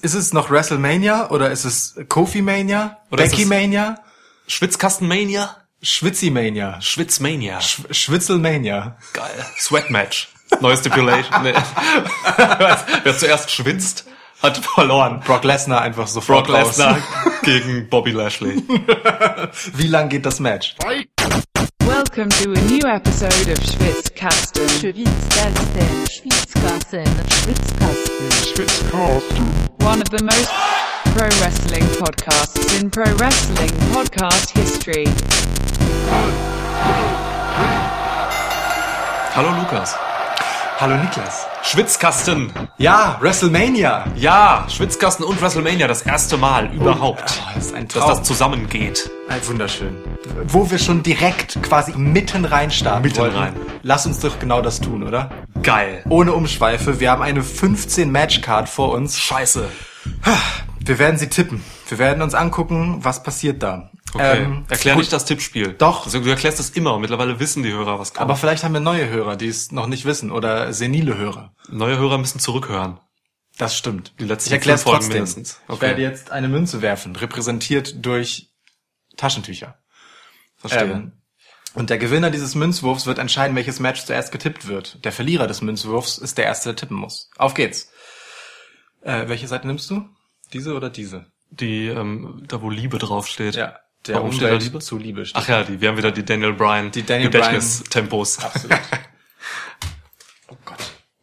Ist es noch WrestleMania oder ist es Kofi Mania? Oder Becky Mania? Schwitzkastenmania? Schwitzi Mania? Schwitzmania. Sch Schwitzelmania? Geil. Sweatmatch. Neue Stipulation. nee. Wer zuerst schwitzt, hat verloren. Brock Lesnar einfach sofort Brock. Lesnar gegen Bobby Lashley. Wie lang geht das Match? Welcome to a new episode of Schwitzkasten. Schwitzkasten, Schwitzkasten, Schwitzkasten. one of the most pro wrestling podcasts in pro wrestling podcast history. Hallo Lukas. Hallo Niklas. Schwitzkasten. Ja, WrestleMania. Ja, Schwitzkasten und WrestleMania das erste Mal überhaupt. Oh, das ist ein dass Traum. das zusammengeht. Ein wunderschön. Wo wir schon direkt quasi mitten rein starten Mitten wollten. rein. Lass uns doch genau das tun, oder? Geil. Ohne Umschweife. Wir haben eine 15 Matchcard vor uns. Scheiße. Wir werden sie tippen. Wir werden uns angucken, was passiert da. Okay. Ähm, Erklär gut. nicht das Tippspiel. Doch. Also, du erklärst es immer und mittlerweile wissen die Hörer, was kommt. Aber vielleicht haben wir neue Hörer, die es noch nicht wissen oder senile Hörer. Neue Hörer müssen zurückhören. Das stimmt. Die letzten ich erkläre es trotzdem. mindestens. Ich Okay. werde jetzt eine Münze werfen, repräsentiert durch Taschentücher. Verstehe. Ähm, und der Gewinner dieses Münzwurfs wird entscheiden, welches Match zuerst getippt wird. Der Verlierer des Münzwurfs ist der Erste, der tippen muss. Auf geht's. Äh, welche Seite nimmst du? Diese oder diese? die, ähm, da wo Liebe draufsteht. Ja, der Warum Umwelt Liebe? zu Liebe steht. Ach ja, die, wir haben wieder die Daniel Bryan Die Daniel Gedächtnistempos. Absolut. oh Gott.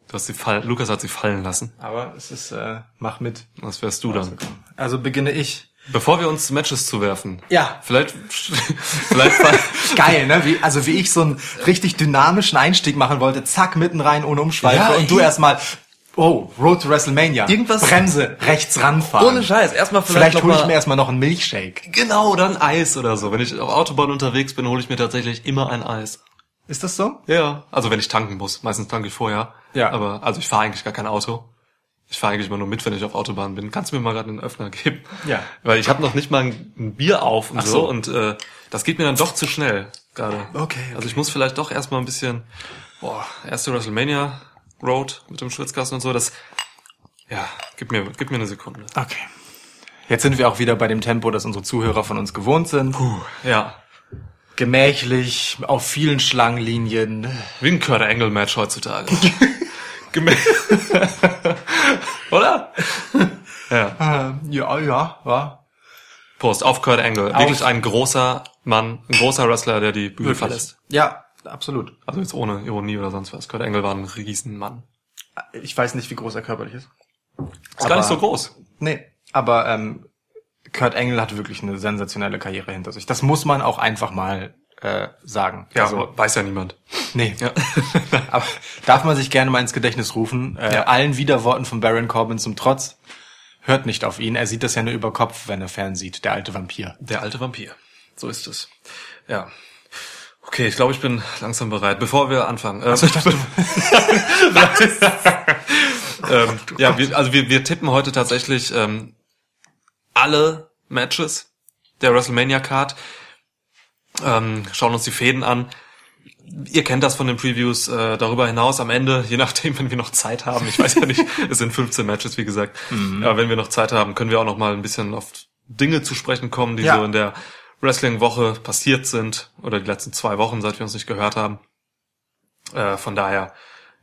Du hast sie fall Lukas hat sie fallen lassen. Aber es ist, äh, mach mit. Was wärst du dann? Also beginne ich. Bevor wir uns Matches zuwerfen. Ja. Vielleicht, vielleicht, fall- Geil, ne? Wie, also wie ich so einen richtig dynamischen Einstieg machen wollte, zack, mitten rein, ohne Umschweife. Ja, und du erstmal, oh, Road to WrestleMania. Irgendwas- Bremse, rechts ranfahren. Ohne Scheiß. Erstmal vielleicht Vielleicht hole ich mir erstmal noch einen Milchshake. genau, dann Eis oder so. Wenn ich auf Autobahn unterwegs bin, hole ich mir tatsächlich immer ein Eis. Ist das so? Ja. Also wenn ich tanken muss. Meistens tanke ich vorher. Ja. Aber, also ich fahre eigentlich gar kein Auto. Ich fahre eigentlich immer nur mit, wenn ich auf Autobahn bin. Kannst du mir mal gerade einen Öffner geben? Ja. Weil ich habe noch nicht mal ein, ein Bier auf und so. so. Und äh, das geht mir dann doch zu schnell gerade. Okay, okay. Also ich muss vielleicht doch erstmal ein bisschen, boah, erste WrestleMania Road mit dem Schwitzkasten und so, das, ja, gib mir, gib mir eine Sekunde. Okay. Jetzt sind wir auch wieder bei dem Tempo, das unsere Zuhörer von uns gewohnt sind. Puh, ja. Gemächlich, auf vielen Schlangenlinien. Wie ein Kurt Angle Match heutzutage. Gemä Oder? Ja. Äh, ja, ja, ja. Prost auf Kurt Angle. Auf- Wirklich ein großer Mann, ein großer Wrestler, der die Bühne verlässt. Ja, absolut. Also jetzt ohne Ironie oder sonst was. Kurt Angle war ein Riesenmann. Ich weiß nicht, wie groß er körperlich ist. Ist gar nicht so groß. Nee, aber ähm, Kurt Angle hat wirklich eine sensationelle Karriere hinter sich. Das muss man auch einfach mal äh, sagen. Ja, also, weiß ja niemand. nee. Ja. aber darf man sich gerne mal ins Gedächtnis rufen. Äh, Ja. Allen Widerworten von Baron Corbin zum Trotz. Hört nicht auf ihn. Er sieht das ja nur über Kopf, wenn er fernsieht. Der alte Vampir. Der alte Vampir. So ist es. Ja. Okay, ich glaube, ich bin langsam bereit. Bevor wir anfangen. Ähm, ähm, ja, wir, also wir, wir tippen heute tatsächlich ähm, alle Matches der WrestleMania Card. Ähm, schauen uns die Fäden an. Ihr kennt das von den Previews. Äh, darüber hinaus am Ende, je nachdem, wenn wir noch Zeit haben. Ich weiß ja nicht, es sind 15 Matches, wie gesagt. Aber wenn wir noch Zeit haben, können wir auch noch mal ein bisschen auf Dinge zu sprechen kommen, die Ja. so in der Wrestling-Woche passiert sind oder die letzten zwei Wochen, seit wir uns nicht gehört haben. Äh, von daher,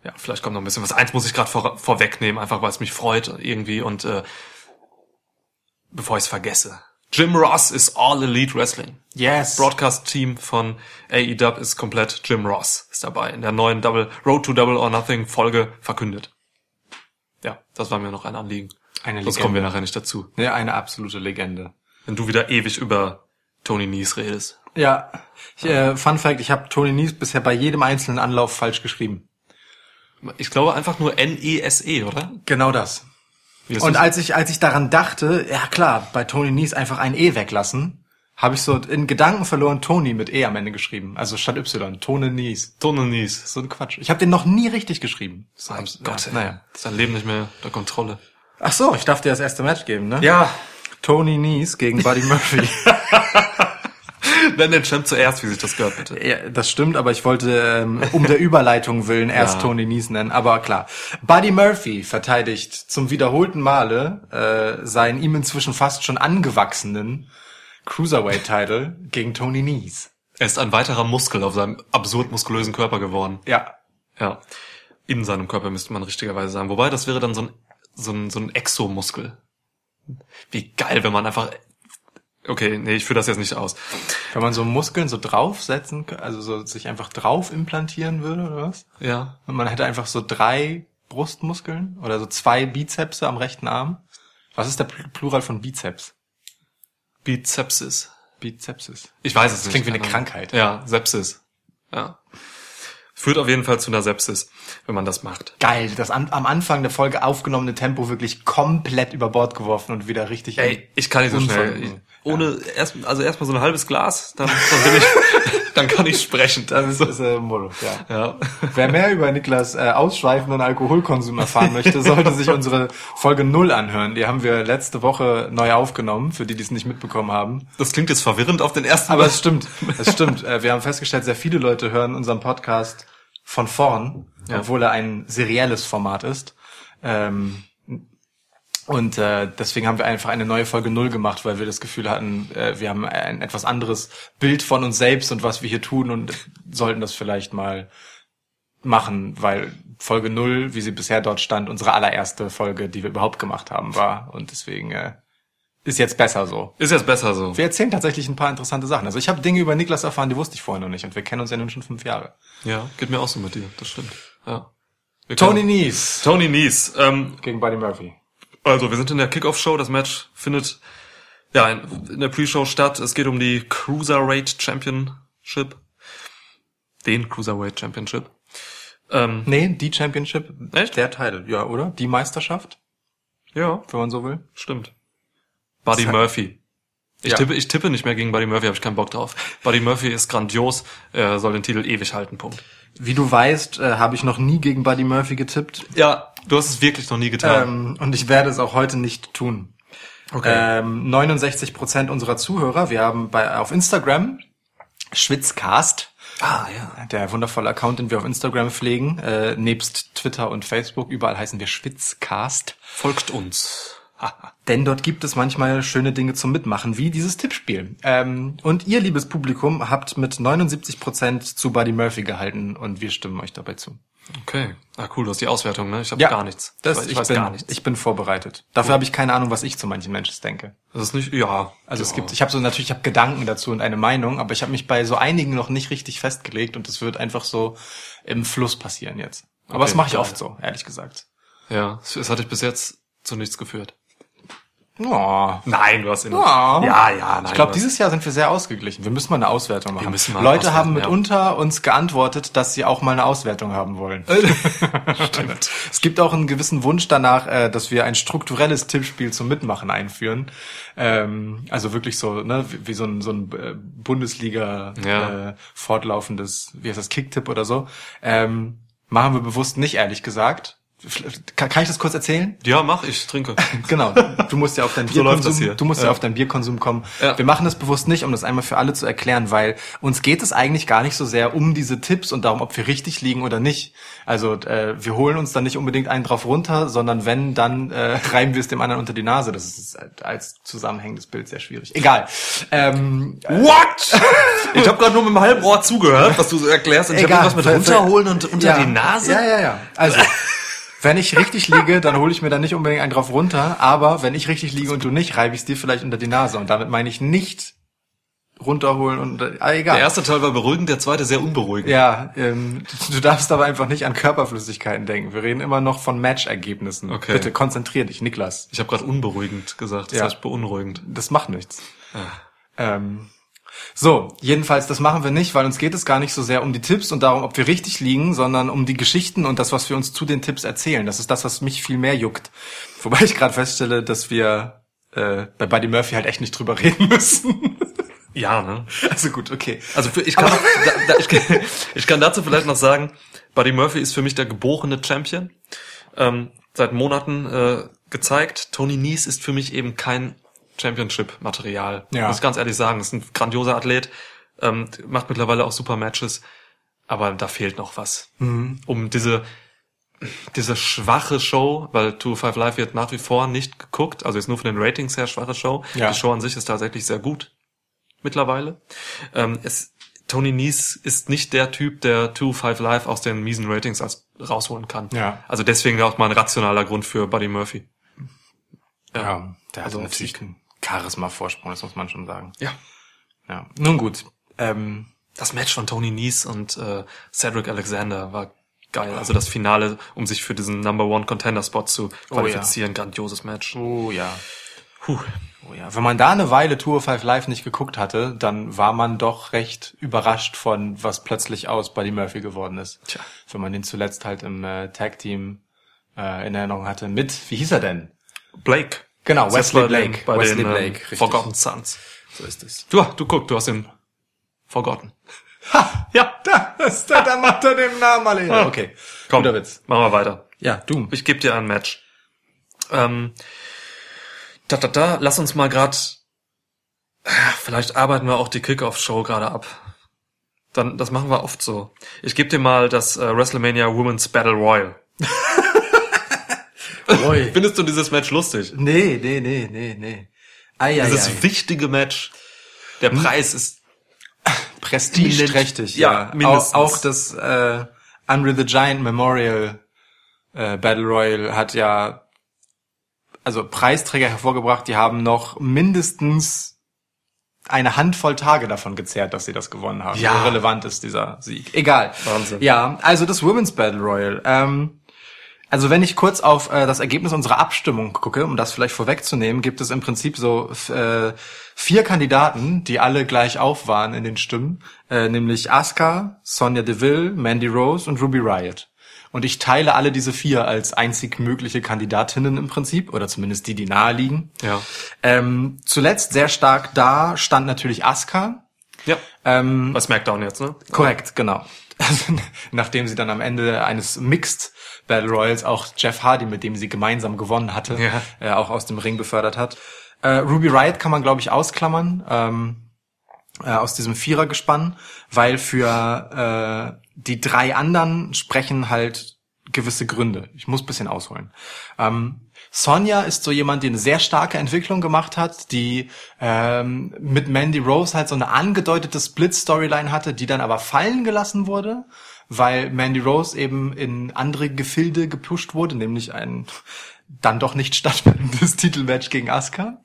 ja, vielleicht kommt noch ein bisschen was. Eins muss ich gerade vor, vorwegnehmen, einfach weil es mich freut irgendwie und äh, bevor ich es vergesse. Jim Ross ist All Elite Wrestling. Yes. Broadcast-Team von AEW ist komplett Jim Ross ist dabei in der neuen Double Road to Double or Nothing Folge verkündet. Ja, das war mir noch ein Anliegen. Eine Sonst Legende. kommen wir nachher nicht dazu. Ja, eine absolute Legende. Wenn du wieder ewig über Tony Nies redest. Ja. Ich, äh, Fun Fact, ich habe Tony Nies bisher bei jedem einzelnen Anlauf falsch geschrieben. Ich glaube einfach nur N-E-S-E, oder? Genau das. Und als ich, als ich daran dachte, ja klar, bei Tony Nies einfach ein E weglassen, habe ich so in Gedanken verloren Tony mit E am Ende geschrieben. Also statt Y. Tony Nies. Tony Nies. So ein Quatsch. Ich habe den noch nie richtig geschrieben. Mein ja, Gott, ey. naja. Ist dein Leben nicht mehr unter Kontrolle. Ach so, ich darf dir das erste Match geben, ne? Ja. Tony Nies gegen Buddy Murphy. Nenn den Champ zuerst, wie sich das gehört, bitte. Ja, das stimmt, aber ich wollte ähm, um der Überleitung willen erst Ja. Tony Nese nennen. Aber klar, Buddy Murphy verteidigt zum wiederholten Male äh, seinen ihm inzwischen fast schon angewachsenen Cruiserweight-Title gegen Tony Nese. Er ist ein weiterer Muskel auf seinem absurd muskulösen Körper geworden. Ja, Ja. In seinem Körper müsste man richtigerweise sagen. Wobei, das wäre dann so ein, so ein, so ein Exomuskel. Wie geil, wenn man einfach, okay, nee, ich führe das jetzt nicht aus. wenn man so Muskeln so draufsetzen, also so sich einfach drauf implantieren würde oder was? Ja. Und man hätte einfach so drei Brustmuskeln oder so zwei Bizepse am rechten Arm. Was ist der Pl- Plural von Bizeps? Bizepsis. Bizepsis. Ich weiß es nicht. klingt wie eine Krankheit. Ja, Sepsis. Ja. Führt auf jeden Fall zu einer Sepsis, wenn man das macht. Geil, das an, am Anfang der Folge aufgenommene Tempo wirklich komplett über Bord geworfen und wieder richtig. Ey, ich kann nicht so schnell. Ich, ohne erst, also erstmal so ein halbes Glas, dann, dann bin ich, dann kann ich sprechen. das ist, ist äh, Molo, ja. Ja. Wer mehr über Niklas äh, ausschweifenden Alkoholkonsum erfahren möchte, sollte sich unsere Folge 0 anhören. Die haben wir letzte Woche neu aufgenommen, für die, die es nicht mitbekommen haben. Das klingt jetzt verwirrend auf den ersten Aber es stimmt, es stimmt. Äh, Wir haben festgestellt, sehr viele Leute hören unseren Podcast von vorn, Ja. obwohl er ein serielles Format ist. Ähm, und äh, deswegen haben wir einfach eine neue Folge Null gemacht, weil wir das Gefühl hatten, äh, wir haben ein etwas anderes Bild von uns selbst und was wir hier tun und sollten das vielleicht mal machen, weil Folge Null, wie sie bisher dort stand, unsere allererste Folge, die wir überhaupt gemacht haben, war. Und deswegen äh, ist jetzt besser so. Ist jetzt besser so. Wir erzählen tatsächlich ein paar interessante Sachen. Also ich habe Dinge über Niklas erfahren, die wusste ich vorher noch nicht. Und wir kennen uns ja nun schon fünf Jahre. Ja, geht mir auch so mit dir. Das stimmt. Ja. Wir Tony Nies Tony Nies. Ähm, gegen Buddy Murphy. also, wir sind in der Kickoff-Show. Das Match findet ja in, in der Pre-Show statt. Es geht um die Cruiserweight Championship. Den Cruiserweight Championship. Ähm, Nee, die Championship. Echt? Der Titel, ja, oder? Die Meisterschaft, ja, wenn man so will. stimmt. Buddy Murphy. Ich Ja. tippe, ich tippe nicht mehr gegen Buddy Murphy, habe ich keinen Bock drauf. Buddy Murphy ist grandios, er soll den Titel ewig halten, Punkt. Wie du weißt, äh, habe ich noch nie gegen Buddy Murphy getippt. Ja, du hast es wirklich noch nie getan. Ähm, und ich werde es auch heute nicht tun. okay. Ähm, 69 Prozent unserer Zuhörer, wir haben bei auf Instagram Schwitzcast, ah, ja. der wundervolle Account, den wir auf Instagram pflegen, äh, nebst Twitter und Facebook, überall heißen wir Schwitzcast. Folgt uns. Denn dort gibt es manchmal schöne Dinge zum Mitmachen, wie dieses Tippspiel. Ähm, und ihr, liebes Publikum, habt mit 79 Prozent zu Buddy Murphy gehalten und wir stimmen euch dabei zu. Okay. Ah, cool, du hast die Auswertung, ne? Ich habe gar nichts. Das, ich, ich, weiß bin, gar nichts. Ich bin vorbereitet. Dafür habe ich keine Ahnung, was ich zu manchen Menschen denke. das ist nicht, ja. Also es ja. gibt, ich habe so natürlich, ich habe Gedanken dazu und eine Meinung, aber ich habe mich bei so einigen noch nicht richtig festgelegt und das wird einfach so im Fluss passieren jetzt. Aber Okay, das mache ich oft so, ehrlich gesagt. Ja, es es hat dich bis jetzt zu nichts geführt. Oh. Nein, du hast ihn. Ja. ja, ja, nein. Ich glaube, dieses Jahr sind wir sehr ausgeglichen. Wir müssen mal eine Auswertung machen. müssen mal Leute haben ja. mitunter uns geantwortet, dass sie auch mal eine Auswertung haben wollen. Stimmt. Es gibt auch einen gewissen Wunsch danach, äh, dass wir ein strukturelles Tippspiel zum Mitmachen einführen. Ähm, also wirklich so, ne, wie, wie so ein, so ein äh, Bundesliga Ja. äh, fortlaufendes, wie heißt das, Kicktipp oder so. Ähm, machen wir bewusst nicht, ehrlich gesagt. Kann, kann ich das kurz erzählen? Ja, mach, ich trinke. Genau. Du musst ja auf deinen So läuft das Bierkonsum, hier. du musst ja. Ja. auf deinen Bierkonsum kommen. Ja. Wir machen das bewusst nicht, um das einmal für alle zu erklären, weil uns geht es eigentlich gar nicht so sehr um diese Tipps und darum, ob wir richtig liegen oder nicht. Also äh, wir holen uns da nicht unbedingt einen drauf runter, sondern wenn, dann äh, reiben wir es dem anderen unter die Nase. Das ist als zusammenhängendes Bild sehr schwierig. Egal. Ähm, What? Ich habe gerade nur mit dem halben Ohr zugehört, was du so erklärst. Und ich habe irgendwas mit runterholen und unter ja. die Nase. Ja, ja, ja. Also, wenn ich richtig liege, dann hole ich mir da nicht unbedingt einen drauf runter. Aber wenn ich richtig liege und du nicht, reibe ich es dir vielleicht unter die Nase. Und damit meine ich nicht runterholen und ah, egal. Der erste Teil war beruhigend, der zweite sehr unberuhigend. ja, ähm, du darfst aber einfach nicht an Körperflüssigkeiten denken. Wir reden immer noch von Matchergebnissen. Okay. Bitte konzentrier dich, Niklas. Ich habe gerade unberuhigend gesagt, das Ja. heißt beunruhigend. Das macht nichts. Ähm, so, jedenfalls, das machen wir nicht, weil uns geht es gar nicht so sehr um die Tipps und darum, ob wir richtig liegen, sondern um die Geschichten und das, was wir uns zu den Tipps erzählen. Das ist das, was mich viel mehr juckt. Wobei ich gerade feststelle, dass wir äh, bei Buddy Murphy halt echt nicht drüber reden müssen. Ja, ne? also gut, okay. Also für, ich, kann noch, da, da, ich, kann- ich kann dazu vielleicht noch sagen, Buddy Murphy ist für mich der geborene Champion. Ähm, seit Monaten äh, gezeigt. Tony Nies ist für mich eben kein Championship-Material. Ja. Muss ganz ehrlich sagen. Ist ein grandioser Athlet. ähm, macht mittlerweile auch super Matches, aber da fehlt noch was. Um diese, diese schwache Show, weil 205 Live wird nach wie vor nicht geguckt, also ist nur von den Ratings her schwache Show. Ja. Die Show an sich ist tatsächlich sehr gut mittlerweile. Ähm, es, Tony Nies ist nicht der Typ, der 205 Live aus den miesen Ratings als rausholen kann. Ja. Also deswegen auch mal ein rationaler Grund für Buddy Murphy. Ja, der Also hatte natürlich einen Charisma-Vorsprung, das muss man schon sagen. Ja. Ja. Nun gut. Ähm, Das Match von Tony Nies und äh, Cedric Alexander war geil. Also das Finale, um sich für diesen Number One Contender Spot zu qualifizieren, grandioses Match. oh ja. Puh. Oh ja. Wenn man da eine Weile Tour 5 Live nicht geguckt hatte, dann war man doch recht überrascht von, was plötzlich aus Buddy Murphy geworden ist. Tja. Wenn man den zuletzt halt im äh, Tag-Team äh, in Erinnerung hatte mit, wie hieß er denn? Blake. Genau, Wesley Blake. Bei Wesley den, ähm, Blake, richtig. Forgotten Sons. So ist es. Du, du guck, du hast den Forgotten. Ha! Ja, Da, das, da, da macht er den Namen alle. Ah. Okay. komm, Guter Witz. machen wir weiter. Ja, du. Ich gebe dir ein Match. Ähm, da, da, da, lass uns mal grad. Vielleicht arbeiten wir auch die Kickoff-Show gerade ab. Dann, das machen wir oft so. Ich gebe dir mal das äh, WrestleMania Women's Battle Royal. Ui. Findest du dieses Match lustig? Nee, nee, nee, nee, nee. Ei, ei, Dieses ei. wichtige Match. Der Preis ist prestigeträchtig. Ja, Ja, mindestens. Auch, auch das äh, Andre the Giant Memorial äh, Battle Royal hat ja also Preisträger hervorgebracht, die haben noch mindestens eine Handvoll Tage davon gezehrt, dass sie das gewonnen haben. Ja. So relevant ist dieser Sieg. Egal. Wahnsinn. Ja, also das Women's Battle Royal. Ähm, also wenn ich kurz auf äh, das Ergebnis unserer Abstimmung gucke, um das vielleicht vorwegzunehmen, gibt es im Prinzip so äh, vier Kandidaten, die alle gleich auf waren in den Stimmen, äh, nämlich Asuka, Sonja Deville, Mandy Rose und Ruby Riot. Und ich teile alle diese vier als einzig mögliche Kandidatinnen im Prinzip, oder zumindest die, die nahe liegen. Ja. Ähm, zuletzt sehr stark da stand natürlich Asuka. Ja. Ähm, Bei SmackDown jetzt, ne? Korrekt, genau. Also, nachdem sie dann am Ende eines Mixed Battle Royals auch Jeff Hardy, mit dem sie gemeinsam gewonnen hatte, Ja. äh, auch aus dem Ring befördert hat. Äh, Ruby Riot kann man, glaube ich, ausklammern ähm, äh, aus diesem Vierergespann, weil für äh, die drei anderen sprechen halt gewisse Gründe. Ich muss ein bisschen ausholen. Ähm, Sonja ist so jemand, die eine sehr starke Entwicklung gemacht hat, die ähm, mit Mandy Rose halt so eine angedeutete Split-Storyline hatte, die dann aber fallen gelassen wurde, weil Mandy Rose eben in andere Gefilde gepusht wurde, nämlich ein dann doch nicht stattfindendes Titelmatch gegen Asuka.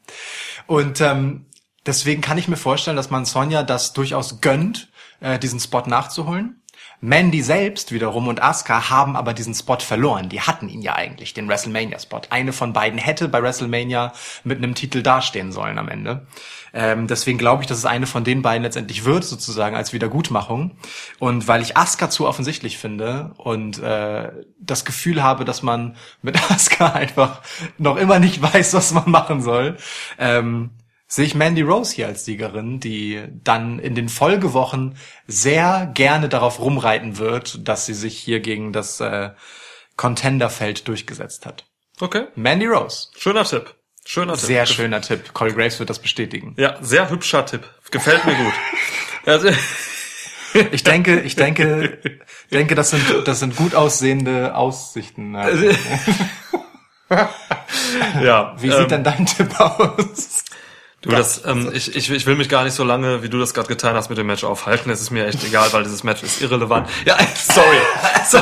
Und ähm, deswegen kann ich mir vorstellen, dass man Sonja das durchaus gönnt, äh, diesen Spot nachzuholen. Mandy selbst wiederum und Asuka haben aber diesen Spot verloren. Die hatten ihn ja eigentlich, den WrestleMania-Spot. Eine von beiden hätte bei WrestleMania mit einem Titel dastehen sollen am Ende. Ähm, deswegen glaube ich, dass es eine von den beiden letztendlich wird, sozusagen als Wiedergutmachung. Und weil ich Asuka zu offensichtlich finde und äh, das Gefühl habe, dass man mit Asuka einfach noch immer nicht weiß, was man machen soll, ähm, sehe ich Mandy Rose hier als Siegerin, die dann in den Folgewochen sehr gerne darauf rumreiten wird, dass sie sich hier gegen das äh, Contenderfeld durchgesetzt hat. Okay. Mandy Rose. Schöner Tipp. Schöner Tipp. Sehr schöner Tipp. Corey Graves wird das bestätigen. Ja, sehr hübscher Tipp. Gefällt mir gut. Also, Ich denke, ich denke, denke, das sind, das sind gut aussehende Aussichten. ja. Wie ähm, sieht denn dein Tipp aus? Du, das, ähm, ich, ich, ich will mich gar nicht so lange, wie du das gerade getan hast, mit dem Match aufhalten. Es ist mir echt egal, weil dieses Match ist irrelevant. Ja, sorry. So-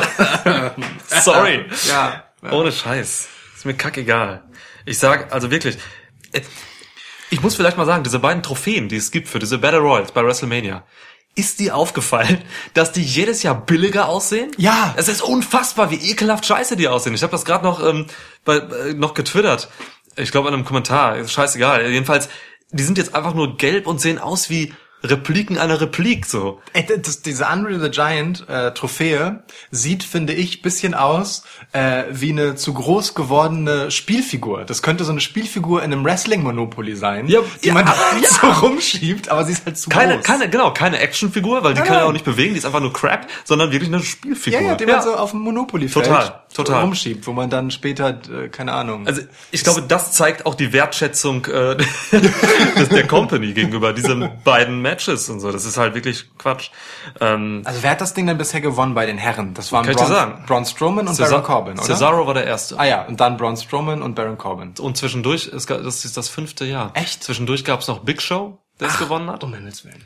sorry. Ja. Ohne Scheiß. Ist mir kackegal. Ich sag, also wirklich, äh, ich muss vielleicht mal sagen, diese beiden Trophäen, die es gibt für diese Battle Royals bei WrestleMania, ist dir aufgefallen, dass die jedes Jahr billiger aussehen? Ja. Es ist unfassbar, wie ekelhaft scheiße die aussehen. Ich habe das gerade noch, ähm, bei, äh, noch getwittert. Ich glaube, in einem Kommentar. Ist scheißegal. Jedenfalls, die sind jetzt einfach nur gelb und sehen aus wie Repliken einer Replik, so. Ey, das, diese Unreal the Giant äh, Trophäe sieht, finde ich, bisschen aus äh, wie eine zu groß gewordene Spielfigur. Das könnte so eine Spielfigur in einem Wrestling Monopoly sein, Ja, die ja, man ja. so rumschiebt, aber sie ist halt zu Keine, groß. keine, genau, keine Actionfigur, weil die kann ja auch nicht bewegen, die ist einfach nur Crap, sondern wirklich eine Spielfigur. ja, ja, die man so auf dem Monopoly Total, Total. rumschiebt, wo man dann später, äh, keine Ahnung. Also ich glaube, das zeigt auch die Wertschätzung äh, der Company gegenüber diesen beiden Matches und so. Das ist halt wirklich Quatsch. Ähm, Also wer hat das Ding denn bisher gewonnen bei den Herren? Das waren Braun, sagen. Braun Strowman und Cesar- Baron Corbin, oder? Cesaro war der erste. Ah ja, und dann Braun Strowman und Baron Corbin. Und zwischendurch, gab- das ist das fünfte Jahr. Echt? Zwischendurch gab es noch Big Show, der es gewonnen hat. Um Himmels Willen.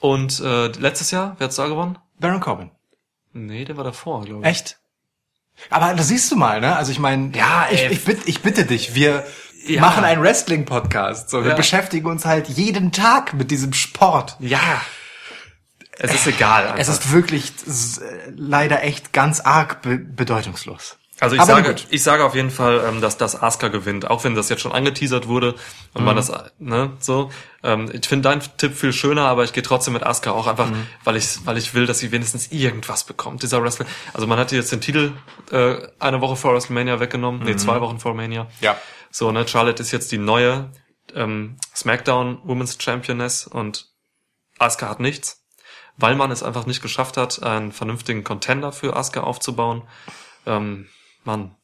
Und äh, letztes Jahr, wer hat's da gewonnen? Baron Corbin. Nee, der war davor, glaube ich. Echt? Aber da siehst du mal, ne? Also ich meine, ja, ich, ich, bitte, ich bitte dich, wir Ja. machen einen Wrestling-Podcast. So, wir Ja. beschäftigen uns halt jeden Tag mit diesem Sport. Ja. Es ist egal. Einfach. Es ist wirklich leider echt ganz arg be bedeutungslos. Also ich Aber sage, gut. ich sage auf jeden Fall, ähm, dass das Asuka gewinnt, auch wenn das jetzt schon angeteasert wurde und Mhm. man das, ne, so. Ähm, ich finde deinen Tipp viel schöner, aber ich gehe trotzdem mit Asuka auch einfach, Mhm. weil ich, weil ich will, dass sie wenigstens irgendwas bekommt. Dieser Wrestler, also man hat ihr jetzt den Titel äh, eine Woche vor WrestleMania weggenommen, nee, zwei Wochen vor Mania. Mhm. Ja. So, ne, Charlotte ist jetzt die neue ähm, SmackDown Women's Championess und Asuka hat nichts, weil man es einfach nicht geschafft hat, einen vernünftigen Contender für Asuka aufzubauen. Ähm, Mann,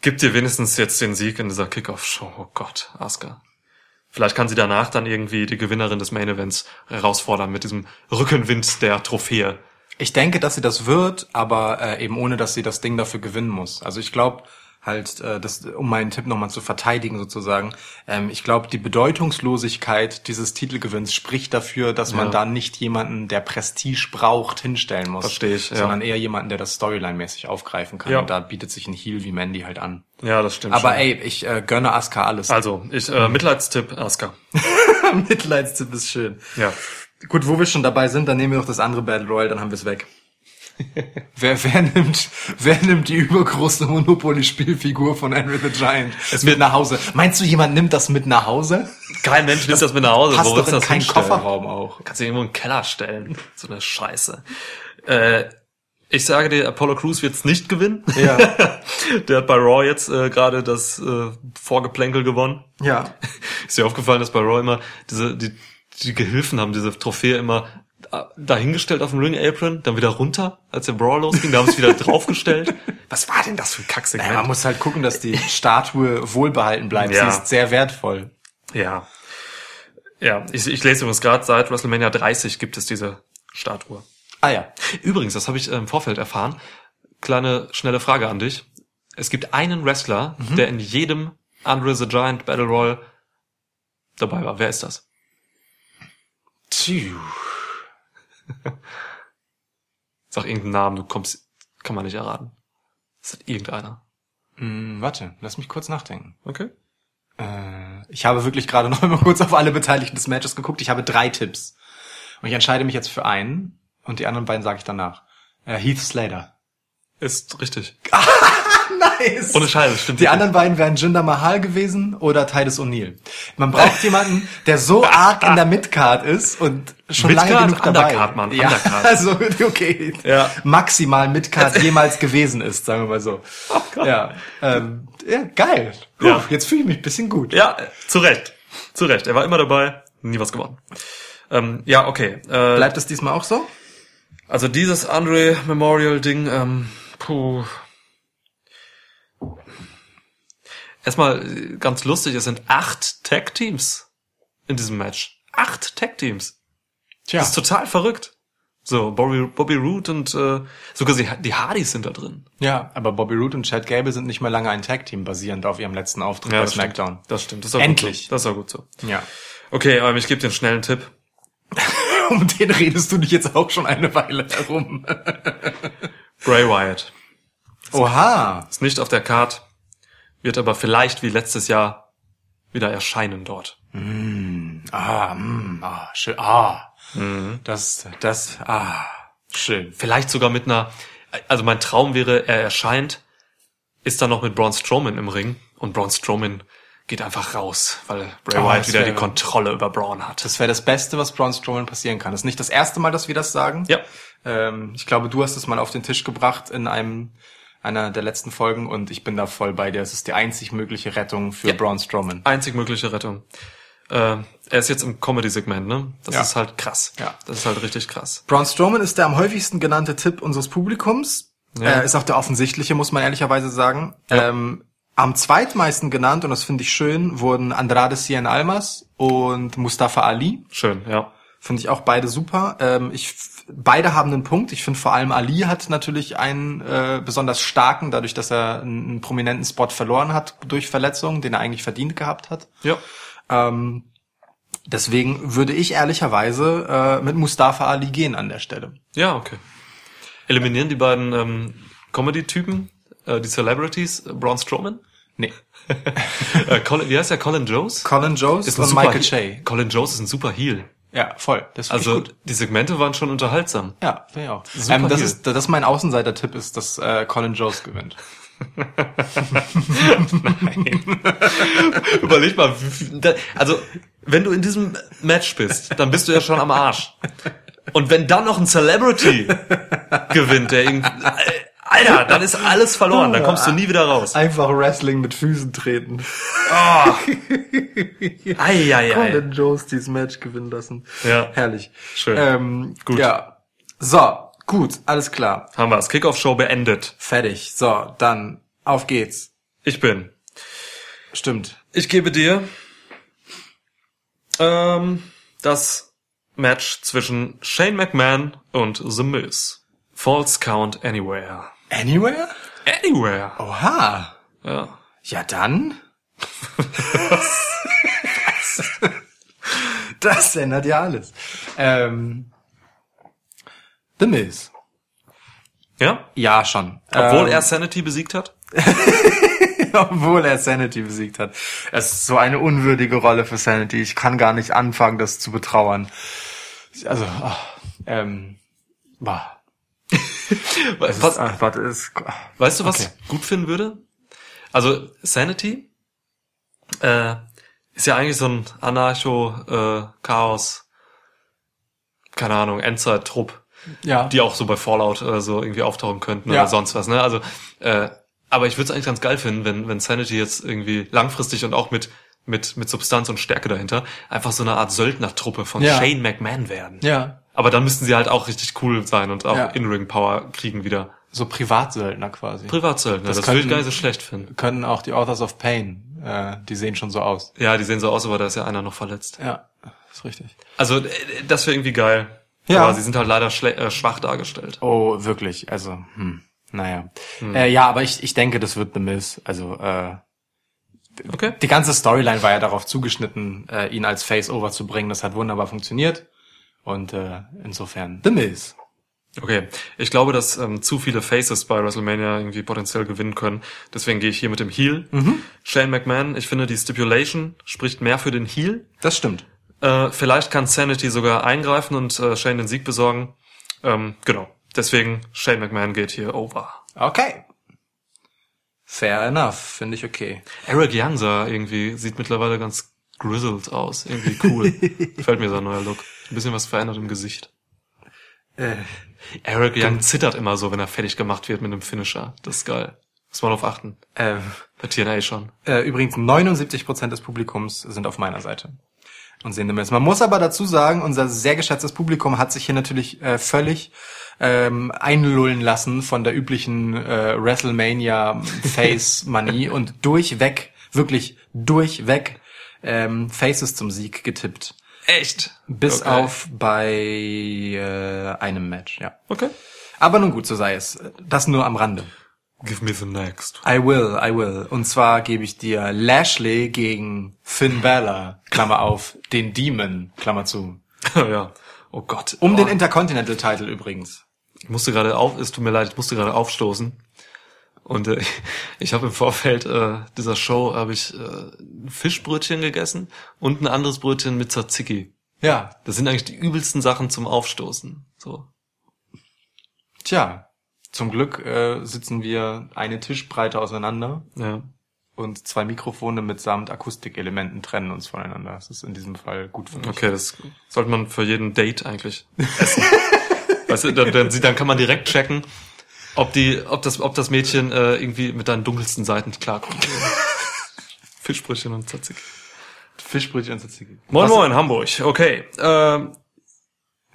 gib dir wenigstens jetzt den Sieg in dieser Kickoff-Show. Oh Gott, Asuka. Vielleicht kann sie danach dann irgendwie die Gewinnerin des Main Events herausfordern mit diesem Rückenwind der Trophäe. Ich denke, dass sie das wird, aber äh, eben ohne, dass sie das Ding dafür gewinnen muss. Also ich glaube halt, äh, das, um meinen Tipp nochmal zu verteidigen sozusagen, ähm, ich glaube, die Bedeutungslosigkeit dieses Titelgewinns spricht dafür, dass man Ja. da nicht jemanden, der Prestige braucht, hinstellen muss. Verstehe ich, ja. Sondern eher jemanden, der das Storyline-mäßig aufgreifen kann. Ja. Und da bietet sich ein Heel wie Mandy halt an. Ja, das stimmt. Aber schon. ey, ich äh, gönne Asuka alles. Also, ich, äh, Mitleidstipp, Asuka. Mitleidstipp ist schön. Ja. Gut, wo wir schon dabei sind, dann nehmen wir doch das andere Battle Royale, dann haben wir es weg. wer, wer nimmt, wer nimmt die übergroße Monopoly-Spielfigur von Henry the Giant mit nach Hause? Meinst du, jemand nimmt das mit nach Hause? Kein Mensch nimmt das mit nach Hause. Passt Wo doch in das keinen hinstellen? Kofferraum auch. Kannst du irgendwo in den Keller stellen. So eine Scheiße. Äh, ich sage dir, Apollo Crews wird's nicht gewinnen. Ja. Der hat bei Raw jetzt äh, gerade das äh, Vorgeplänkel gewonnen. Ja. Ist dir aufgefallen, dass bei Raw immer diese, die, die Gehilfen haben diese Trophäe immer dahingestellt auf dem Ring Apron, dann wieder runter, als der Brawl losging, da haben sie es wieder draufgestellt. Was war denn das für ein Kacksegment? Man muss halt gucken, dass die Statue wohlbehalten bleibt. Ja. Sie ist sehr wertvoll. Ja. Ja, ich, ich lese übrigens gerade, seit WrestleMania 30 gibt es diese Statue. Ah ja. Übrigens, das habe ich äh, im Vorfeld erfahren. Kleine, schnelle Frage an dich. Es gibt einen Wrestler, der in jedem Andre the Giant Battle Royal dabei war. Wer ist das? Tschüss. Sag irgendeinen Namen, du kommst, kann man nicht erraten. Das ist irgendeiner. Hm, warte, lass mich kurz nachdenken. Okay. Äh, ich habe wirklich gerade noch mal kurz auf alle Beteiligten des Matches geguckt. Ich habe drei Tipps. Und ich entscheide mich jetzt für einen und die anderen beiden sage ich danach. Äh, Heath Slater. Ist richtig. Nice. Ohne Scheiße, stimmt. Die anderen beiden wären Jinder Mahal gewesen oder Titus O'Neill. Man braucht jemanden, der so arg in der Midcard ist und schon lange Midcard? genug dabei. Undercard, Mann, Ja, Undercard. also okay. Ja. Maximal Midcard jemals gewesen ist, sagen wir mal so. ja, ähm, ja, geil. Puh, Ja. Jetzt fühle ich mich ein bisschen gut. Ja, zu Recht. Zu Recht. Er war immer dabei, nie was gewonnen. Ähm, ja, okay. Äh, Bleibt es diesmal auch so? Also dieses Andre Memorial Ding, ähm, puh. Erstmal äh, ganz lustig, es sind acht Tag Teams in diesem Match. Acht Tag Teams. Tja. Das ist total verrückt. So, Bobby, Bobby Roode und äh, sogar die, die Hardys sind da drin. Ja, aber Bobby Roode und Chad Gable sind nicht mehr lange ein Tag-Team basierend auf ihrem letzten Auftritt bei das SmackDown. Stimmt. Das stimmt. Das ist auch Endlich. Gut so. Das ist auch gut so. Ja. Okay, ähm, ich gebe dir einen schnellen Tipp. Um den redest du dich jetzt auch schon eine Weile herum. Bray Wyatt Oha. ist nicht auf der Card, wird aber vielleicht wie letztes Jahr wieder erscheinen dort. Ah, mm, ah, schön. Ah. Mhm. Das, das, ah, schön. Vielleicht sogar mit einer, also mein Traum wäre, er erscheint, ist dann noch mit Braun Strowman im Ring und Braun Strowman geht einfach raus, weil Bray Oh, Wyatt wieder wäre- die Kontrolle über Braun hat. Das wäre das Beste, was Braun Strowman passieren kann. Das ist nicht das erste Mal, dass wir das sagen. Ja. Ähm, ich glaube, du hast es mal auf den Tisch gebracht in einem einer der letzten Folgen und ich bin da voll bei dir. Es ist die einzig mögliche Rettung für Ja. Braun Strowman. Einzig mögliche Rettung. Äh, er ist jetzt im Comedy-Segment, ne? Das Ja. ist halt krass. Ja. Das ist halt richtig krass. Braun Strowman ist der am häufigsten genannte Tipp unseres Publikums. Ja. Äh, ist auch der offensichtliche, muss man ehrlicherweise sagen. Ähm, am zweitmeisten genannt, und das finde ich schön, wurden Andrade Cien Almas und Mustafa Ali. Schön, ja. Finde ich auch beide super. Ähm, ich, beide haben einen Punkt. Ich finde vor allem Ali hat natürlich einen äh, besonders starken, dadurch, dass er einen, einen prominenten Spot verloren hat durch Verletzungen, den er eigentlich verdient gehabt hat. Ja. Ähm, deswegen würde ich ehrlicherweise äh, mit Mustafa Ali gehen an der Stelle. Ja, okay. Eliminieren die beiden ähm, Comedy-Typen, äh, die Celebrities, äh, Braun Strowman? Nee. äh, Colin, wie heißt der? Colin Jones? Colin Jones ein und Michael Heel. Che. Colin Jones ist ein super Heel. Ja, voll. Das Also gut. die Segmente waren schon unterhaltsam. Ja, finde ich auch. Super Ähm, das ist, das ist mein Außenseiter-Tipp ist, dass äh, Colin Jones gewinnt. Überleg mal, also wenn du in diesem Match bist, dann bist du ja schon am Arsch. Und wenn dann noch ein Celebrity gewinnt, der irgendwie, Alter, dann ist alles verloren, dann kommst du nie wieder raus. Einfach Wrestling mit Füßen treten. Eieiei. Colin Jones dieses Match gewinnen lassen. Ja. Herrlich. Schön. Ähm, Gut. Ja. So, gut, alles klar. Haben wir das Kickoff-Show beendet. Fertig. So, dann auf geht's. Ich bin. Stimmt. Ich gebe dir ähm, das Match zwischen Shane McMahon und The Miz. False Count Anywhere. Anywhere? Anywhere. Oha. Ja. Ja, dann. das ändert ja alles. Ähm, The Miz. Ja? Ja, schon. Obwohl ähm, er Sanity besiegt hat? obwohl er Sanity besiegt hat. Es ist so eine unwürdige Rolle für Sanity. Ich kann gar nicht anfangen, das zu betrauern. Also, ach, ähm, bah. Was, ist, ach, warte, ach, weißt du, was okay. ich gut finden würde? Also Sanity äh, ist ja eigentlich so ein Anarcho, äh, keine Ahnung, Endzeit-Trupp. ja, die auch so bei Fallout oder so irgendwie auftauchen könnten Ja. oder sonst was, ne? Also, äh, aber ich würde es eigentlich ganz geil finden, wenn, wenn Sanity jetzt irgendwie langfristig und auch mit, mit, mit Substanz und Stärke dahinter einfach so eine Art Söldnertruppe von Ja. Shane McMahon werden. ja, Aber dann müssten sie halt auch richtig cool sein und auch Ja. In-Ring-Power kriegen wieder. so Privatsöldner quasi. Privatsöldner, das, Das würde ich gar nicht so schlecht finden. Können auch die Authors of Pain, äh, die sehen schon so aus. Ja, die sehen so aus, aber da ist ja einer noch verletzt. Ja, ist richtig. Also, äh, das wäre irgendwie geil. Ja. Aber sie sind halt leider äh, schwach dargestellt. Oh, wirklich, also, hm, naja. Äh, ja, aber ich, ich denke, das wird The Miz. Also, äh, Okay. die ganze Storyline war ja darauf zugeschnitten, äh, ihn als Face-Over zu bringen. Das hat wunderbar funktioniert. Und äh, insofern, The Miz. Okay, ich glaube, dass ähm, zu viele Faces bei WrestleMania irgendwie potenziell gewinnen können. Deswegen gehe ich hier mit dem Heel. Shane McMahon, ich finde, die Stipulation spricht mehr für den Heel. Das stimmt. Äh, vielleicht kann Sanity sogar eingreifen und äh, Shane den Sieg besorgen. Ähm, genau, deswegen Shane McMahon geht hier over. Okay. Fair enough, finde ich okay. Eric Young sah irgendwie, sieht mittlerweile ganz grizzled aus. Irgendwie cool. Gefällt mir sein neuer Look. Ein bisschen was verändert im Gesicht. Äh, Eric Young zittert immer so, wenn er fertig gemacht wird mit einem Finisher. Das ist geil. Muss man drauf achten. äh, Bei TNA schon. Äh, übrigens 79% des Publikums sind auf meiner Seite und sehen Miz. Man muss aber dazu sagen, unser sehr geschätztes Publikum hat sich hier natürlich äh, völlig ähm, einlullen lassen von der üblichen äh, WrestleMania Face Money und durchweg, wirklich durchweg ähm, Faces zum Sieg getippt. Echt? Bis Okay. auf bei äh, einem Match, ja. Okay. Aber nun gut, so sei es. Das nur am Rande. Give me the next. I will, I will. Und zwar gebe ich dir Lashley gegen Finn Balor, Klammer auf, den Demon, Klammer zu. ja. Oh Gott. Um oh. den Intercontinental Title übrigens. Ich musste gerade auf, es tut mir leid, ich musste gerade aufstoßen. Und äh, ich habe im Vorfeld äh, dieser Show habe ich äh, ein Fischbrötchen gegessen und ein anderes Brötchen mit Tzatziki. Ja, Das sind eigentlich die übelsten Sachen zum Aufstoßen. So. tja. Zum Glück äh, sitzen wir eine Tischbreite auseinander Ja. und zwei Mikrofone mitsamt Akustikelementen trennen uns voneinander. Das ist in diesem Fall gut für mich. Okay, das sollte man für jeden Date eigentlich essen. weißt du, dann, dann, dann kann man direkt checken, ob die, ob das, ob das Mädchen äh, irgendwie mit deinen dunkelsten Seiten klarkommt. Fischbrötchen und Tzatziki. Fischbrötchen und Tzatziki. Moin Was- Moin, Hamburg. Okay. Ähm,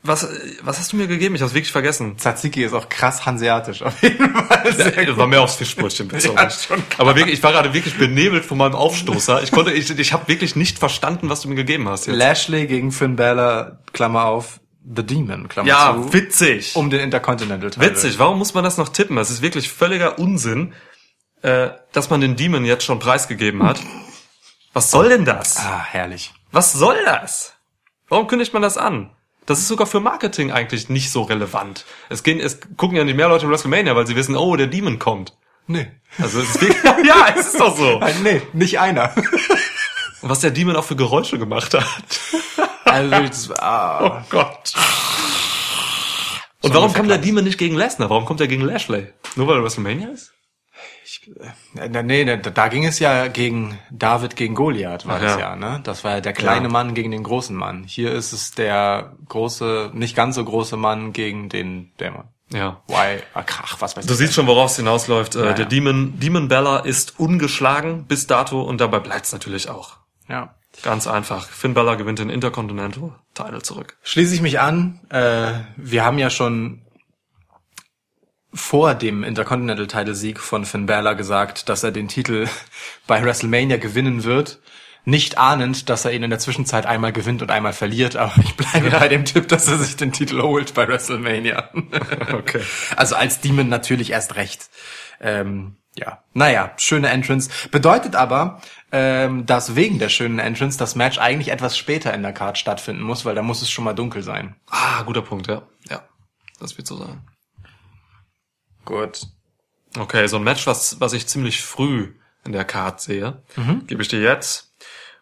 Was, was hast du mir gegeben? Ich habe wirklich vergessen. Tzatziki ist auch krass hanseatisch auf jeden Fall. Sehr Das war mehr aufs Fischbrötchen bezogen. Ja. Aber wirklich, ich war gerade wirklich benebelt von meinem Aufstoßer. Ich konnte, ich, ich habe wirklich nicht verstanden, was du mir gegeben hast jetzt. Lashley gegen Finn Balor, Klammer auf, The Demon, Klammer Ja, zu. witzig. Um den Intercontinental-Titel. Witzig, warum muss man das noch tippen? Es ist wirklich völliger Unsinn, äh, dass man den Demon jetzt schon preisgegeben hat. Was soll denn das? Ah, herrlich. Was soll das? Warum kündigt man das an? Das ist sogar für Marketing eigentlich nicht so relevant. Es gehen, es gucken ja nicht mehr Leute WrestleMania, weil sie wissen, oh, der Demon kommt. Nee. Also es ist wirklich, ja, es ist doch so. Nein, nee, nicht einer. Und was der Demon auch für Geräusche gemacht hat. Also, das, ah. Oh Gott. Und warum kommt der Demon nicht gegen Lesnar? Warum kommt er gegen Lashley? Nur weil er WrestleMania ist? Äh, Nee, nee, da ging es ja gegen David gegen Goliath, war Ach das ja. ja, ne? Das war ja der kleine Ja. Mann gegen den großen Mann. Hier ist es der große, nicht ganz so große Mann gegen den Dämon. Ja. Why? Ach, was weiß Du ich. siehst schon, worauf es hinausläuft. Äh, Ja, der. Demon, Demon Bella ist ungeschlagen bis dato und dabei bleibt's natürlich auch. Ja. Ganz einfach. Finn Bella gewinnt den Intercontinental Title zurück. Schließe ich mich an. Äh, wir haben ja schon vor dem Intercontinental-Title-Sieg von Finn Balor gesagt, dass er den Titel bei WrestleMania gewinnen wird. Nicht ahnend, dass er ihn in der Zwischenzeit einmal gewinnt und einmal verliert, aber ich bleibe bei dem Tipp, dass er sich den Titel holt bei WrestleMania. Okay. Also als Demon natürlich erst recht. Ähm, ja, naja, schöne Entrance. Bedeutet aber, ähm, dass wegen der schönen Entrance das Match eigentlich etwas später in der Card stattfinden muss, weil da muss es schon mal dunkel sein. Ah, guter Punkt, ja. Ja, das wird so sein. Gut. Okay, so ein Match, was, was ich ziemlich früh in der Card sehe, gebe ich dir jetzt.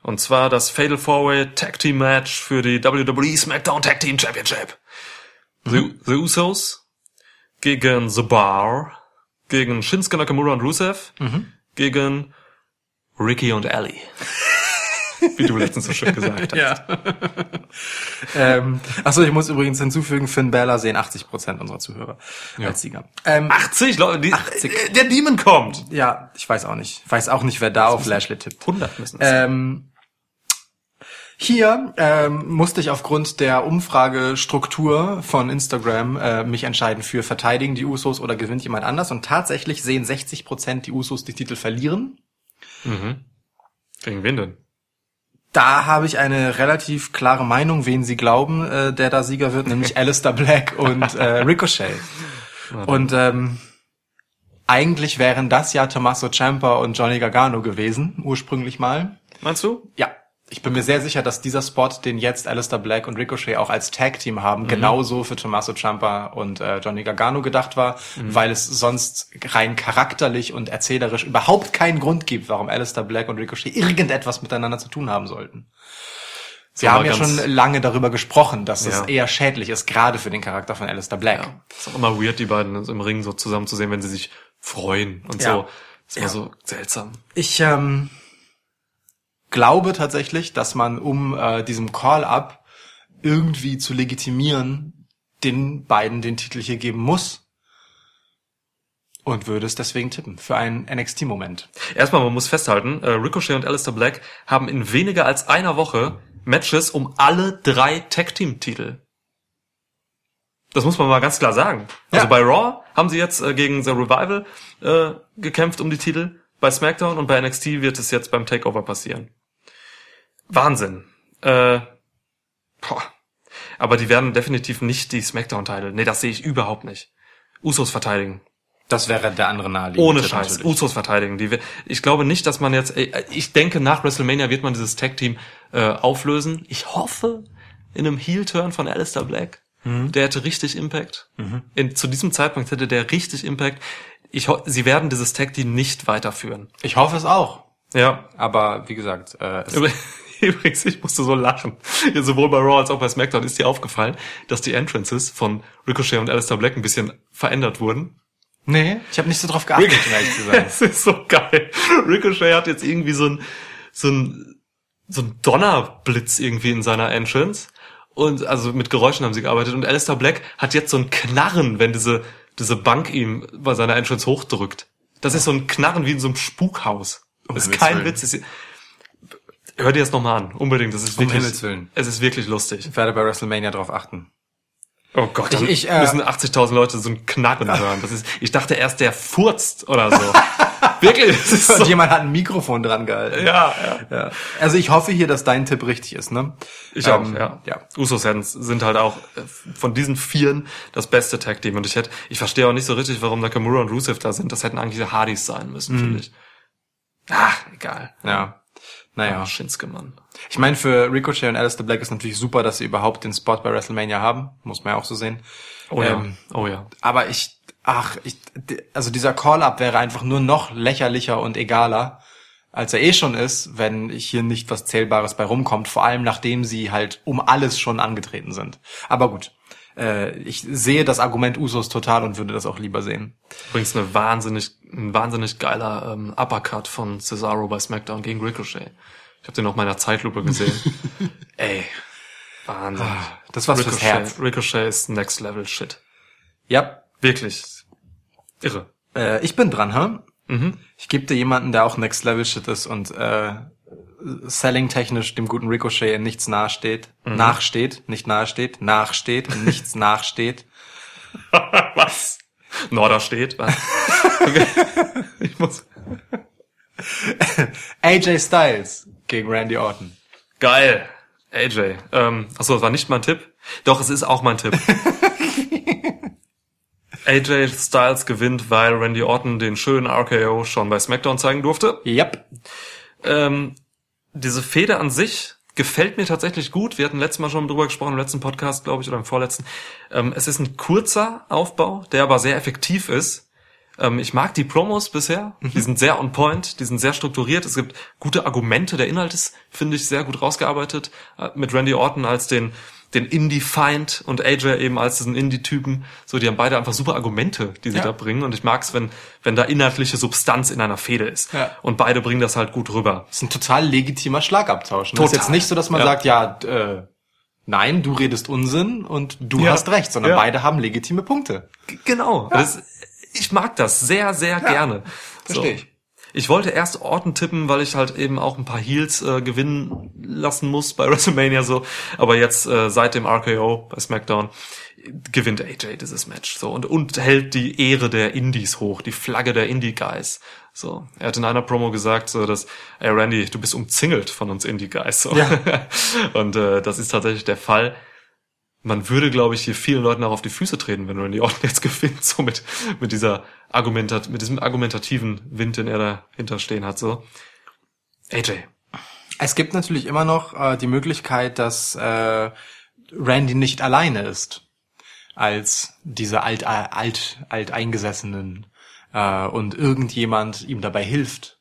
Und zwar das Fatal Four-Way Tag Team Match für die WWE SmackDown Tag Team Championship. The, The Usos gegen The Bar, gegen Shinsuke Nakamura und Rusev, gegen Ricky und Ellie. Wie du letztens so schön gesagt hast. Ja. ähm, achso, ich muss übrigens hinzufügen, Finn Balor sehen 80% unserer Zuhörer als Sieger. Ähm, 80 Leute, die, 80. äh, der Demon kommt. ja, ich weiß auch nicht. Ich weiß auch nicht, wer da auf Lashley tippt. 100 müssen es sein. Ähm, hier ähm, musste ich aufgrund der Umfragestruktur von Instagram äh, mich entscheiden für verteidigen die Usos oder gewinnt jemand anders. Und tatsächlich sehen 60% die Usos die Titel verlieren. Gegen wen denn? Da habe ich eine relativ klare Meinung, wen sie glauben, äh, der da Sieger wird, nämlich Alistair Black und äh, Ricochet. Und ähm, eigentlich wären das ja Tommaso Ciampa und Johnny Gargano gewesen, ursprünglich mal. Meinst du? Ja, ich bin mir sehr sicher, dass dieser Spot, den jetzt Alistair Black und Ricochet auch als Tag-Team haben, genauso für Tommaso Ciampa und äh, Johnny Gargano gedacht war, weil es sonst rein charakterlich und erzählerisch überhaupt keinen Grund gibt, warum Alistair Black und Ricochet irgendetwas miteinander zu tun haben sollten. Wir haben ja schon lange darüber gesprochen, dass es Ja. eher schädlich ist, gerade für den Charakter von Alistair Black. Ja. Ist auch immer weird, die beiden im Ring so zusammen zu sehen, wenn sie sich freuen und Ja. so. Ist immer Ja. so seltsam. Ich ähm, glaube tatsächlich, dass man, um äh, diesem Call-up irgendwie zu legitimieren, den beiden den Titel hier geben muss. Und würde es deswegen tippen. Für einen NXT-Moment. Erstmal, man muss festhalten, äh, Ricochet und Alistair Black haben in weniger als einer Woche Matches um alle drei Tag-Team-Titel. Das muss man mal ganz klar sagen. Also Ja. bei Raw haben sie jetzt äh, gegen The Revival äh, gekämpft um die Titel, bei SmackDown und bei NXT wird es jetzt beim Takeover passieren. Wahnsinn. Äh, boah. Aber die werden definitiv nicht die SmackDown-Titel. Nee, das sehe ich überhaupt nicht. Usos verteidigen. Das wäre der andere naheliegende Ohne Tipp Scheiß. natürlich. Usos verteidigen. Die, ich glaube nicht, dass man jetzt, äh, ich denke, nach WrestleMania wird man dieses Tag-Team äh, auflösen. Ich hoffe, in einem Heel-Turn von Alistair Black. Mhm. Der hätte richtig Impact. In, zu diesem Zeitpunkt hätte der richtig Impact. Ich sie werden dieses Tag-Team nicht weiterführen. Ich hoffe es auch. Ja. Aber wie gesagt, äh, es, Übrigens, ich musste so lachen. Ja, sowohl bei Raw als auch bei SmackDown ist dir aufgefallen, dass die Entrances von Ricochet und Alistair Black ein bisschen verändert wurden. nee, ich habe nicht so drauf geachtet, um ehrlich zu sein. Es ist so geil. Ricochet hat jetzt irgendwie so ein, so ein, so ein Donnerblitz irgendwie in seiner Entrance. Und also mit Geräuschen haben sie gearbeitet. Und Alistair Black hat jetzt so ein Knarren, wenn diese, diese Bank ihm bei seiner Entrance hochdrückt. Das ist so ein Knarren wie in so einem Spukhaus. Das ist kein. Witz. Hör dir das nochmal an. Unbedingt. Das ist Um wirklich, Himmels Willen. es ist wirklich lustig. Ich werde bei WrestleMania drauf achten. Oh Gott, dann Ich- ich, äh, müssen 80.000 Leute so ein Knarren hören. Das ist, ich dachte erst, der furzt oder so. Wirklich, ist Und so. jemand hat ein Mikrofon dran gehalten. Ja, ja. Ja. Also ich hoffe hier, dass dein Tipp richtig ist, ne? Ich auch, Ähm, ja. ja. Usos sind sind halt auch äh, von diesen Vieren das beste Tag Team. Und ich hätte, ich verstehe auch nicht so richtig, warum Nakamura und Rusev da sind. Das hätten eigentlich die Hardys sein müssen, Mhm. finde ich. Ah, egal. Ja. Naja. Ja, Shinsuke, Mann. Ich meine, für Ricochet und Alistair Black ist natürlich super, dass sie überhaupt den Spot bei WrestleMania haben. Muss man ja auch so sehen. Oh ja, Ähm, oh ja. aber ich, ach, ich, also dieser Call-Up wäre einfach nur noch lächerlicher und egaler, als er eh schon ist, wenn hier nicht was Zählbares bei rumkommt. Vor allem, nachdem sie halt um alles schon angetreten sind. Aber gut. Äh, ich sehe das Argument Usos total und würde das auch lieber sehen. Übrigens eine wahnsinnig, ein wahnsinnig geiler ähm, Uppercut von Cesaro bei SmackDown gegen Ricochet. Ich habe den auf meiner Zeitlupe gesehen. Ey, Wahnsinn. Das war's fürs Ricochet, Herz. Ricochet ist Next Level Shit. Ja, Wirklich. Irre. äh, ich bin dran, hä? Mhm. Ich gebe dir jemanden, der auch Next Level Shit ist und äh, Selling-technisch dem guten Ricochet in nichts nahesteht. Nachsteht, nicht nahesteht, nachsteht, in nichts nachsteht. Was? Norder steht. Was? Okay. Ich muss. AJ Styles gegen Randy Orton. Geil. AJ. Ähm, achso, das war nicht mein Tipp. Doch, es ist auch mein Tipp. AJ Styles gewinnt, weil Randy Orton den schönen RKO schon bei SmackDown zeigen durfte. Yep. Ähm, diese Fehde an sich gefällt mir tatsächlich gut. Wir hatten letztes Mal schon drüber gesprochen, im letzten Podcast, glaube ich, oder im vorletzten. Ähm, es ist ein kurzer Aufbau, der aber sehr effektiv ist. Ähm, ich mag die Promos bisher. Die sind sehr on point, die sind sehr strukturiert. Es gibt gute Argumente. Der Inhalt ist, finde ich, sehr gut rausgearbeitet. Äh, mit Randy Orton als den den Indie-Feind und AJ eben als diesen Indie-Typen. So, die haben beide einfach super Argumente, die sie Ja. da bringen. Und ich mag's, wenn, wenn da inhaltliche Substanz in einer Fehde ist. Ja. Und beide bringen das halt gut rüber. Das ist ein total legitimer Schlagabtausch. Das ist Total. jetzt nicht so, dass man Ja. sagt, ja, äh, nein, du redest Unsinn und du hast recht, sondern beide haben legitime Punkte. G- Genau. Das, ich mag das sehr, sehr gerne. versteh ich. Ich wollte erst Orton tippen, weil ich halt eben auch ein paar Heels äh, gewinnen lassen muss bei WrestleMania so. Aber jetzt äh, seit dem RKO bei SmackDown gewinnt AJ dieses Match so und und hält die Ehre der Indies hoch, die Flagge der Indie Guys. So, er hat in einer Promo gesagt, so dass, ey Randy, du bist umzingelt von uns Indie Guys. So. Ja. und äh, das ist tatsächlich der Fall man würde, glaube ich, hier vielen Leuten auch auf die Füße treten, wenn Randy Orton jetzt gewinnt, so mit, mit dieser Argumentat, mit diesem argumentativen Wind, den er dahinter stehen hat, so. AJ. Es gibt natürlich immer noch äh, die Möglichkeit, dass äh, Randy nicht alleine ist als diese alt, alt, alteingesessenen äh, und irgendjemand ihm dabei hilft,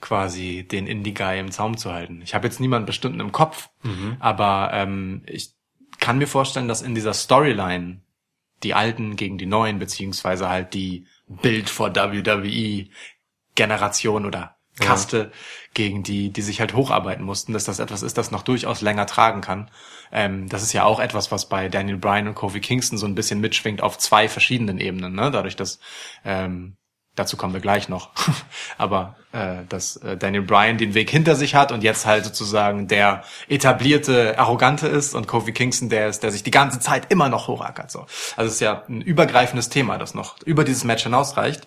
quasi den Indie-Guy im Zaum zu halten. Ich habe jetzt niemanden bestimmten im Kopf, aber ähm, ich kann mir vorstellen, dass in dieser Storyline die Alten gegen die Neuen, beziehungsweise halt die Bild vor WWE Generation oder Kaste gegen die, die sich halt hocharbeiten mussten, dass das etwas ist, das noch durchaus länger tragen kann. Ähm, das ist ja auch etwas, was bei Daniel Bryan und Kofi Kingston so ein bisschen mitschwingt auf zwei verschiedenen Ebenen, ne? Dadurch, dass ähm, dazu kommen wir gleich noch. Aber äh, dass äh, Daniel Bryan den Weg hinter sich hat und jetzt halt sozusagen der etablierte Arrogante ist und Kofi Kingston der ist, der sich die ganze Zeit immer noch hochackert. So. Also es ist ja ein übergreifendes Thema, das noch über dieses Match hinausreicht.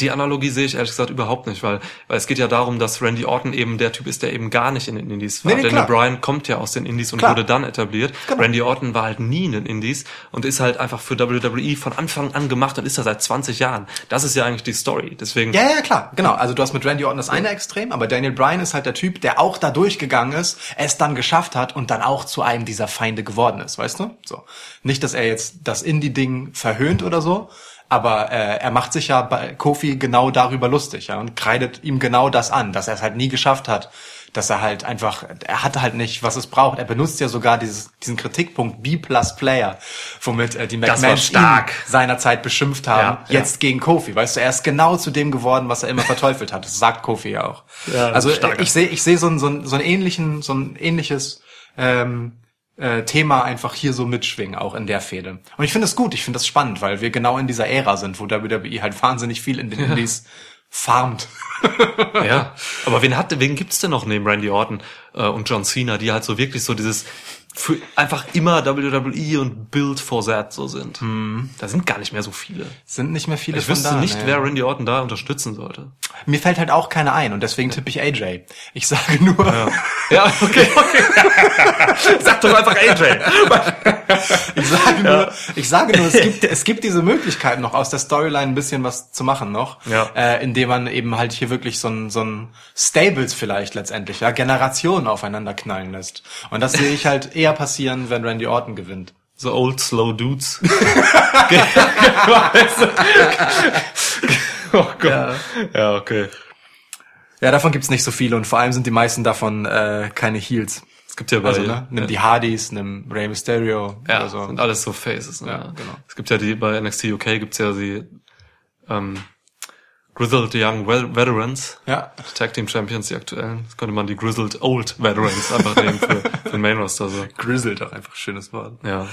Die Analogie sehe ich ehrlich gesagt überhaupt nicht, weil, weil es geht ja darum, dass Randy Orton eben der Typ ist, der eben gar nicht in den Indies war. Nee, nee, Daniel. Bryan kommt ja aus den Indies und Klar. wurde dann etabliert. Genau. Randy Orton war halt nie in den Indies und ist halt einfach für WWE von Anfang an gemacht und ist da seit 20 Jahren. Das ist ja eigentlich die Story. Deswegen, Ja, ja, klar, genau. Also du hast mit Randy Orton das eine Extrem, aber Daniel Bryan ist halt der Typ, der auch da durchgegangen ist, es dann geschafft hat und dann auch zu einem dieser Feinde geworden ist, weißt du? So. Nicht, dass er jetzt das Indie-Ding verhöhnt oder so, aber äh, er macht sich ja bei Kofi genau darüber lustig, ja, und kreidet ihm genau das an, dass er es halt nie geschafft hat, dass er halt einfach, er hatte halt nicht, was es braucht. Er benutzt ja sogar dieses, diesen Kritikpunkt B-Plus-Player, womit äh, die McMahon stark. ihn seinerzeit beschimpft haben, Ja, ja. jetzt gegen Kofi. Weißt du, er ist genau zu dem geworden, was er immer verteufelt hat. Das sagt Kofi ja auch. Ja, also stark. ich sehe ich sehe so ein, so, ein, so ein ähnlichen, so ein ähnliches ähm, äh, Thema einfach hier so mitschwingen, auch in der Fehde. Und ich finde es gut, ich finde das spannend, weil wir genau in dieser Ära sind, wo WWE halt wahnsinnig viel in den Indies farmt. Ja, aber wen hat, wen gibt's denn noch neben Randy Orton äh, und John Cena, die halt so wirklich so dieses für einfach immer WWE und Build for That so sind. Da sind gar nicht mehr so viele. Sind nicht mehr viele Ich wüsste da, nicht, nee. wer Randy Orton da unterstützen sollte. Mir fällt halt auch keiner ein und deswegen tippe ich AJ. Ich sage nur, Ja, okay, okay. Sag doch einfach AJ. ich sage nur, ich sage nur, es gibt, es gibt diese Möglichkeit noch aus der Storyline ein bisschen was zu machen noch, Ja. äh, indem man eben halt hier wirklich so ein, so ein Stables vielleicht letztendlich, ja, Generationen aufeinander knallen lässt. Und das sehe ich halt eher passieren, wenn Randy Orton gewinnt. So old slow dudes. oh Gott. Ja. Ja, okay. Ja, davon gibt's nicht so viele und vor allem sind die meisten davon äh, keine Heels. Es gibt ja bei, Also, ne, nimm die Hardys, nimm Rey Mysterio ja, oder so. sind alles so Faces. Ne? Ja, genau. Es gibt ja die, bei NXT UK gibt's ja die, ähm, Grizzled Young Veterans. Ja, Die Tag Team Champions, die aktuellen. Das könnte man die Grizzled Old Veterans einfach nehmen für, für den Main Roster, so. Grizzled auch einfach schönes Wort. Ja.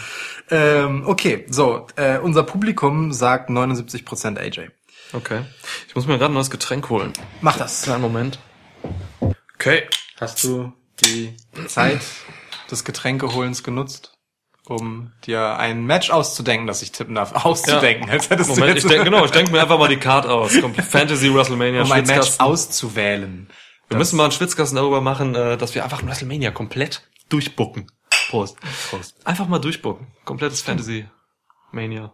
Ähm, okay, so, äh, unser Publikum sagt 79% AJ. Okay. Ich muss mir gerade ein neues Getränk holen. Mach das. Kleinen Moment. Okay. Hast du die Zeit des Getränkeholens genutzt, um dir ein Match auszudenken, das ich tippen darf? Auszudenken, als hättest Moment, du ich jetzt, denke, genau, ich denke mir einfach mal die Card aus. Fantasy WrestleMania um ein Match auszuwählen. Wir müssen mal einen Schwitzkasten darüber machen, äh, dass wir einfach WrestleMania komplett durchbucken. Prost. Prost. Einfach mal durchbucken. Komplettes Fantasy Mania.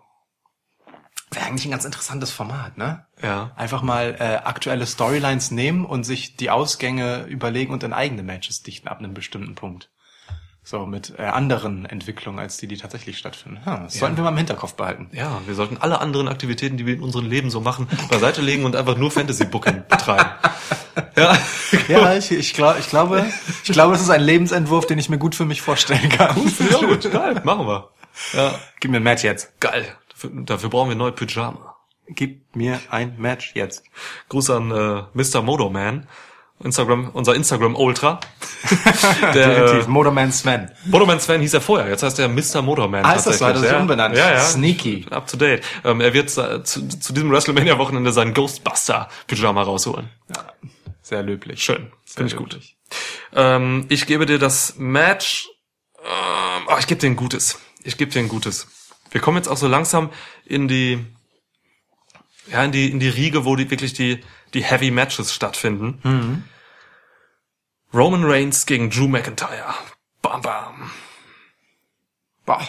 Wäre eigentlich ein ganz interessantes Format, ne? Ja. Einfach mal äh, aktuelle Storylines nehmen und sich die Ausgänge überlegen und in eigene Matches dichten ab einem bestimmten Punkt. So mit äh, anderen Entwicklungen als die, die tatsächlich stattfinden. Ha, das sollten wir mal im Hinterkopf behalten. Ja, wir sollten alle anderen Aktivitäten, die wir in unserem Leben so machen, beiseite legen und einfach nur Fantasy Booking betreiben. Ja. Ja, ich, ich, glaub, ich glaube, ich glaube, das ist ein Lebensentwurf, den ich mir gut für mich vorstellen kann. Ja, gut, geil, machen wir. Ja, Gib mir ein Match jetzt. geil. Dafür, dafür brauchen wir neue Pyjama. Gib mir ein Match jetzt. Gruß an äh, Mr. Modoman. Instagram, unser Instagram Ultra. Der Definitiv. äh, Motorman Sven. Motorman Sven hieß er vorher, jetzt heißt er Mr. Motorman. Ah, ist das so? Hat er sich ja. umbenannt? Ja, ja. Sneaky. Up to date. Ähm, er wird äh, zu, zu diesem WrestleMania-Wochenende seinen Ghostbuster-Pyjama rausholen. Sehr löblich. Schön. Finde ich gut. Ähm, ich gebe dir das Match. Ähm, oh, ich gebe dir ein gutes. Ich gebe dir ein gutes. Wir kommen jetzt auch so langsam in die, ja, in die, in die Riege, wo die wirklich die, die Heavy Matches stattfinden. Mhm. Roman Reigns gegen Drew McIntyre. Bam, bam. Boah.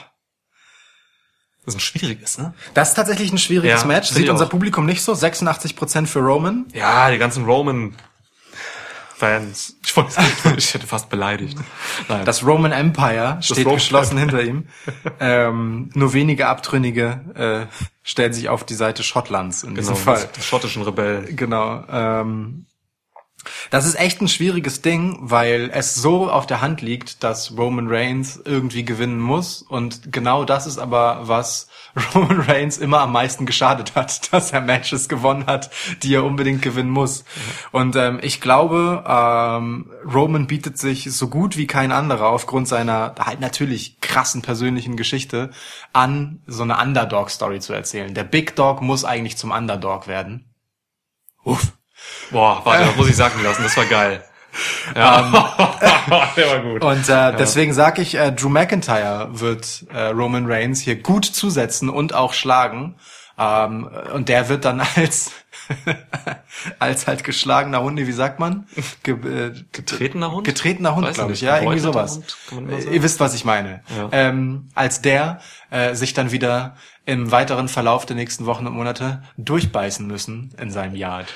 Das ist ein schwieriges, ne? Das ist tatsächlich ein schwieriges Ja, Match. Sieht unser. Publikum nicht so. 86% für Roman. Ja, die ganzen Roman Fans. Ich, wollte, ich hätte fast beleidigt. Nein. Das Roman Empire steht Roman geschlossen hinter ihm. Ähm, nur wenige Abtrünnige äh, stellen sich auf die Seite Schottlands in genau, diesem Fall. des schottischen Rebellen. Genau. Ähm, das ist echt ein schwieriges Ding, weil es so auf der Hand liegt, dass Roman Reigns irgendwie gewinnen muss. Und genau das ist aber, was Roman Reigns immer am meisten geschadet hat, dass er Matches gewonnen hat, die er unbedingt gewinnen muss. Und ähm, ich glaube, ähm, Roman bietet sich so gut wie kein anderer aufgrund seiner halt natürlich krassen persönlichen Geschichte an, so eine Underdog-Story zu erzählen. Der Big Dog muss eigentlich zum Underdog werden. Uff. Boah, warte, das muss ich sagen lassen, das war geil. Ja, der war gut. Und äh, deswegen sage ich, äh, Drew McIntyre wird äh, Roman Reigns hier gut zusetzen und auch schlagen. Ähm, und der wird dann als als halt geschlagener Hund, nee, wie sagt man? Ge äh, Getretener Hund? Getretener Hund, glaube ich. Ja, irgendwie sowas. Hund, Äh. Ihr wisst, was ich meine. Ja. Ähm, als der äh, sich dann wieder im weiteren Verlauf der nächsten Wochen und Monate durchbeißen müssen in seinem Yard.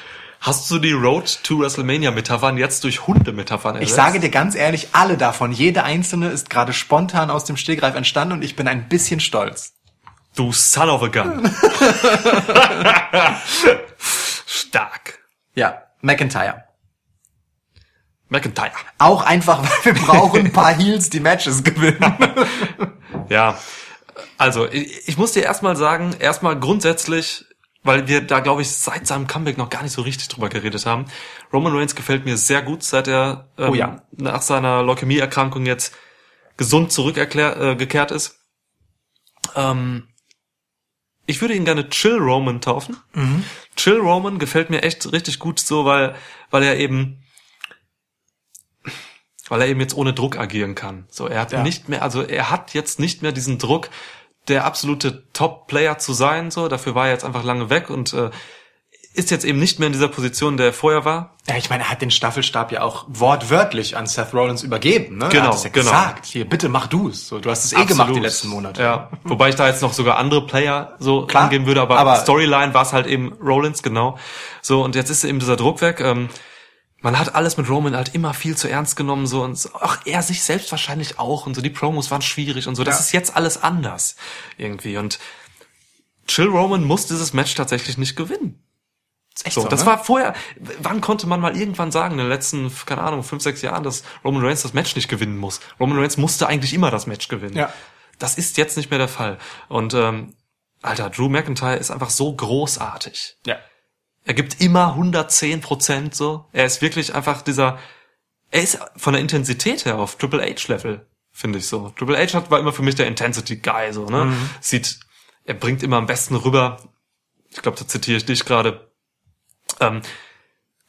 Hast du die Road to WrestleMania Metaphern jetzt durch Hunde Metaphern ersetzt? Ich sage dir ganz ehrlich, alle davon, jede einzelne ist gerade spontan aus dem Stegreif entstanden und ich bin ein bisschen stolz. Du son of a gun. Stark. Ja, McIntyre. McIntyre. Auch einfach, weil wir brauchen ein paar Heels, die Matches gewinnen. Ja. Also, ich, ich muss dir erstmal sagen, erstmal grundsätzlich, weil wir da, glaube ich, seit seinem Comeback noch gar nicht so richtig drüber geredet haben. Roman Reigns gefällt mir sehr gut, seit er ähm, Oh ja. nach seiner Leukämieerkrankung jetzt gesund zurückgekehrt äh, ist. Ähm, ich würde ihn gerne Chill Roman taufen. Chill Roman gefällt mir echt richtig gut so, weil, weil er eben weil er eben jetzt ohne Druck agieren kann. So, er hat Ja. nicht mehr, also er hat jetzt nicht mehr diesen Druck, der absolute Top-Player zu sein. So, dafür war er jetzt einfach lange weg und äh, ist jetzt eben nicht mehr in dieser Position, der er vorher war. Ja, ich meine, er hat den Staffelstab ja auch wortwörtlich an Seth Rollins übergeben. Ne? er Genau, hat es ja genau. gesagt. Hier, bitte mach du's. So, du hast es eh gemacht die letzten Monate. Ja, wobei ich da jetzt noch sogar andere Player so Klar, angeben würde, aber, aber- Storyline war es halt eben Rollins, genau. So, und jetzt ist eben dieser Druck weg. Ähm, man hat alles mit Roman halt immer viel zu ernst genommen, so, und so, auch er sich selbst wahrscheinlich auch, und so, die Promos waren schwierig und so. Das Ja. ist jetzt alles anders, irgendwie. Und Chill Roman muss dieses Match tatsächlich nicht gewinnen. Ist echt So, so, das ne? war vorher, wann konnte man mal irgendwann sagen, in den letzten, keine Ahnung, fünf, sechs Jahren, dass Roman Reigns das Match nicht gewinnen muss? Roman Reigns musste eigentlich immer das Match gewinnen. Ja. Das ist jetzt nicht mehr der Fall. Und, ähm, Alter, Drew McIntyre ist einfach so großartig. ja. Er gibt immer 110 Prozent so. Er ist wirklich einfach dieser, er ist von der Intensität her auf Triple H-Level, finde ich so. Triple H hat, war immer für mich der Intensity-Guy, so, ne? Sieht, er bringt immer am besten rüber, ich glaube, da zitiere ich dich gerade, ähm,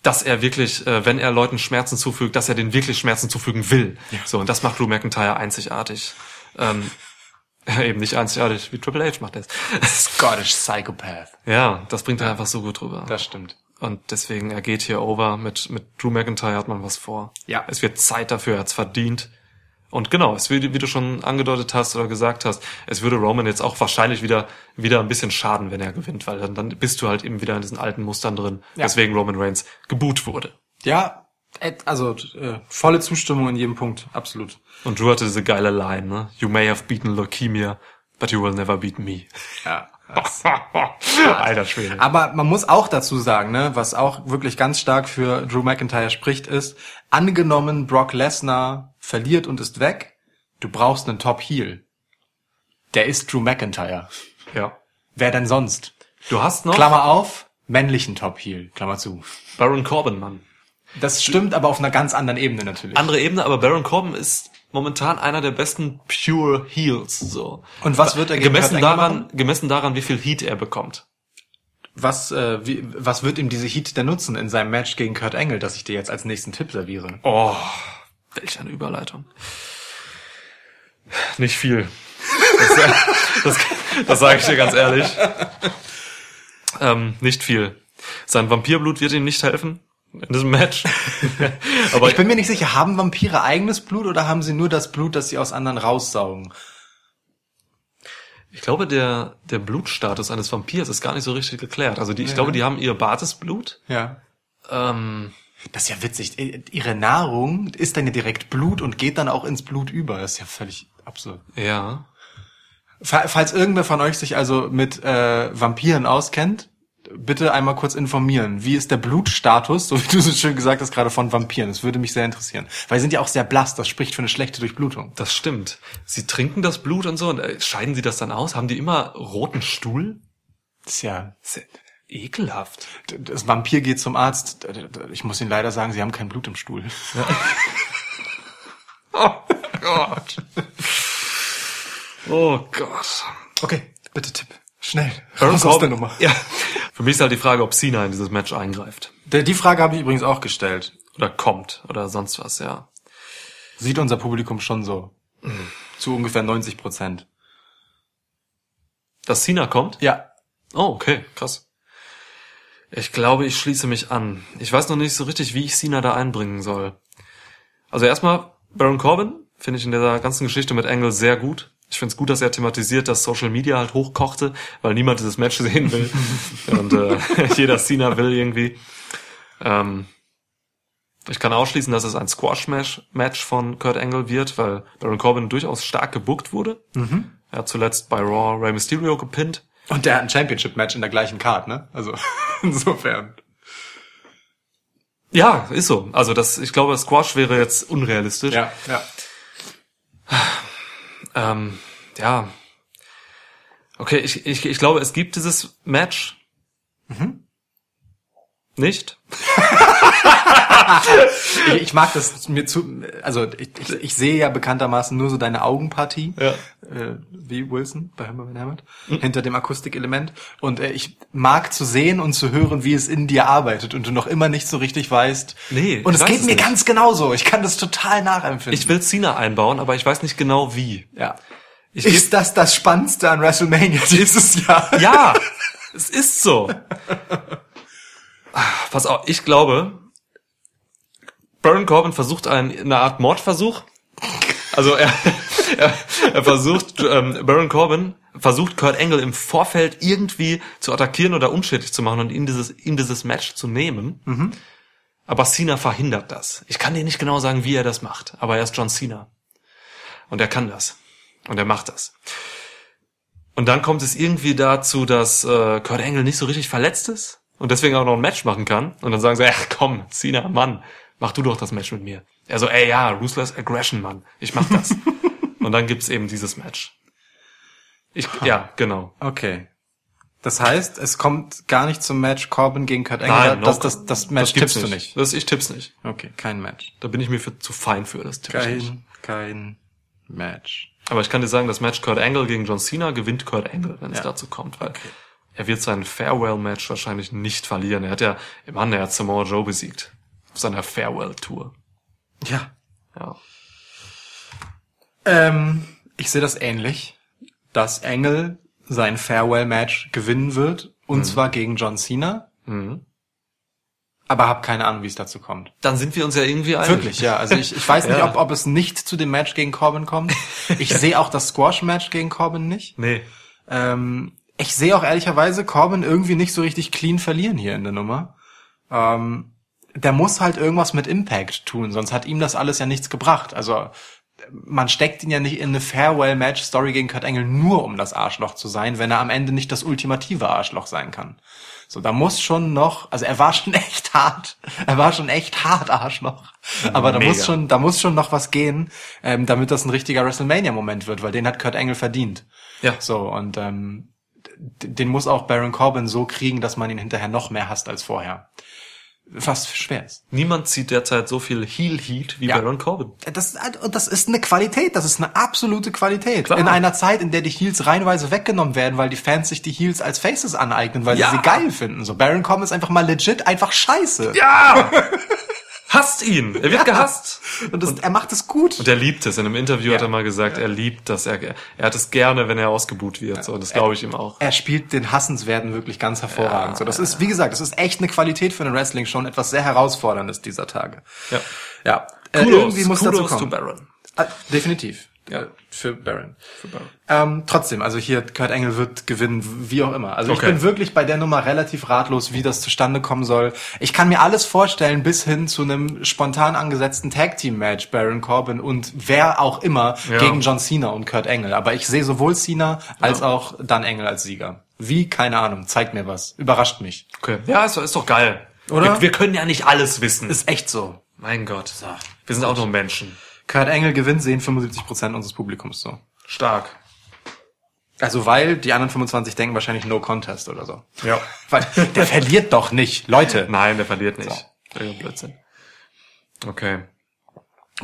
dass er wirklich, äh, wenn er Leuten Schmerzen zufügt, dass er denen wirklich Schmerzen zufügen will. So, und das macht Drew McIntyre einzigartig. Ähm, eben nicht einzigartig, wie Triple H macht das. Scottish Psychopath. ja, das bringt er einfach so gut rüber. Das stimmt. Und deswegen, er geht hier over. Mit, mit Drew McIntyre hat man was vor. Ja. Es wird Zeit dafür, er hat's verdient. Und genau, es würde, wie du schon angedeutet hast oder gesagt hast, es würde Roman jetzt auch wahrscheinlich wieder, wieder ein bisschen schaden, wenn er gewinnt, weil dann, dann bist du halt eben wieder in diesen alten Mustern drin, Ja. weswegen Roman Reigns geboot wurde. Ja, also äh, volle Zustimmung in jedem Punkt, absolut. Und Drew hatte diese geile Line, ne? You may have beaten Leukemia, but you will never beat me. Ja. Alter Schwede. Aber man muss auch dazu sagen, ne, was auch wirklich ganz stark für Drew McIntyre spricht, ist, angenommen Brock Lesnar verliert und ist weg, du brauchst einen Top Heel. Der ist Drew McIntyre. Ja. Wer denn sonst? Du hast noch Klammer auf, männlichen Top Heel, Klammer zu. Baron Corbin, Mann. Das stimmt, aber auf einer ganz anderen Ebene natürlich. andere Ebene, aber Baron Corbin ist momentan einer der besten Pure Heels. So. Und was wird er gemessen daran, gemessen daran, wie viel Heat er bekommt? was, äh, wie, was wird ihm diese Heat denn nutzen in seinem Match gegen Kurt Angle, das ich dir jetzt als nächsten Tipp serviere? Oh, welch eine Überleitung. Nicht viel. Das, das, das sage ich dir ganz ehrlich. Ähm, nicht viel. Sein Vampirblut wird ihm nicht helfen in diesem Match. Aber Ich bin mir nicht sicher, haben Vampire eigenes Blut oder haben sie nur das Blut, das sie aus anderen raussaugen? Ich glaube, der, der Blutstatus eines Vampirs ist gar nicht so richtig geklärt. Also die, ich glaube, die haben ihr Basisblut. Ja. Ähm, Das ist ja witzig. Äh, Ihre Nahrung ist dann ja direkt Blut und geht dann auch ins Blut über. Das ist ja völlig absurd. ja. Fa- Falls irgendwer von euch sich also mit äh, Vampiren auskennt, bitte einmal kurz informieren. Wie ist der Blutstatus, so wie du so schön gesagt hast, gerade von Vampiren? Das würde mich sehr interessieren. Weil sie sind ja auch sehr blass. Das spricht für eine schlechte Durchblutung. Das stimmt. Sie trinken das Blut und so und äh, scheiden sie das dann aus? Haben die immer roten Stuhl? Das ist ja Das ist ja ekelhaft. das Vampir geht zum Arzt. Ich muss Ihnen leider sagen, Sie haben kein Blut im Stuhl. Oh Gott. Oh Gott. Okay, bitte Tipp. Schnell. Raus aus der Nummer. Ja. Für mich ist halt die Frage, ob Cena in dieses Match eingreift. Der- Die Frage habe ich übrigens auch gestellt. Oder kommt. Oder sonst was, ja. Sieht unser Publikum schon so. Zu ungefähr 90 Prozent. Dass Cena kommt? Ja. Oh, okay, krass. Ich glaube, ich schließe mich an. Ich weiß noch nicht so richtig, wie ich Cena da einbringen soll. Also erstmal, Baron Corbin finde ich in dieser ganzen Geschichte mit Angle sehr gut. Ich finde es gut, dass er thematisiert, dass Social Media halt hochkochte, weil niemand dieses Match sehen will. Und äh, jeder Cena will irgendwie. Ähm, ich kann ausschließen, dass es ein Squash-Match von Kurt Angle wird, weil Baron Corbin durchaus stark gebuckt wurde. Er hat zuletzt bei Raw Rey Mysterio gepinnt. Und der hat ein Championship-Match in der gleichen Card, ne? Also insofern. Ja, ist so. Also das, ich glaube, Squash wäre jetzt unrealistisch. Ja, ja. Ähm, ja. Okay, ich, ich, ich glaube, es gibt dieses Match. Nicht? ich, ich mag das mir zu, also ich, ich, ich sehe ja bekanntermaßen nur so deine Augenpartie, Ja. äh, wie Wilson bei Hammer Hammett, hinter dem Akustikelement. Und äh, ich mag zu sehen und zu hören, wie es in dir arbeitet und du noch immer nicht so richtig weißt. Nee, Und es geht es mir nicht. ganz genauso. Ich kann das total nachempfinden. Ich will Cena einbauen, aber ich weiß nicht genau wie. ja. Ich ist das das Spannendste an WrestleMania dieses Jahr? Ja, es ist so. Ah, Pass auf, ich glaube, Baron Corbin versucht ein, eine Art Mordversuch. Also er, er, er versucht, ähm, Baron Corbin versucht Kurt Angle im Vorfeld irgendwie zu attackieren oder unschädlich zu machen und ihm dieses, ihm dieses Match zu nehmen. Aber Cena verhindert das. Ich kann dir nicht genau sagen, wie er das macht, aber er ist John Cena. Und er kann das. Und er macht das. Und dann kommt es irgendwie dazu, dass äh, Kurt Angle nicht so richtig verletzt ist und deswegen auch noch ein Match machen kann. Und dann sagen sie, ach komm, Cena, Mann, mach du doch das Match mit mir. Er so, ey ja, Ruthless Aggression, Mann, ich mach das. und dann gibt's eben dieses Match. Ich, ja, genau. Okay. Das heißt, es kommt gar nicht zum Match Corbin gegen Kurt Angle. Nein, das, das, das Match gibt's tippst du nicht. Das, ich tipp's nicht. Okay, kein Match. Da bin ich mir für, zu fein für, das tipp ich nicht. Kein, kein Match. Aber ich kann dir sagen, das Match Kurt Angle gegen John Cena gewinnt Kurt Angle, wenn es Ja. dazu kommt, weil er wird sein Farewell-Match wahrscheinlich nicht verlieren. Er hat ja, Mann, er hat Samoa Joe besiegt. Auf seiner Farewell-Tour. Ja. Ja. Ähm, ich sehe das ähnlich, dass Engel sein Farewell-Match gewinnen wird, und zwar gegen John Cena, Mhm. aber habe keine Ahnung, wie es dazu kommt. Dann sind wir uns ja irgendwie einig. Wirklich, ja. Also ich, ich weiß nicht, Ja. ob, ob es nicht zu dem Match gegen Corbin kommt. Ich sehe auch das Squash-Match gegen Corbin nicht. Nee. Ähm, ich sehe auch ehrlicherweise Corbin irgendwie nicht so richtig clean verlieren hier in der Nummer. Ähm, der muss halt irgendwas mit Impact tun, sonst hat ihm das alles ja nichts gebracht. Also man steckt ihn ja nicht in eine Farewell-Match-Story gegen Kurt Angle nur um das Arschloch zu sein, wenn er am Ende nicht das ultimative Arschloch sein kann. So, da muss schon noch, also er war schon echt hart, er war schon echt hart Arschloch, aber da Mega. muss schon, da muss schon noch was gehen, ähm, damit das ein richtiger WrestleMania-Moment wird, weil den hat Kurt Angle verdient. Ja. So, und ähm, den muss auch Baron Corbin so kriegen, dass man ihn hinterher noch mehr hasst als vorher. Was schwer ist. Niemand zieht derzeit so viel Heel-Heat wie Ja. Baron Corbin. Das, und das ist eine Qualität, das ist eine absolute Qualität. Klar. In einer Zeit, in der die Heels reihenweise weggenommen werden, weil die Fans sich die Heels als Faces aneignen, weil Ja. sie sie geil finden. So, Baron Corbin ist einfach mal legit einfach scheiße. Ja! Hasst ihn! Er wird gehasst! Und, das, er macht es gut. Und er liebt es. In einem Interview hat Ja. er mal gesagt, er liebt das. Er, er hat es gerne, wenn er ausgebuht wird. So, das glaube ich ihm auch. er spielt den Hassenswerten wirklich ganz hervorragend. Ja, so, das ist, wie gesagt, das ist echt eine Qualität für eine Wrestling schon etwas sehr herausforderndes dieser Tage. Ja. Ja, äh, Kudos, irgendwie muss Kudos dazu kommen. to Baron. Ah, definitiv. Ja, für Baron. Ähm, trotzdem, also hier Kurt Angle wird gewinnen, wie auch immer. Also Okay. ich bin wirklich bei der Nummer relativ ratlos, wie das zustande kommen soll. Ich kann mir alles vorstellen, bis hin zu einem spontan angesetzten Tag Team Match Baron Corbin und wer auch immer Ja. gegen John Cena und Kurt Angle. Aber ich sehe sowohl Cena als auch dann Angle als Sieger. Wie? Keine Ahnung. Zeigt mir was. Überrascht mich. Okay. Ja, ist, ist doch geil. Oder? Wir, wir können ja nicht alles wissen. Ist echt so. mein Gott. Wir sind auch nur Menschen. Kurt Angle gewinnt, sehen 75% unseres Publikums so. Stark. Also weil die anderen 25 denken wahrscheinlich No Contest oder so. Ja. Weil der verliert doch nicht, Leute. Nein, der verliert nicht. Ja, Blödsinn. Okay.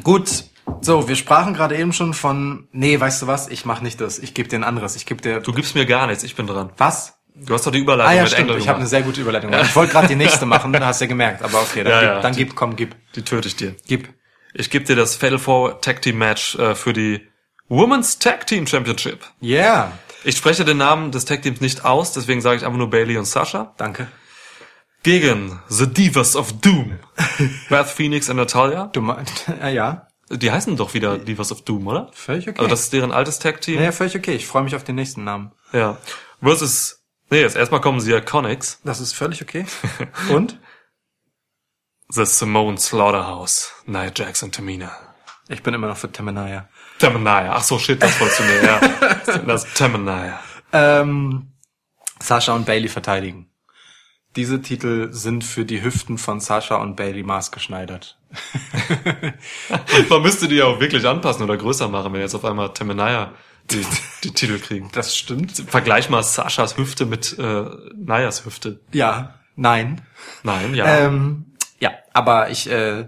Gut. So, wir sprachen gerade eben schon von, nee, weißt du was, ich mach nicht das, ich gebe dir ein anderes, ich gebe dir, Du gibst mir gar nichts, ich bin dran. was? Du hast doch die Überleitung Ah ja, mit stimmt, Engel ich habe eine sehr gute Überleitung gemacht. Ich wollte gerade die nächste machen, hast du ja gemerkt, aber okay, dann, Ja, gib, ja, dann die- gib, komm, gib, Die töte ich dir. gib. Ich gebe dir das Fatal Four Tag Team Match äh, für die Women's Tag Team Championship. Yeah, Ich spreche den Namen des Tag Teams nicht aus, deswegen sage ich einfach nur Bailey und Sasha. danke. Gegen The Divas of Doom. Beth Phoenix und Natalia. Du meinst, ja, ja, Die heißen doch wieder Divas of Doom, oder? völlig okay. Also das ist deren altes Tag Team. ja, ja, völlig okay, ich freue mich auf den nächsten Namen. Ja. Versus, nee, jetzt erstmal kommen sie Iconics. Das ist völlig okay. Und? The Simone Slaughterhouse. Nia Jax und Tamina. Ich bin immer noch für Temenaya. Tamanaya. Ach so, shit, das wolltest du mir, ja. Das ist Tamanaya. Ähm, Sascha und Bailey verteidigen. Diese Titel sind für die Hüften von Sascha und Bailey maßgeschneidert. Man müsste die ja auch wirklich anpassen oder größer machen, wenn jetzt auf einmal Tamanaya die, die Titel kriegen. Das stimmt. Vergleich mal Saschas Hüfte mit äh, Nayas Hüfte. Ja, nein. Nein, ja. Ähm, Ja, aber ich äh,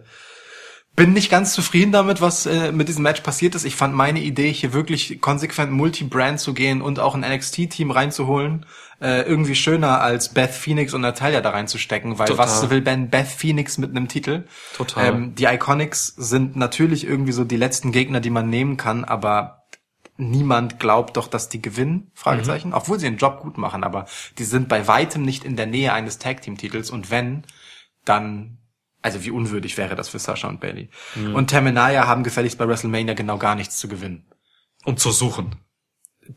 bin nicht ganz zufrieden damit, was äh, mit diesem Match passiert ist. Ich fand meine Idee, hier wirklich konsequent Multi-Brand zu gehen und auch ein NXT-Team reinzuholen, äh, irgendwie schöner als Beth Phoenix und Natalia da reinzustecken, weil Total. was will Ben Beth Phoenix mit einem Titel? Total. Ähm, die Iconics sind natürlich irgendwie so die letzten Gegner, die man nehmen kann, aber niemand glaubt doch, dass die gewinnen, Fragezeichen, obwohl sie den Job gut machen, aber die sind bei weitem nicht in der Nähe eines Tag-Team-Titels und wenn, dann, also wie unwürdig wäre das für Sasha und Bailey. Und Terminaya haben gefälligst bei WrestleMania genau gar nichts zu gewinnen. Und zu suchen.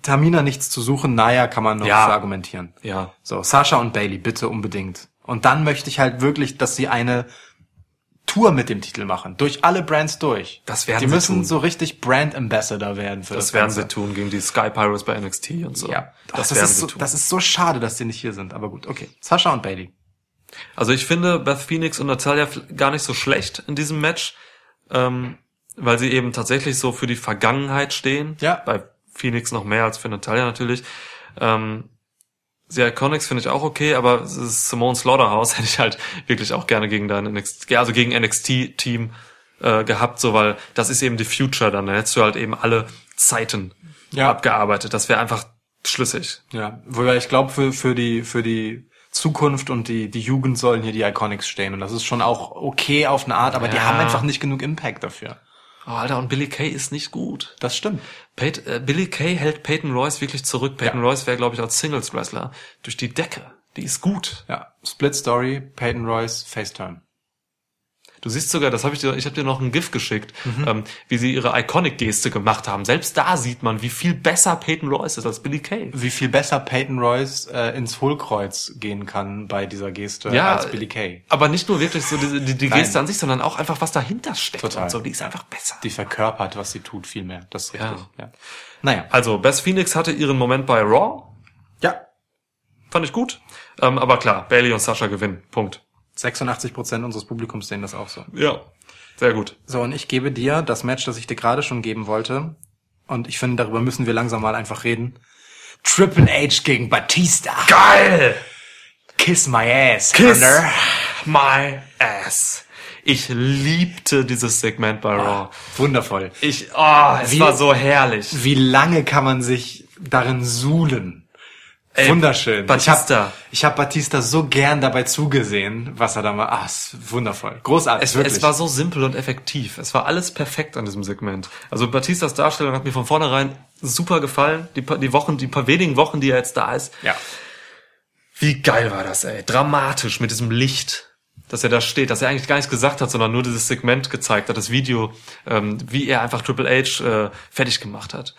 Tamina nichts zu suchen, Naya kann man noch Ja. argumentieren. Ja. So, Sasha und Bailey, bitte unbedingt. Und dann möchte ich halt wirklich, dass sie eine Tour mit dem Titel machen. Durch alle Brands durch. Das werden Die sie müssen tun. so richtig Brand Ambassador werden für das, Das werden Ganze. sie tun gegen die Sky Pirates bei NXT und so. Ja, das, das, werden ist sie so, tun. das ist so schade, dass die nicht hier sind. Aber gut, okay. Sasha und Bailey. Also ich finde Beth Phoenix und Natalia gar nicht so schlecht in diesem Match, ähm, weil sie eben tatsächlich so für die Vergangenheit stehen. Ja. Bei Phoenix noch mehr als für Natalia natürlich. Ähm, die Iconics finde ich auch okay, aber Simone Slaughterhouse hätte ich halt wirklich auch gerne gegen dein NXT, also gegen NXT-Team äh, gehabt, so weil das ist eben die Future dann. Dann hättest du halt eben alle Zeiten Ja. abgearbeitet. Das wäre einfach schlüssig. Ja, wobei ich glaube, für, für die, für die Zukunft und die, die Jugend sollen hier die Iconics stehen. Und das ist schon auch okay auf eine Art, aber die Ja. haben einfach nicht genug Impact dafür. Oh, Alter, und Billy Kay ist nicht gut. Das stimmt. Peyton, äh, Billy Kay hält Peyton Royce wirklich zurück. Peyton Ja. Royce wäre, glaube ich, als Singles-Wrestler durch die Decke. Die ist gut. Ja. Split Story, Peyton Royce, Faceturn. Du siehst sogar, das habe ich dir, ich habe dir noch ein GIF geschickt, Mhm. ähm, wie sie ihre Iconic-Geste gemacht haben. Selbst da sieht man, wie viel besser Peyton Royce ist als Billy Kay. Wie viel besser Peyton Royce äh, ins Hohlkreuz gehen kann bei dieser Geste Ja, als Billy Kay. Aber nicht nur wirklich so die, die, die. Geste an sich, sondern auch einfach, was dahinter steckt Total. und so. Die ist einfach besser. Die verkörpert, was sie tut, viel mehr. Das ist Ja. richtig. Ja. Naja. Also, Beth Phoenix hatte ihren Moment bei Raw. Ja. Fand ich gut. Ähm, aber klar, Bailey und Sasha gewinnen. Punkt. 86 Prozent unseres Publikums sehen das auch so. Ja. Sehr gut. So, und ich gebe dir das Match, das ich dir gerade schon geben wollte. Und ich finde, darüber müssen wir langsam mal einfach reden. Triple H gegen Batista. Geil! Kiss my ass, Kiss Hunter. my ass. Ich liebte dieses Segment bei Raw. Wundervoll. Ich, oh, es Wie- war so herrlich. Wie lange kann man sich darin suhlen? Ey, Wunderschön. Batista. Ich habe hab Batista so gern dabei zugesehen, was er da mal. Ah, ist wundervoll. Großartig. Es, wirklich. es war so simpel und effektiv. Es war alles perfekt an diesem Segment. Also Batistas Darstellung hat mir von vornherein super gefallen. Die, paar- die Wochen, die paar wenigen Wochen, die er jetzt da ist. ja. Wie geil war das, ey. Dramatisch mit diesem Licht, dass er da steht, dass er eigentlich gar nichts gesagt hat, sondern nur dieses Segment gezeigt hat, das Video, ähm, wie er einfach Triple H äh, fertig gemacht hat.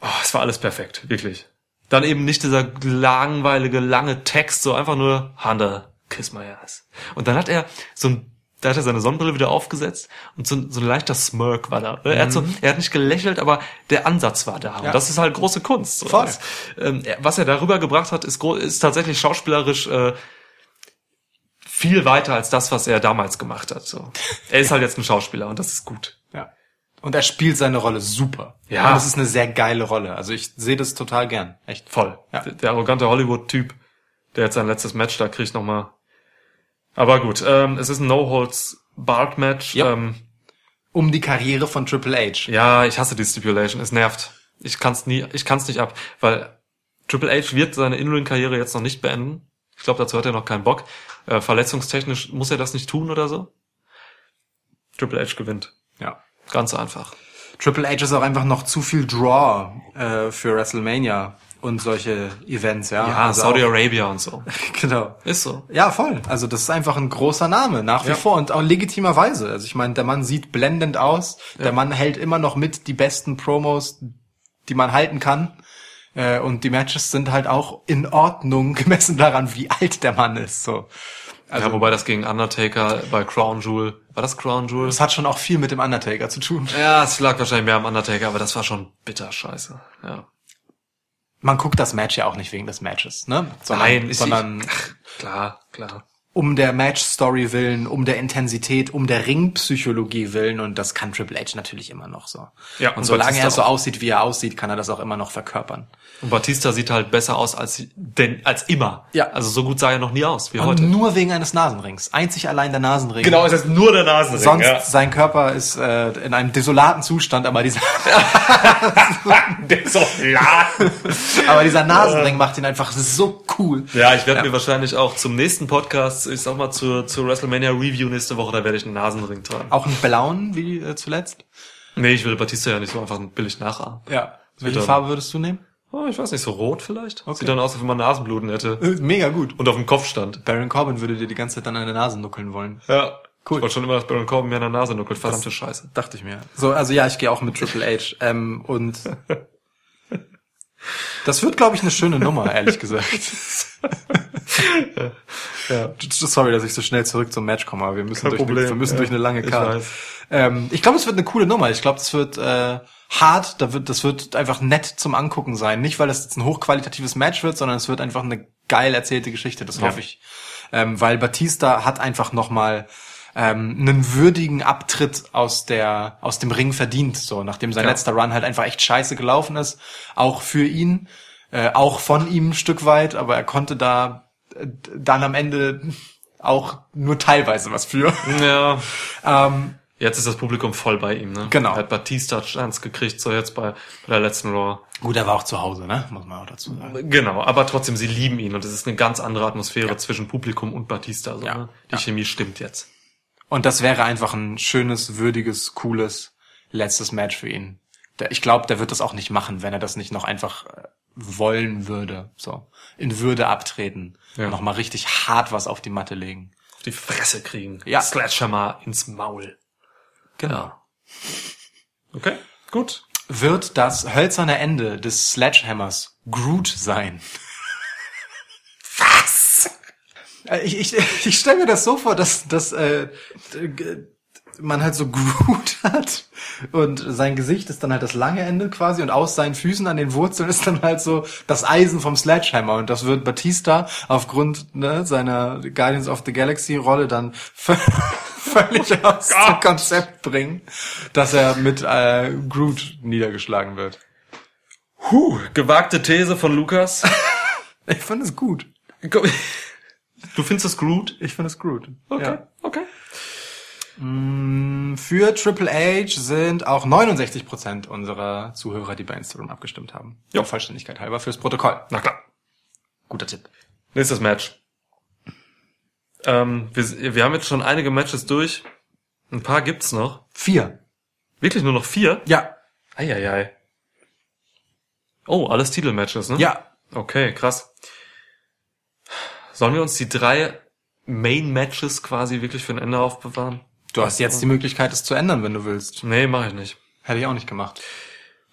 Oh, es war alles perfekt, wirklich. Dann eben nicht dieser langweilige, lange Text, so einfach nur Hunter, kiss my ass. Und dann hat er so ein da hat er seine Sonnenbrille wieder aufgesetzt und so, ein- so ein leichter Smirk war da. ne? Er, hat so, er hat nicht gelächelt, aber der Ansatz war da. Ja. Und das ist halt große Kunst. So. Voll. Das, ähm, was er darüber gebracht hat, ist, ist tatsächlich schauspielerisch äh, viel weiter als das, was er damals gemacht hat. So. Er ist halt jetzt ein Schauspieler und das ist gut. Und er spielt seine Rolle super. Ja. Und das ist eine sehr geile Rolle. Also ich sehe das total gern. Echt. Voll. Ja. Der, der arrogante Hollywood-Typ, der jetzt sein letztes Match da kriegt nochmal. Aber gut, ähm, es ist ein No-Holds-Barred-Match. Ja. Ähm, Um die Karriere von Triple H. Ja, ich hasse die Stipulation. Es nervt. Ich kann's nie, ich kann's nicht ab, weil Triple H wird seine In-Ring-Karriere jetzt noch nicht beenden. Ich glaube, dazu hat er noch keinen Bock. Äh, verletzungstechnisch muss er das nicht tun oder so. Triple H gewinnt. Ja. Ganz einfach. Triple H ist auch einfach noch zu viel Draw äh, für WrestleMania und solche Events, ja. Ja, Also Saudi Arabia und so. Genau. Ist so. Ja, voll. Also das ist einfach ein großer Name nach wie Ja. vor und auch legitimerweise. Also ich meine, der Mann sieht blendend aus. Der Mann hält immer noch mit die besten Promos, die man halten kann. Äh, und die Matches sind halt auch in Ordnung gemessen daran, wie alt der Mann ist. So. Also ja, wobei das gegen Undertaker bei Crown Jewel, war das Crown Jewel? das hat schon auch viel mit dem Undertaker zu tun. Ja, es lag wahrscheinlich mehr am Undertaker, aber das war schon bitter scheiße. Ja. Man guckt das Match ja auch nicht wegen des Matches, ne? Sondern, Nein, ist sondern ich, ach, klar, klar. Um der Match-Story willen, um der Intensität, um der Ringpsychologie willen und das kann Triple H natürlich immer noch so. Ja, und und solange Batista er so aussieht, wie er aussieht, kann er das auch immer noch verkörpern. Und Batista sieht halt besser aus als denn als immer. Ja. Also so gut sah er noch nie aus wie Und heute. nur wegen eines Nasenrings. Einzig allein der Nasenring. Genau, es ist nur der Nasenring. Sonst ja. sein Körper ist äh, in einem desolaten Zustand, aber dieser, ja. aber dieser Nasenring macht ihn einfach so cool. Ja, ich werde Ja. mir wahrscheinlich auch zum nächsten Podcast, ich sag mal zur, zur WrestleMania Review nächste Woche, da werde ich einen Nasenring tragen. Auch einen blauen, wie äh, zuletzt. Nee, ich will Batista ja nicht so einfach billig nachahmen. Ja. Welche Bitte. Farbe würdest du nehmen? Oh, ich weiß nicht, so rot vielleicht? Sieht dann aus, als wenn man Nasenbluten hätte. Äh, Mega gut. Und auf dem Kopf stand. Baron Corbin würde dir die ganze Zeit an eine Nase nuckeln wollen. Ja. Cool. Ich wollte schon immer, dass Baron Corbin mir an der Nase nuckelt. Verdammte Scheiße. Dachte ich mir. So, also ja, ich gehe auch mit Triple H. Ähm, und das wird, glaube ich, eine schöne Nummer, ehrlich gesagt. ja. Sorry, dass ich so schnell zurück zum Match komme, aber wir müssen, Kein durch, eine, wir müssen ja. durch eine lange Ich Karte. weiß. Ähm, ich glaube, es wird eine coole Nummer. Ich glaube, das wird äh, hart. Da wird, das wird einfach nett zum Angucken sein. Nicht, weil es jetzt ein hochqualitatives Match wird, sondern es wird einfach eine geil erzählte Geschichte. Das Ja. hoffe ich. Ähm, weil Batista hat einfach noch mal ähm, einen würdigen Abtritt aus der aus dem Ring verdient, so nachdem sein Ja. letzter Run halt einfach echt scheiße gelaufen ist, auch für ihn, äh, auch von ihm ein Stück weit, aber er konnte da äh, dann am Ende auch nur teilweise was für. Ja. ähm, Jetzt ist das Publikum voll bei ihm, ne? Genau. Er hat Batista Chance gekriegt, so jetzt bei, bei der letzten Raw. gut, er war auch zu Hause, ne? Muss man auch dazu sagen. Genau, aber trotzdem, sie lieben ihn und es ist eine ganz andere Atmosphäre zwischen Publikum und Batista. So, Ja. ne? Die Ja. Chemie stimmt jetzt. Und das wäre einfach ein schönes, würdiges, cooles letztes Match für ihn. Ich glaube, der wird das auch nicht machen, wenn er das nicht noch einfach äh, wollen würde. So in Würde abtreten, Ja. noch mal richtig hart was auf die Matte legen. Auf die Fresse kriegen. Ja. Sledgehammer ins Maul. Genau. Okay, gut. Wird das hölzerne Ende des Sledgehammers Groot sein? Was? Ich, ich, ich stelle mir das so vor, dass, dass äh, man halt so Groot hat und sein Gesicht ist dann halt das lange Ende quasi und aus seinen Füßen an den Wurzeln ist dann halt so das Eisen vom Sledgehammer und das wird Batista aufgrund ne, seiner Guardians of the Galaxy Rolle dann völlig aus dem Konzept bringen, dass er mit äh, Groot niedergeschlagen wird. Huh, gewagte These von Lukas. Ich finde es gut. Du findest es gut? Ich finde es gut. Okay, Ja. okay. Für Triple H sind auch 69% unserer Zuhörer, die bei Instagram abgestimmt haben. Ja. Vollständigkeit halber fürs Protokoll. Na klar. Guter Tipp. Nächstes Match. Ähm, wir, wir haben jetzt schon einige Matches durch. Ein paar gibt's noch. Vier. Wirklich nur noch vier? Ja. Eieiei. Oh, alles Titelmatches, ne? Ja. Okay, krass. Sollen wir uns die drei Main-Matches quasi wirklich für ein Ende aufbewahren? Du hast jetzt die Möglichkeit, es zu ändern, wenn du willst. Nee, mache ich nicht. Hätte ich auch nicht gemacht.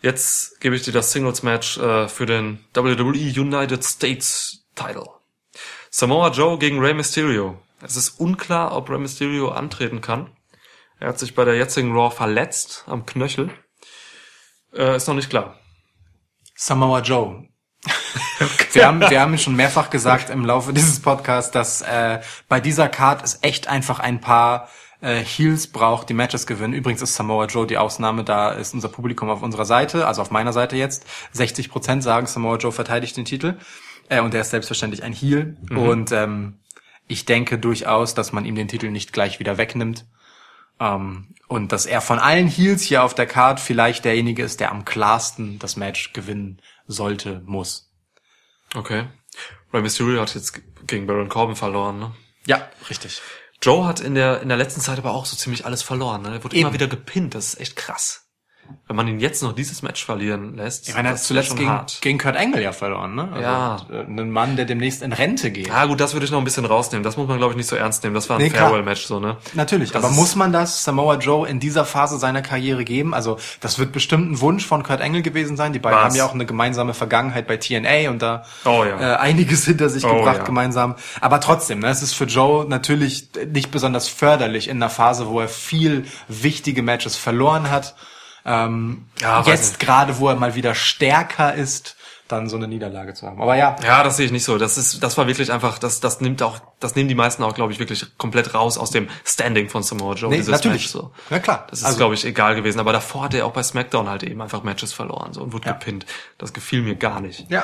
Jetzt gebe ich dir das Singles-Match äh, für den WWE United States Title. Samoa Joe gegen Rey Mysterio. Es ist unklar, ob Rey Mysterio antreten kann. Er hat sich bei der jetzigen Raw verletzt am Knöchel. Äh, ist noch nicht klar. Samoa Joe. Wir haben, wir haben schon mehrfach gesagt im Laufe dieses Podcasts, dass äh, bei dieser Card es echt einfach ein paar äh, Heels braucht, die Matches gewinnen. Übrigens ist Samoa Joe die Ausnahme, da ist unser Publikum auf unserer Seite, also auf meiner Seite jetzt. 60 Prozent sagen, Samoa Joe verteidigt den Titel. Äh, und er ist selbstverständlich ein Heel. Und ähm, ich denke durchaus, dass man ihm den Titel nicht gleich wieder wegnimmt. Ähm, und dass er von allen Heels hier auf der Card vielleicht derjenige ist, der am klarsten das Match gewinnen sollte, muss. Okay. Rey Mysterio hat jetzt gegen Baron Corbin verloren, ne? Ja, richtig. Joe hat in der, in der letzten Zeit aber auch so ziemlich alles verloren, ne? Er wurde Eben. immer wieder gepinnt, das ist echt krass. Wenn man ihn jetzt noch dieses Match verlieren lässt, Ich meine, er hat zuletzt gegen, hart. gegen Kurt Angle ja verloren, ne? Also, Ja. äh, Ein Mann, der demnächst in Rente geht. Ja, gut, das würde ich noch ein bisschen rausnehmen. Das muss man, glaube ich, nicht so ernst nehmen. Das war ein Nee. Farewell-Match, so, ne? Natürlich, Das aber muss man das Samoa Joe in dieser Phase seiner Karriere geben? Also das wird bestimmt ein Wunsch von Kurt Angle gewesen sein. Die beiden Was? haben ja auch eine gemeinsame Vergangenheit bei TNA und da Oh ja. äh, einiges hinter sich Oh gebracht ja. gemeinsam. Aber trotzdem, ne, es ist für Joe natürlich nicht besonders förderlich in einer Phase, wo er viel wichtige Matches verloren hat. Ähm, Ja, jetzt gerade, wo er mal wieder stärker ist, dann so eine Niederlage zu haben. Aber ja, Ja, das sehe ich nicht so. Das ist, das war wirklich einfach, das, das nimmt auch, das nehmen die meisten auch, glaube ich, wirklich komplett raus aus dem Standing von Samoa Joe. nee, natürlich. Match, so. Ja klar. Das ist, Also- glaube ich, egal gewesen. Aber davor hat er auch bei SmackDown halt eben einfach Matches verloren so und wurde Ja. gepinnt. Das gefiel mir gar nicht. Ja.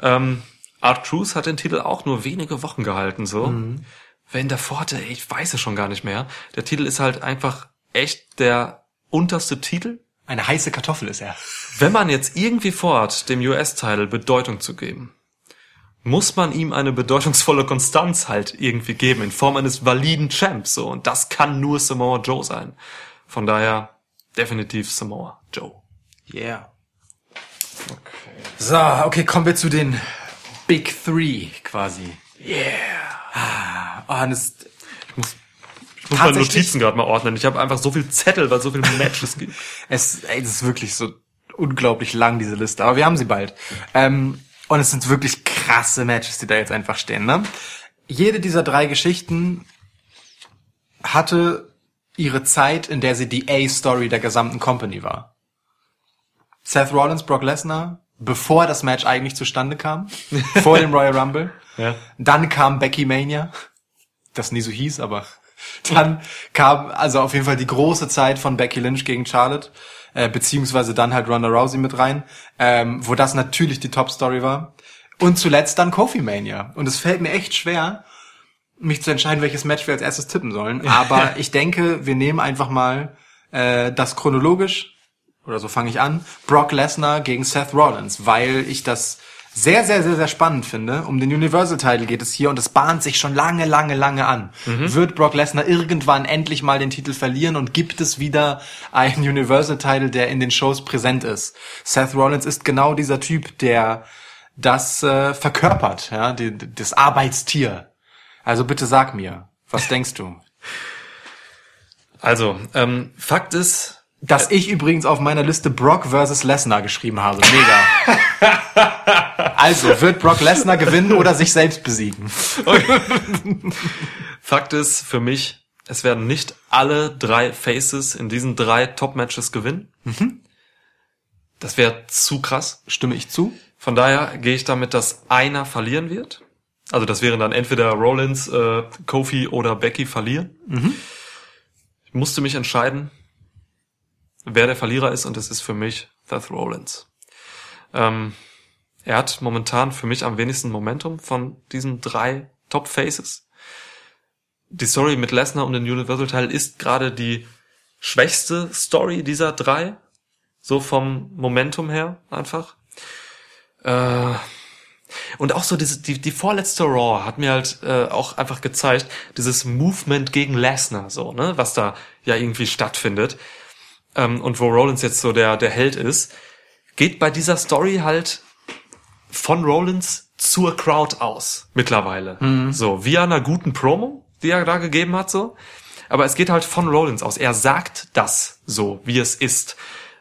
Ähm, Art Cruz hat den Titel auch nur wenige Wochen gehalten, so. Mhm. Wenn davor hatte, ich weiß es schon gar nicht mehr. Der Titel ist halt einfach echt der unterste Titel. Eine heiße Kartoffel ist er. Wenn man jetzt irgendwie vorhat, dem US-Title Bedeutung zu geben, muss man ihm eine bedeutungsvolle Konstanz halt irgendwie geben, in Form eines validen Champs, so. Und das kann nur Samoa Joe sein. Von daher, definitiv Samoa Joe. Yeah. So, okay, kommen wir zu den Big Three quasi. Yeah. Ah, und es, meine Tatsächlich- Notizen gerade mal ordnen. Ich habe einfach so viel Zettel, weil es so viele Matches gibt. es, ey, das ist wirklich so unglaublich lang, diese Liste. Aber wir haben sie bald. Ähm, und es sind wirklich krasse Matches, die da jetzt einfach stehen. Ne? Jede dieser drei Geschichten hatte ihre Zeit, in der sie die A-Story der gesamten Company war. Seth Rollins, Brock Lesnar, bevor das Match eigentlich zustande kam, vor dem Royal Rumble. Ja. Dann kam Becky Mania, das nie so hieß, aber dann kam also auf jeden Fall die große Zeit von Becky Lynch gegen Charlotte, äh, beziehungsweise dann halt Ronda Rousey mit rein, ähm, wo das natürlich die Top-Story war. Und zuletzt dann Kofi Mania. Und es fällt mir echt schwer, mich zu entscheiden, welches Match wir als erstes tippen sollen. Aber ich denke, wir nehmen einfach mal äh, das chronologisch, oder so fange ich an, Brock Lesnar gegen Seth Rollins, weil ich das sehr, sehr, sehr, sehr spannend finde. Um den Universal Title geht es hier und es bahnt sich schon lange, lange, lange an. Wird Brock Lesnar irgendwann endlich mal den Titel verlieren und gibt es wieder einen Universal Title, der in den Shows präsent ist? Seth Rollins ist genau dieser Typ, der das äh, verkörpert, ja, die, das Arbeitstier. Also bitte sag mir, was denkst du? Also, ähm, Fakt ist, Dass ich übrigens auf meiner Liste Brock versus Lesnar geschrieben habe. Mega. also, wird Brock Lesnar gewinnen oder sich selbst besiegen? Fakt ist für mich, es werden nicht alle drei Faces in diesen drei Top-Matches gewinnen. Das wäre zu krass. Stimme ich zu? Von daher gehe ich damit, dass einer verlieren wird. Also das wären dann entweder Rollins, äh, Kofi oder Becky verlieren. Ich musste mich entscheiden, wer der Verlierer ist und es ist für mich Seth Rollins. Ähm, er hat momentan für mich am wenigsten Momentum von diesen drei Top Faces. Die Story mit Lesnar und den Universal Teil ist gerade die schwächste Story dieser drei. So vom Momentum her einfach. Äh, und auch so diese, die, die vorletzte Raw hat mir halt äh, auch einfach gezeigt, dieses Movement gegen Lesnar, so, ne, was da ja irgendwie stattfindet. Ähm, und wo Rollins jetzt so der, der Held ist, geht bei dieser Story halt von Rollins zur Crowd aus, mittlerweile. So, via einer guten Promo, die er da gegeben hat, so. Aber es geht halt von Rollins aus. Er sagt das so, wie es ist.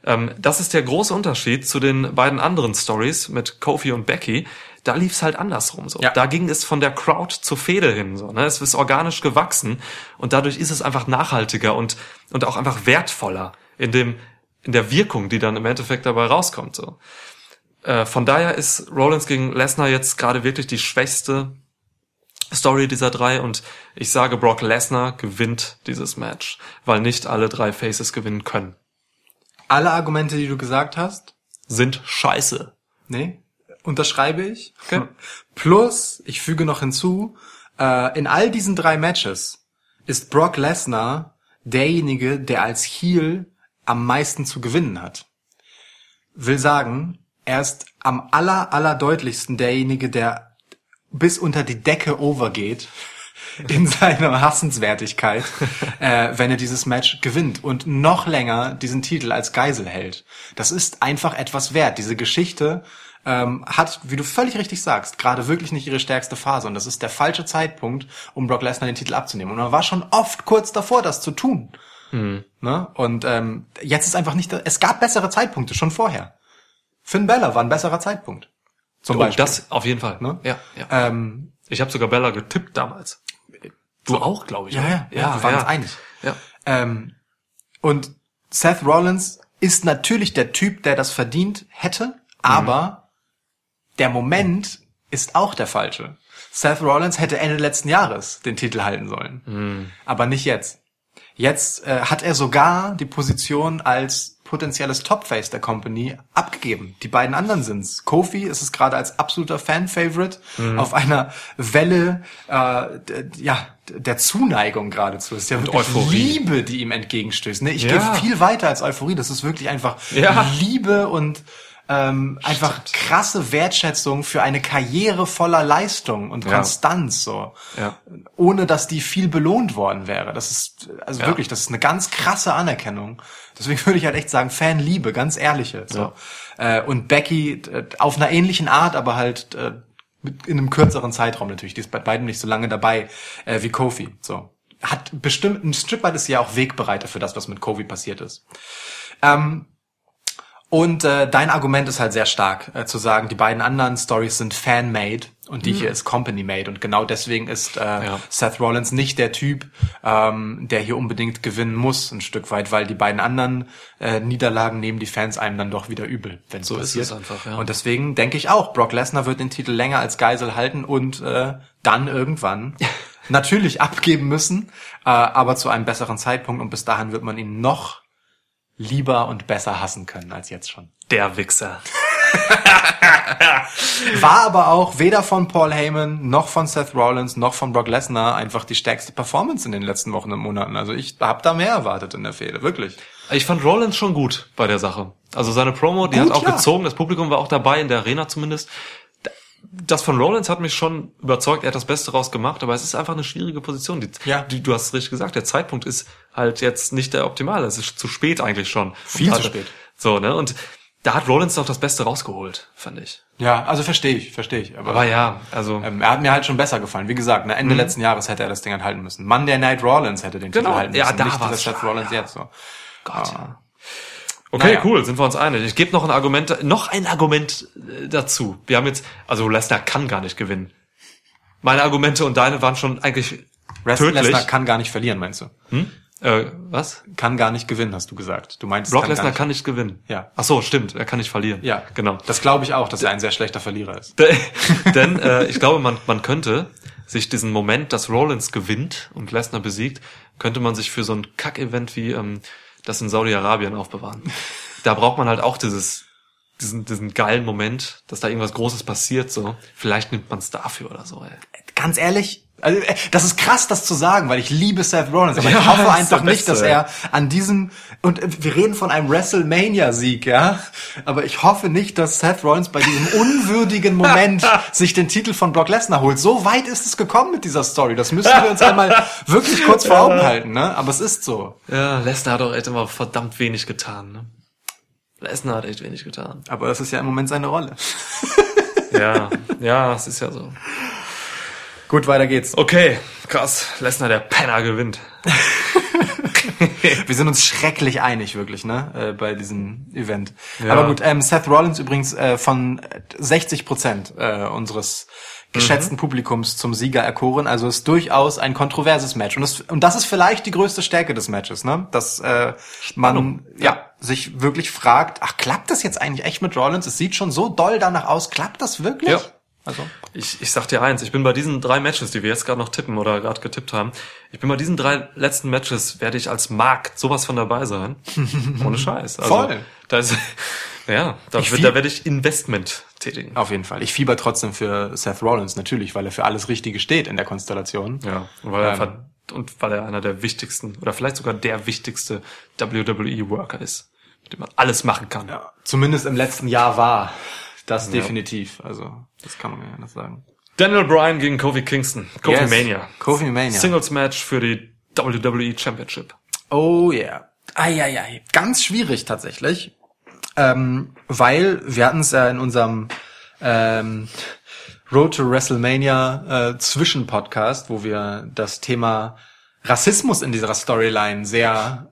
Ähm, das ist der große Unterschied zu den beiden anderen Stories mit Kofi und Becky. Da lief's halt andersrum so. Ja. Da ging es von der Crowd zur Fehde hin so. Ne? Es ist organisch gewachsen und dadurch ist es einfach nachhaltiger und und auch einfach wertvoller in dem in der Wirkung, die dann im Endeffekt dabei rauskommt so. Äh, von daher ist Rollins gegen Lesnar jetzt gerade wirklich die schwächste Story dieser drei und ich sage, Brock Lesnar gewinnt dieses Match, weil nicht alle drei Faces gewinnen können. Alle Argumente, die du gesagt hast, Sind scheiße. nee, unterschreibe ich. Okay. Plus, ich füge noch hinzu, äh, in all diesen drei Matches ist Brock Lesnar derjenige, der als Heel am meisten zu gewinnen hat. Will sagen, er ist am aller, aller deutlichsten derjenige, der bis unter die Decke overgeht in seiner Hassenswertigkeit, äh, wenn er dieses Match gewinnt und noch länger diesen Titel als Geisel hält. Das ist einfach etwas wert. Diese Geschichte ähm, hat, wie du völlig richtig sagst, gerade wirklich nicht ihre stärkste Phase und das ist der falsche Zeitpunkt, um Brock Lesnar den Titel abzunehmen. Und man war schon oft kurz davor, das zu tun. Ne? Und ähm, jetzt ist einfach nicht, es gab bessere Zeitpunkte schon vorher. Finn Bella war ein besserer Zeitpunkt. Zum Oh, Beispiel. das auf jeden Fall. Ne? Ja, ja. ähm, Ich habe sogar Bella getippt damals. Du auch, glaube ich. Ja, ja, ja, wir waren uns einig. Ja. Ähm, und Seth Rollins ist natürlich der Typ, der das verdient hätte, aber der Moment ist auch der falsche. Seth Rollins hätte Ende letzten Jahres den Titel halten sollen. Aber nicht jetzt. Jetzt äh, hat er sogar die Position als potenzielles Topface der Company abgegeben. Die beiden anderen sind's. Kofi ist es gerade als absoluter Fan-Favorite auf einer Welle äh, ja, der Zuneigung geradezu. Es ist ja wirklich Euphorie. Liebe, die ihm entgegenstößt. Ne? Ich Ja. gehe viel weiter als Euphorie. Das ist wirklich einfach Ja. Liebe und ähm, einfach krasse Wertschätzung für eine Karriere voller Leistung und Ja. Konstanz so Ja. ohne dass die viel belohnt worden wäre. Das ist also Ja. wirklich, das ist eine ganz krasse Anerkennung. Deswegen würde ich halt echt sagen, Fanliebe, ganz ehrliche. So. Äh, und Becky äh, auf einer ähnlichen Art, aber halt äh, mit, in einem kürzeren Zeitraum natürlich. Die ist bei beiden nicht so lange dabei äh, wie Kofi. So hat bestimmt ein Stück weit ist ja auch Wegbereiter für das, was mit Kofi passiert ist. Ähm, und äh, dein Argument ist halt sehr stark, äh, zu sagen, die beiden anderen Stories sind fan-made und die hier ist company-made. Und genau deswegen ist äh, Ja. Seth Rollins nicht der Typ, ähm, der hier unbedingt gewinnen muss, ein Stück weit, weil die beiden anderen äh, Niederlagen nehmen die Fans einem dann doch wieder übel, wenn So ist passiert. es einfach, ja. Und deswegen denke ich auch, Brock Lesnar wird den Titel länger als Geisel halten und äh, dann irgendwann natürlich abgeben müssen, äh, aber zu einem besseren Zeitpunkt und bis dahin wird man ihn noch lieber und besser hassen können als jetzt schon. Der Wichser. War aber auch weder von Paul Heyman noch von Seth Rollins noch von Brock Lesnar einfach die stärkste Performance in den letzten Wochen und Monaten. Also ich habe da mehr erwartet in der Fehde, wirklich. Ich fand Rollins schon gut bei der Sache. Also seine Promo, die Gut, hat auch ja. gezogen, das Publikum war auch dabei, in der Arena zumindest. Das von Rollins hat mich schon überzeugt, er hat das Beste rausgemacht, aber es ist einfach eine schwierige Position. Die, Ja. die, du hast es richtig gesagt, der Zeitpunkt ist halt jetzt nicht der optimale. Es ist zu spät eigentlich schon. Viel zu Gerade- spät. So, ne? Und da hat Rollins doch das Beste rausgeholt, fand ich. Ja, also verstehe ich, verstehe ich. Aber, Aber ja, also. ähm, er hat mir halt schon besser gefallen. Wie gesagt, ne, Ende letzten Jahres hätte er das Ding halt halten müssen. Monday Night Rollins hätte den Genau, Titel halten ja, müssen. da nicht dieser schon, Rollins jetzt so. Gott. Ah. Okay, Naja. cool, sind wir uns einig. Ich gebe noch ein Argument, noch ein Argument äh, dazu. Wir haben jetzt, also Lesnar kann gar nicht gewinnen. Meine Argumente und deine waren schon eigentlich Rest tödlich. Lesnar kann gar nicht verlieren, meinst du? Äh, was? Kann gar nicht gewinnen, hast du gesagt. Du meinst, Brock Lesnar kann nicht gewinnen. Ja. Ach so, stimmt. Er kann nicht verlieren. Ja, genau. Das glaube ich auch, dass er ein sehr schlechter Verlierer ist. Denn äh, ich glaube, man, man könnte sich diesen Moment, dass Rollins gewinnt und Lesnar besiegt, könnte man sich für so ein Kack-Event wie ähm, das in Saudi-Arabien aufbewahren. Da braucht man halt auch dieses diesen, diesen geilen Moment, dass da irgendwas Großes passiert. So, vielleicht nimmt man es dafür oder so. Ey. Ganz ehrlich, also, äh, das ist krass, das zu sagen, weil ich liebe Seth Rollins, aber Ja, ich hoffe einfach nicht, dass er an diesem und äh, wir reden von einem WrestleMania-Sieg, ja, aber ich hoffe nicht, dass Seth Rollins bei diesem unwürdigen Moment sich den Titel von Brock Lesnar holt. So weit ist es gekommen mit dieser Story. Das müssen wir uns einmal wirklich kurz vor Augen halten, ne? Aber es ist so. Ja, Lesnar hat doch echt immer verdammt wenig getan. Ne? Lesnar hat echt wenig getan. Aber das ist ja im Moment seine Rolle. Ja, ja, es ist ja so. Gut, weiter geht's. Okay, krass. Lesnar, der Penner gewinnt. Wir sind uns schrecklich einig, wirklich, ne, äh, bei diesem Event. Ja. Aber gut, ähm, Seth Rollins übrigens äh, von 60 Prozent äh, unseres geschätzten Publikums zum Sieger erkoren. Also ist durchaus ein kontroverses Match. Und das, und das ist vielleicht die größte Stärke des Matches, ne? Dass äh, man ja sich wirklich fragt, ach, klappt das jetzt eigentlich echt mit Rollins? Es sieht schon so doll danach aus. Klappt das wirklich? Ja. Also, Ich, ich sag dir eins, ich bin bei diesen drei Matches, die wir jetzt gerade noch tippen oder gerade getippt haben, ich bin bei diesen drei letzten Matches, werde ich als Markt sowas von dabei sein. Ohne Scheiß. Also, Voll. Da ist, ja, da, Ich da werde ich Investment tätigen. auf jeden Fall. Ich fieber trotzdem für Seth Rollins, natürlich, weil er für alles Richtige steht in der Konstellation. Ja, und weil, er Ähm. ver- und weil er einer der wichtigsten oder vielleicht sogar der wichtigste WWE-Worker ist, mit dem man alles machen kann. Ja, zumindest im letzten Jahr war. Das definitiv. Also, das kann man ja anders sagen. Daniel Bryan gegen Kofi Kingston. Kofi Yes. Mania. Kofi Mania. Singles Match für die WWE Championship. Oh yeah. Eieiei. Ganz schwierig tatsächlich. Ähm, weil wir hatten es ja in unserem ähm, Road to WrestleMania äh, Zwischenpodcast, wo wir das Thema Rassismus in dieser Storyline sehr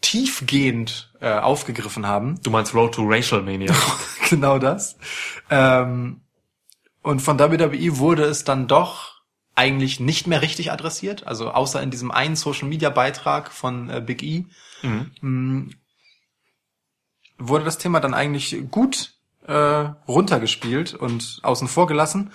tiefgehend äh, aufgegriffen haben. Du meinst Road to Racial Mania. genau das. Ähm, und von WWE wurde es dann doch eigentlich nicht mehr richtig adressiert, also außer in diesem einen Social Media Beitrag von äh, Big E Mhm. mh, wurde das Thema dann eigentlich gut äh, runtergespielt und außen vor gelassen.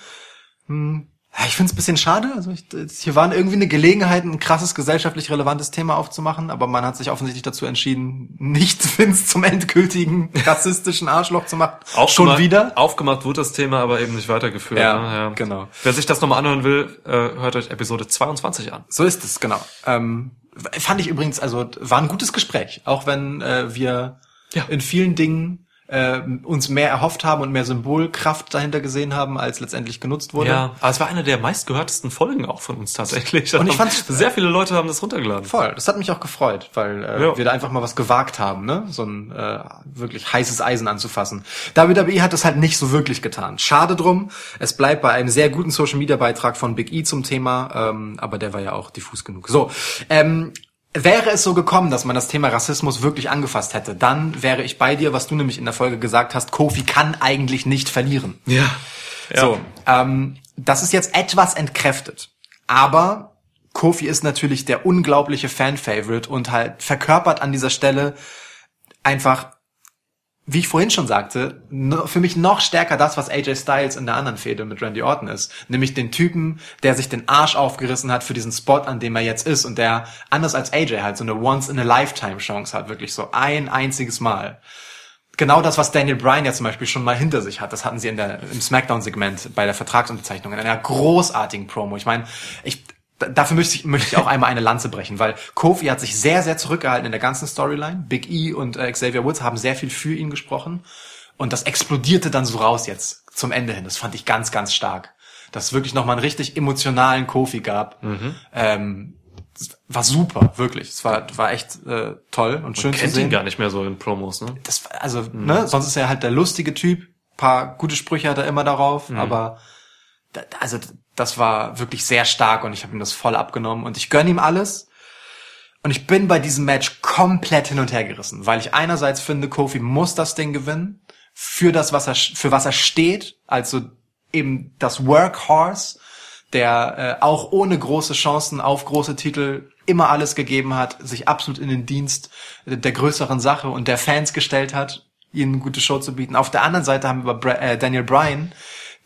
Hm, ja, ich finde es ein bisschen schade. Also ich, hier waren irgendwie eine Gelegenheit, ein krasses gesellschaftlich relevantes Thema aufzumachen, aber man hat sich offensichtlich dazu entschieden, nicht Vince zum endgültigen rassistischen Arschloch zu machen. Schon wieder. Aufgemacht wurde das Thema, aber eben nicht weitergeführt. Ja, ne? ja. genau. Wer sich das nochmal anhören will, äh, hört euch Episode 22 an. So ist es, genau. Ähm, fand ich übrigens, also war ein gutes Gespräch, auch wenn äh, wir Ja. in vielen Dingen äh, uns mehr erhofft haben und mehr Symbolkraft dahinter gesehen haben, als letztendlich genutzt wurde. Ja, aber es war eine der meistgehörtesten Folgen auch von uns tatsächlich. Und ich fand's- sehr viele Leute haben das runtergeladen. Voll, das hat mich auch gefreut, weil äh, Ja. wir da einfach mal was gewagt haben, ne? So ein äh, wirklich heißes Eisen anzufassen. WWE hat das halt nicht so wirklich getan. Schade drum. Es bleibt bei einem sehr guten Social Media Beitrag von Big E zum Thema, ähm, aber der war ja auch diffus genug. So, ähm, Wäre es so gekommen, dass man das Thema Rassismus wirklich angefasst hätte, dann wäre ich bei dir, was du nämlich in der Folge gesagt hast, Kofi kann eigentlich nicht verlieren. Ja. ja. So, ähm, das ist jetzt etwas entkräftet. Aber Kofi ist natürlich der unglaubliche Fan-Favorite und halt verkörpert an dieser Stelle einfach, wie ich vorhin schon sagte, für mich noch stärker das, was AJ Styles in der anderen Fehde mit Randy Orton ist. Nämlich den Typen, der sich den Arsch aufgerissen hat für diesen Spot, an dem er jetzt ist und der, anders als AJ halt, so eine Once-in-a-Lifetime-Chance hat, wirklich so ein einziges Mal genau das, was Daniel Bryan ja zum Beispiel schon mal hinter sich hat. Das hatten sie in der, im Smackdown-Segment bei der Vertragsunterzeichnung in einer großartigen Promo. Ich meine, ich, dafür möchte ich, möchte ich auch einmal eine Lanze brechen, weil Kofi hat sich sehr, sehr zurückgehalten in der ganzen Storyline. Big E und äh, Xavier Woods haben sehr viel für ihn gesprochen. Und das explodierte dann so raus jetzt zum Ende hin. Das fand ich ganz, ganz stark. Dass es wirklich nochmal einen richtig emotionalen Kofi gab. Ähm, das war super, wirklich. Es war, war echt äh, toll und schön zu Kennt sehen ihn gar nicht mehr so in Promos, ne? das, also, ne, sonst ist er halt der lustige Typ. Paar gute Sprüche hat er immer darauf, aber da, also das war wirklich sehr stark und ich habe ihm das voll abgenommen und ich gönn ihm alles. Und ich bin bei diesem Match komplett hin und her gerissen, weil ich einerseits finde, Kofi muss das Ding gewinnen für das, was er für was er steht, also eben das Workhorse, der äh, auch ohne große Chancen auf große Titel immer alles gegeben hat, sich absolut in den Dienst der größeren Sache und der Fans gestellt hat, ihnen eine gute Show zu bieten. Auf der anderen Seite haben wir äh, Daniel Bryan,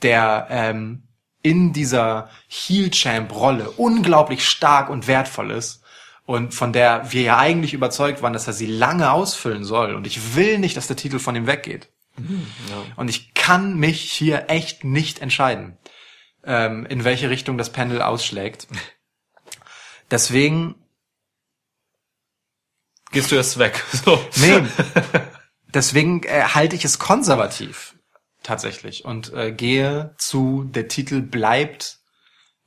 der ähm, in dieser Heel-Champ-Rolle unglaublich stark und wertvoll ist und von der wir ja eigentlich überzeugt waren, dass er sie lange ausfüllen soll. Und ich will nicht, dass der Titel von ihm weggeht. Und ich kann mich hier echt nicht entscheiden, ähm, in welche Richtung das Pendel ausschlägt. Deswegen, Gehst du erst weg. So. nee, deswegen äh, halte ich es konservativ tatsächlich und äh, gehe zu, der Titel bleibt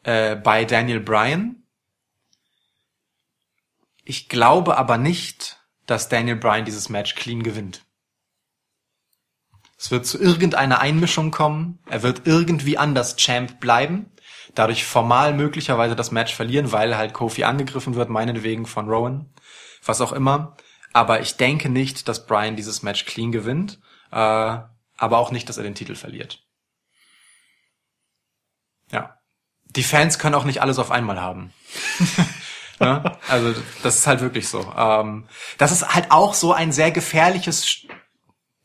äh, bei Daniel Bryan. Ich glaube aber nicht, dass Daniel Bryan dieses Match clean gewinnt. Es wird zu irgendeiner Einmischung kommen. Er wird irgendwie anders Champ bleiben. Dadurch formal möglicherweise das Match verlieren, weil halt Kofi angegriffen wird, meinetwegen von Rowan. Was auch immer. Aber ich denke nicht, dass Bryan dieses Match clean gewinnt. Äh, aber auch nicht, dass er den Titel verliert. Ja. Die Fans können auch nicht alles auf einmal haben. ne? Also das ist halt wirklich so. Ähm, das ist halt auch so ein sehr gefährliches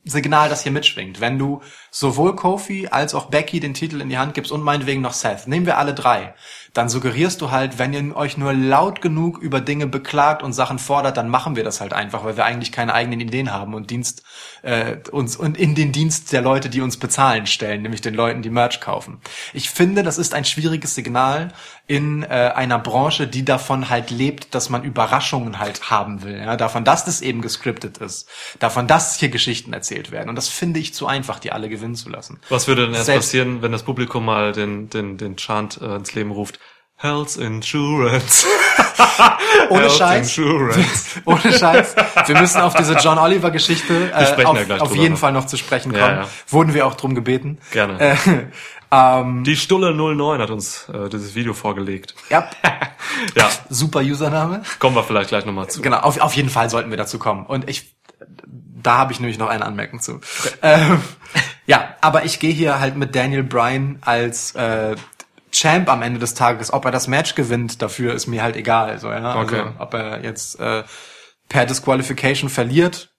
Signal, das hier mitschwingt. Wenn du sowohl Kofi als auch Becky den Titel in die Hand gibst und meinetwegen noch Seth, nehmen wir alle drei, dann suggerierst du halt, wenn ihr euch nur laut genug über Dinge beklagt und Sachen fordert, dann machen wir das halt einfach, weil wir eigentlich keine eigenen Ideen haben und Dienst äh, uns und in den Dienst der Leute, die uns bezahlen, stellen, nämlich den Leuten, die Merch kaufen. Ich finde, das ist ein schwieriges Signal in äh, einer Branche, die davon halt lebt, dass man Überraschungen halt haben will, ja, davon, dass das eben gescriptet ist, davon, dass hier Geschichten erzählt werden. Und das finde ich zu einfach, die alle gewinnen zu lassen. Was würde denn erst Selbst- passieren, wenn das Publikum mal den, den, den Chant äh, ins Leben ruft? Health Insurance. Ohne Health Scheiß. Insurance. Ohne Scheiß. Wir müssen auf diese John Oliver Geschichte äh, auf, auf jeden noch. Fall noch zu sprechen kommen. Ja, ja. Wurden wir auch drum gebeten. Gerne. Äh, ähm, Die Stulle 09 hat uns äh, dieses Video vorgelegt. ja, Ja, super Username. kommen wir vielleicht gleich nochmal zu. Genau, auf, auf jeden Fall sollten wir dazu kommen. Und ich, da habe ich nämlich noch eine Anmerkung zu. Ähm, ja, aber ich gehe hier halt mit Daniel Bryan als äh, Champ am Ende des Tages. Ob er das Match gewinnt, dafür ist mir halt egal. So, ja? Okay. Also, ob er jetzt äh, per Disqualification verliert,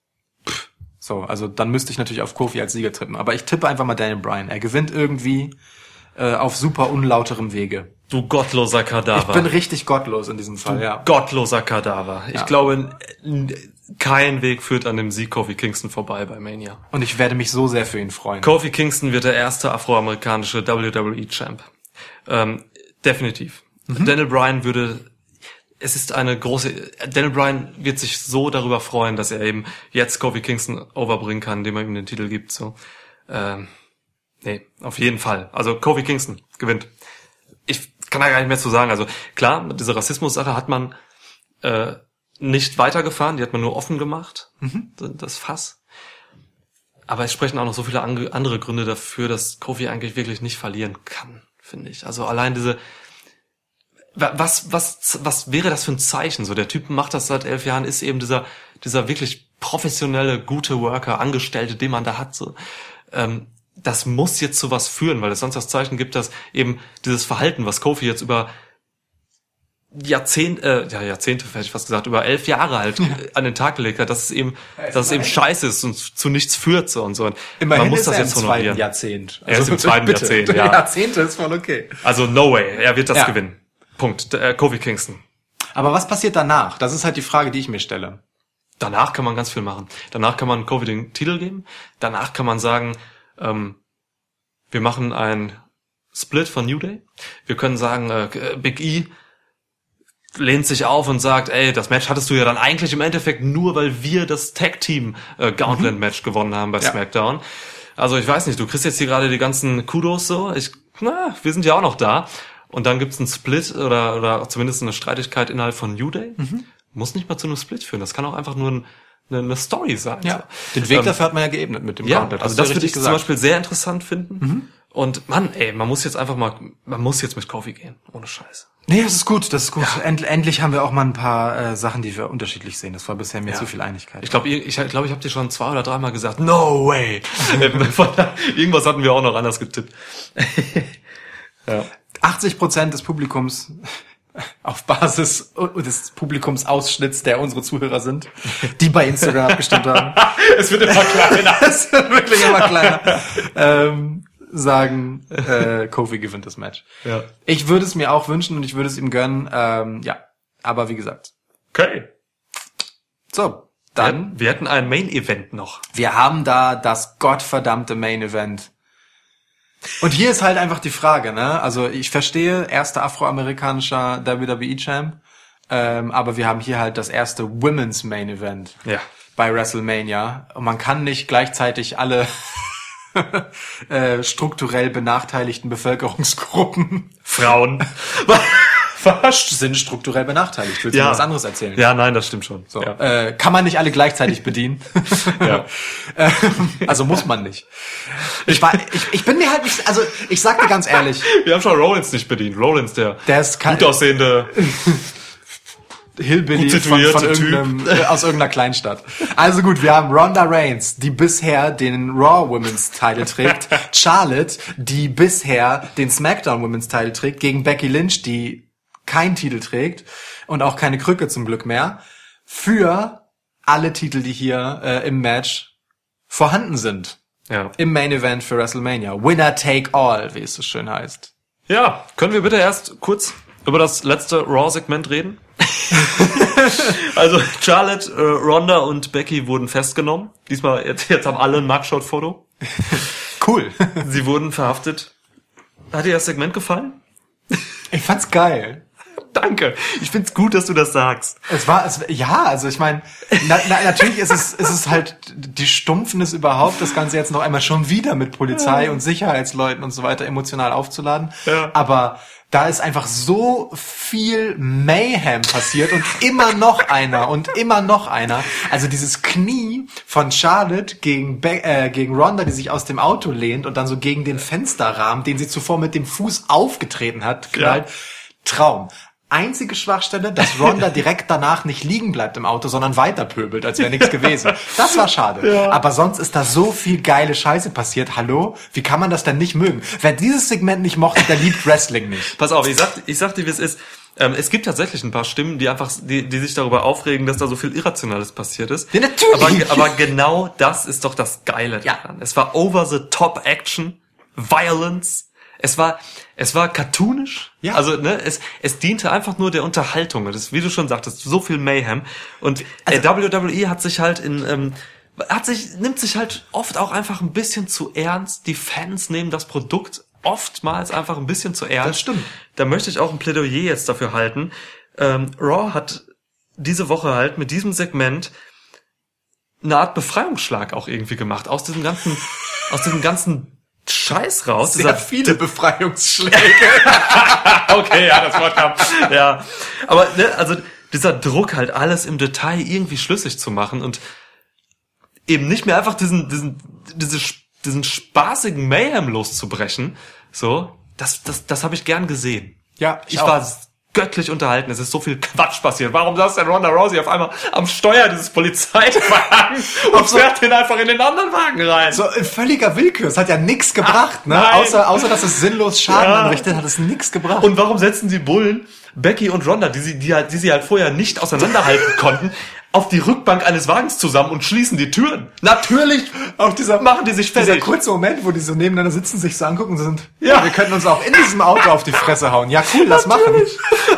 pff, So, also dann müsste ich natürlich auf Kofi als Sieger tippen. Aber ich tippe einfach mal Daniel Bryan. Er gewinnt irgendwie äh, auf super unlauterem Wege. Du gottloser Kadaver. Ich bin richtig gottlos in diesem Fall, ja. gottloser Kadaver. Ich Ja. glaube, kein Weg führt an dem Sieg Kofi Kingston vorbei bei Mania. Und ich werde mich so sehr für ihn freuen. Kofi Kingston wird der erste afroamerikanische WWE-Champ. Ähm, definitiv. Daniel Bryan würde, es ist eine große, Daniel Bryan wird sich so darüber freuen, dass er eben jetzt Kofi Kingston overbringen kann, indem er ihm den Titel gibt, so. Ähm, nee, auf jeden Fall. Also Kofi Kingston gewinnt. Ich kann da gar nicht mehr zu sagen. Also klar, mit dieser Rassismus-Sache hat man äh, nicht weitergefahren, die hat man nur offen gemacht, das Fass. Aber es sprechen auch noch so viele andere Gründe dafür, dass Kofi eigentlich wirklich nicht verlieren kann, finde ich. Also allein diese, wa- was, was, was wäre das für ein Zeichen? So, der Typ macht das seit elf Jahren, ist eben dieser, dieser wirklich professionelle, gute Worker, Angestellte, den man da hat, so. Ähm, das muss jetzt zu was führen, weil es sonst das Zeichen gibt, dass eben dieses Verhalten, was Kofi jetzt über Jahrzehnt, äh, ja, Jahrzehnte, hätte ich fast gesagt, über elf Jahre halt äh, an den Tag gelegt hat, dass es eben, dass es eben scheiße ist und zu nichts führt so und so. Und Immerhin man muss das jetzt im zweiten honorieren. Jahrzehnt. Er ist im zweiten bitte. Jahrzehnt, ja. Jahrzehnte ist voll okay. Also no way, er wird das Ja. gewinnen. Punkt. Äh, Kofi Kingston. Aber was passiert danach? Das ist halt die Frage, die ich mir stelle. Danach kann man ganz viel machen. Danach kann man Kofi den Titel geben. Danach kann man sagen, ähm, wir machen ein Split von New Day. Wir können sagen, äh, Big E lehnt sich auf und sagt, ey, das Match hattest du ja dann eigentlich im Endeffekt nur, weil wir das Tag Team äh, Gauntlet Match gewonnen haben bei Ja. SmackDown. Also ich weiß nicht, du kriegst jetzt hier gerade die ganzen Kudos so. Ich, na, wir sind ja auch noch da. Und dann gibt's einen Split oder, oder zumindest eine Streitigkeit innerhalb von New Day. Muss nicht mal zu einem Split führen. Das kann auch einfach nur ein, eine, eine Story sein. Ja. Den Weg Ähm, dafür hat man ja geebnet mit dem ja, Gauntlet. also das ja würde ich richtig zum Beispiel sehr interessant finden. Mhm. Und Mann, ey, man muss jetzt einfach mal, man muss jetzt mit Kofi gehen. Ohne Scheiß. Nee, das ist gut, das ist gut. End, endlich haben wir auch mal ein paar äh, Sachen, die wir unterschiedlich sehen. Das war bisher mir Ja. zu viel Einigkeit. Ich glaube, ich, ich, glaub, ich habe dir schon zwei oder dreimal gesagt, no way. Da- Irgendwas hatten wir auch noch anders getippt. ja. 80 Prozent des Publikums auf Basis des Publikumsausschnitts, der unsere Zuhörer sind, die bei Instagram abgestimmt haben. Es wird immer kleiner. Es wird wirklich immer kleiner. Ähm, sagen, äh, Kofi gewinnt das Match. Ja. Ich würde es mir auch wünschen und ich würde es ihm gönnen. Ähm, ja, aber wie gesagt. Okay. So, Dann, dann, wir hätten ein Main-Event noch. wir haben da das gottverdammte Main Event. Und hier ist halt einfach die Frage, ne? Also ich verstehe, erster afroamerikanischer WWE-Champ, ähm, aber wir haben hier halt das erste Women's Main Event Ja. bei WrestleMania. Und man kann nicht gleichzeitig alle äh, strukturell benachteiligten Bevölkerungsgruppen Frauen. was sind strukturell benachteiligt. Willst du mir was anderes erzählen? Ja, nein, das stimmt schon. So, Ja. äh, kann man nicht alle gleichzeitig bedienen. Ja. Ähm, also muss man nicht. Ich, war, ich, ich bin mir halt nicht, also ich sag dir ganz ehrlich, Wir haben schon Rollins nicht bedient. Rollins, der, der ist kein gut aussehende Hillbilly von, von irgendeinem, äh, aus irgendeiner Kleinstadt. Also gut, wir haben Ronda Reigns, die bisher den Raw Women's Title trägt, Charlotte, die bisher den SmackDown Women's Title trägt, gegen Becky Lynch, die keinen Titel trägt und auch keine Krücke zum Glück mehr, für alle Titel, die hier äh, im Match vorhanden sind. Ja. Im Main Event für WrestleMania. Winner take all, wie es so schön heißt. Ja, können wir bitte erst kurz über das letzte Raw-Segment reden? also Charlotte, äh, Ronda und Becky wurden festgenommen. Diesmal jetzt, jetzt haben alle ein Mugshot-Foto. Cool. Sie wurden verhaftet. Hat dir das Segment gefallen? Ich fand's geil. Danke. Ich find's gut, dass du das sagst. Es war, es, ja, also ich meine, na, na, natürlich ist es, ist es halt die Stumpfnis überhaupt, das Ganze jetzt noch einmal schon wieder mit Polizei und Sicherheitsleuten und so weiter emotional aufzuladen. Ja. Aber da ist einfach so viel Mayhem passiert und immer noch einer und immer noch einer. Also dieses Knie von Charlotte gegen, Be äh, gegen Ronda, die sich aus dem Auto lehnt und dann so gegen den Fensterrahmen, den sie zuvor mit dem Fuß aufgetreten hat, knallt. Traum. Einzige Schwachstelle, dass Ronda direkt danach nicht liegen bleibt im Auto, sondern weiter pöbelt, als wäre nichts gewesen. Das war schade. Aber sonst ist da so viel geile Scheiße passiert. Hallo? Wie kann man das denn nicht mögen? Wer dieses Segment nicht mochte, der liebt Wrestling nicht. Pass auf, ich sag, ich sag dir, wie es ist. Ähm, es gibt tatsächlich ein paar Stimmen, die einfach, die, die sich darüber aufregen, dass da so viel Irrationales passiert ist. Ja, natürlich. Aber, aber genau das ist doch das Geile Ja. daran. Es war over the top Action, Violence. Es war, es war cartoonisch. Ja. Also, ne, es, es diente einfach nur der Unterhaltung. Das ist, wie du schon sagtest, so viel Mayhem. Und Also äh, WWE hat sich halt in, ähm, hat sich, nimmt sich halt oft auch einfach ein bisschen zu ernst. Die Fans nehmen das Produkt oftmals einfach ein bisschen zu ernst. Das stimmt. Da möchte ich auch ein Plädoyer jetzt dafür halten. Ähm, Raw hat diese Woche halt mit diesem Segment eine Art Befreiungsschlag auch irgendwie gemacht. Aus diesem ganzen, aus diesem ganzen Scheiß raus. Sehr viele Befreiungsschläge. okay, ja, das Wort kam. Ja. Aber, ne, also, dieser Druck halt alles im Detail irgendwie schlüssig zu machen und eben nicht mehr einfach diesen, diesen, diese, diesen spaßigen Mayhem loszubrechen, so, das, das, das habe ich gern gesehen. Ja, Ich war göttlich unterhalten. Es ist so viel Quatsch passiert. Warum saß denn Ronda Rousey auf einmal am Steuer dieses Polizeiwagen und fährt den einfach in den anderen Wagen rein? So in völliger Willkür. Es hat ja nichts gebracht, ne? nein. Außer, außer, dass es sinnlos Schaden Ja. anrichtet, hat es nichts gebracht. Und warum setzen die Bullen Becky und Ronda, die sie, die, halt- die sie halt vorher nicht auseinanderhalten konnten, auf die Rückbank eines Wagens zusammen und schließen die Türen? Natürlich auch dieser, machen die sich dieser fertig. kurze Moment, wo die so nebeneinander sitzen, sich so angucken und sind, Ja. wir könnten uns auch in diesem Auto auf die Fresse hauen. Ja, cool, lass machen.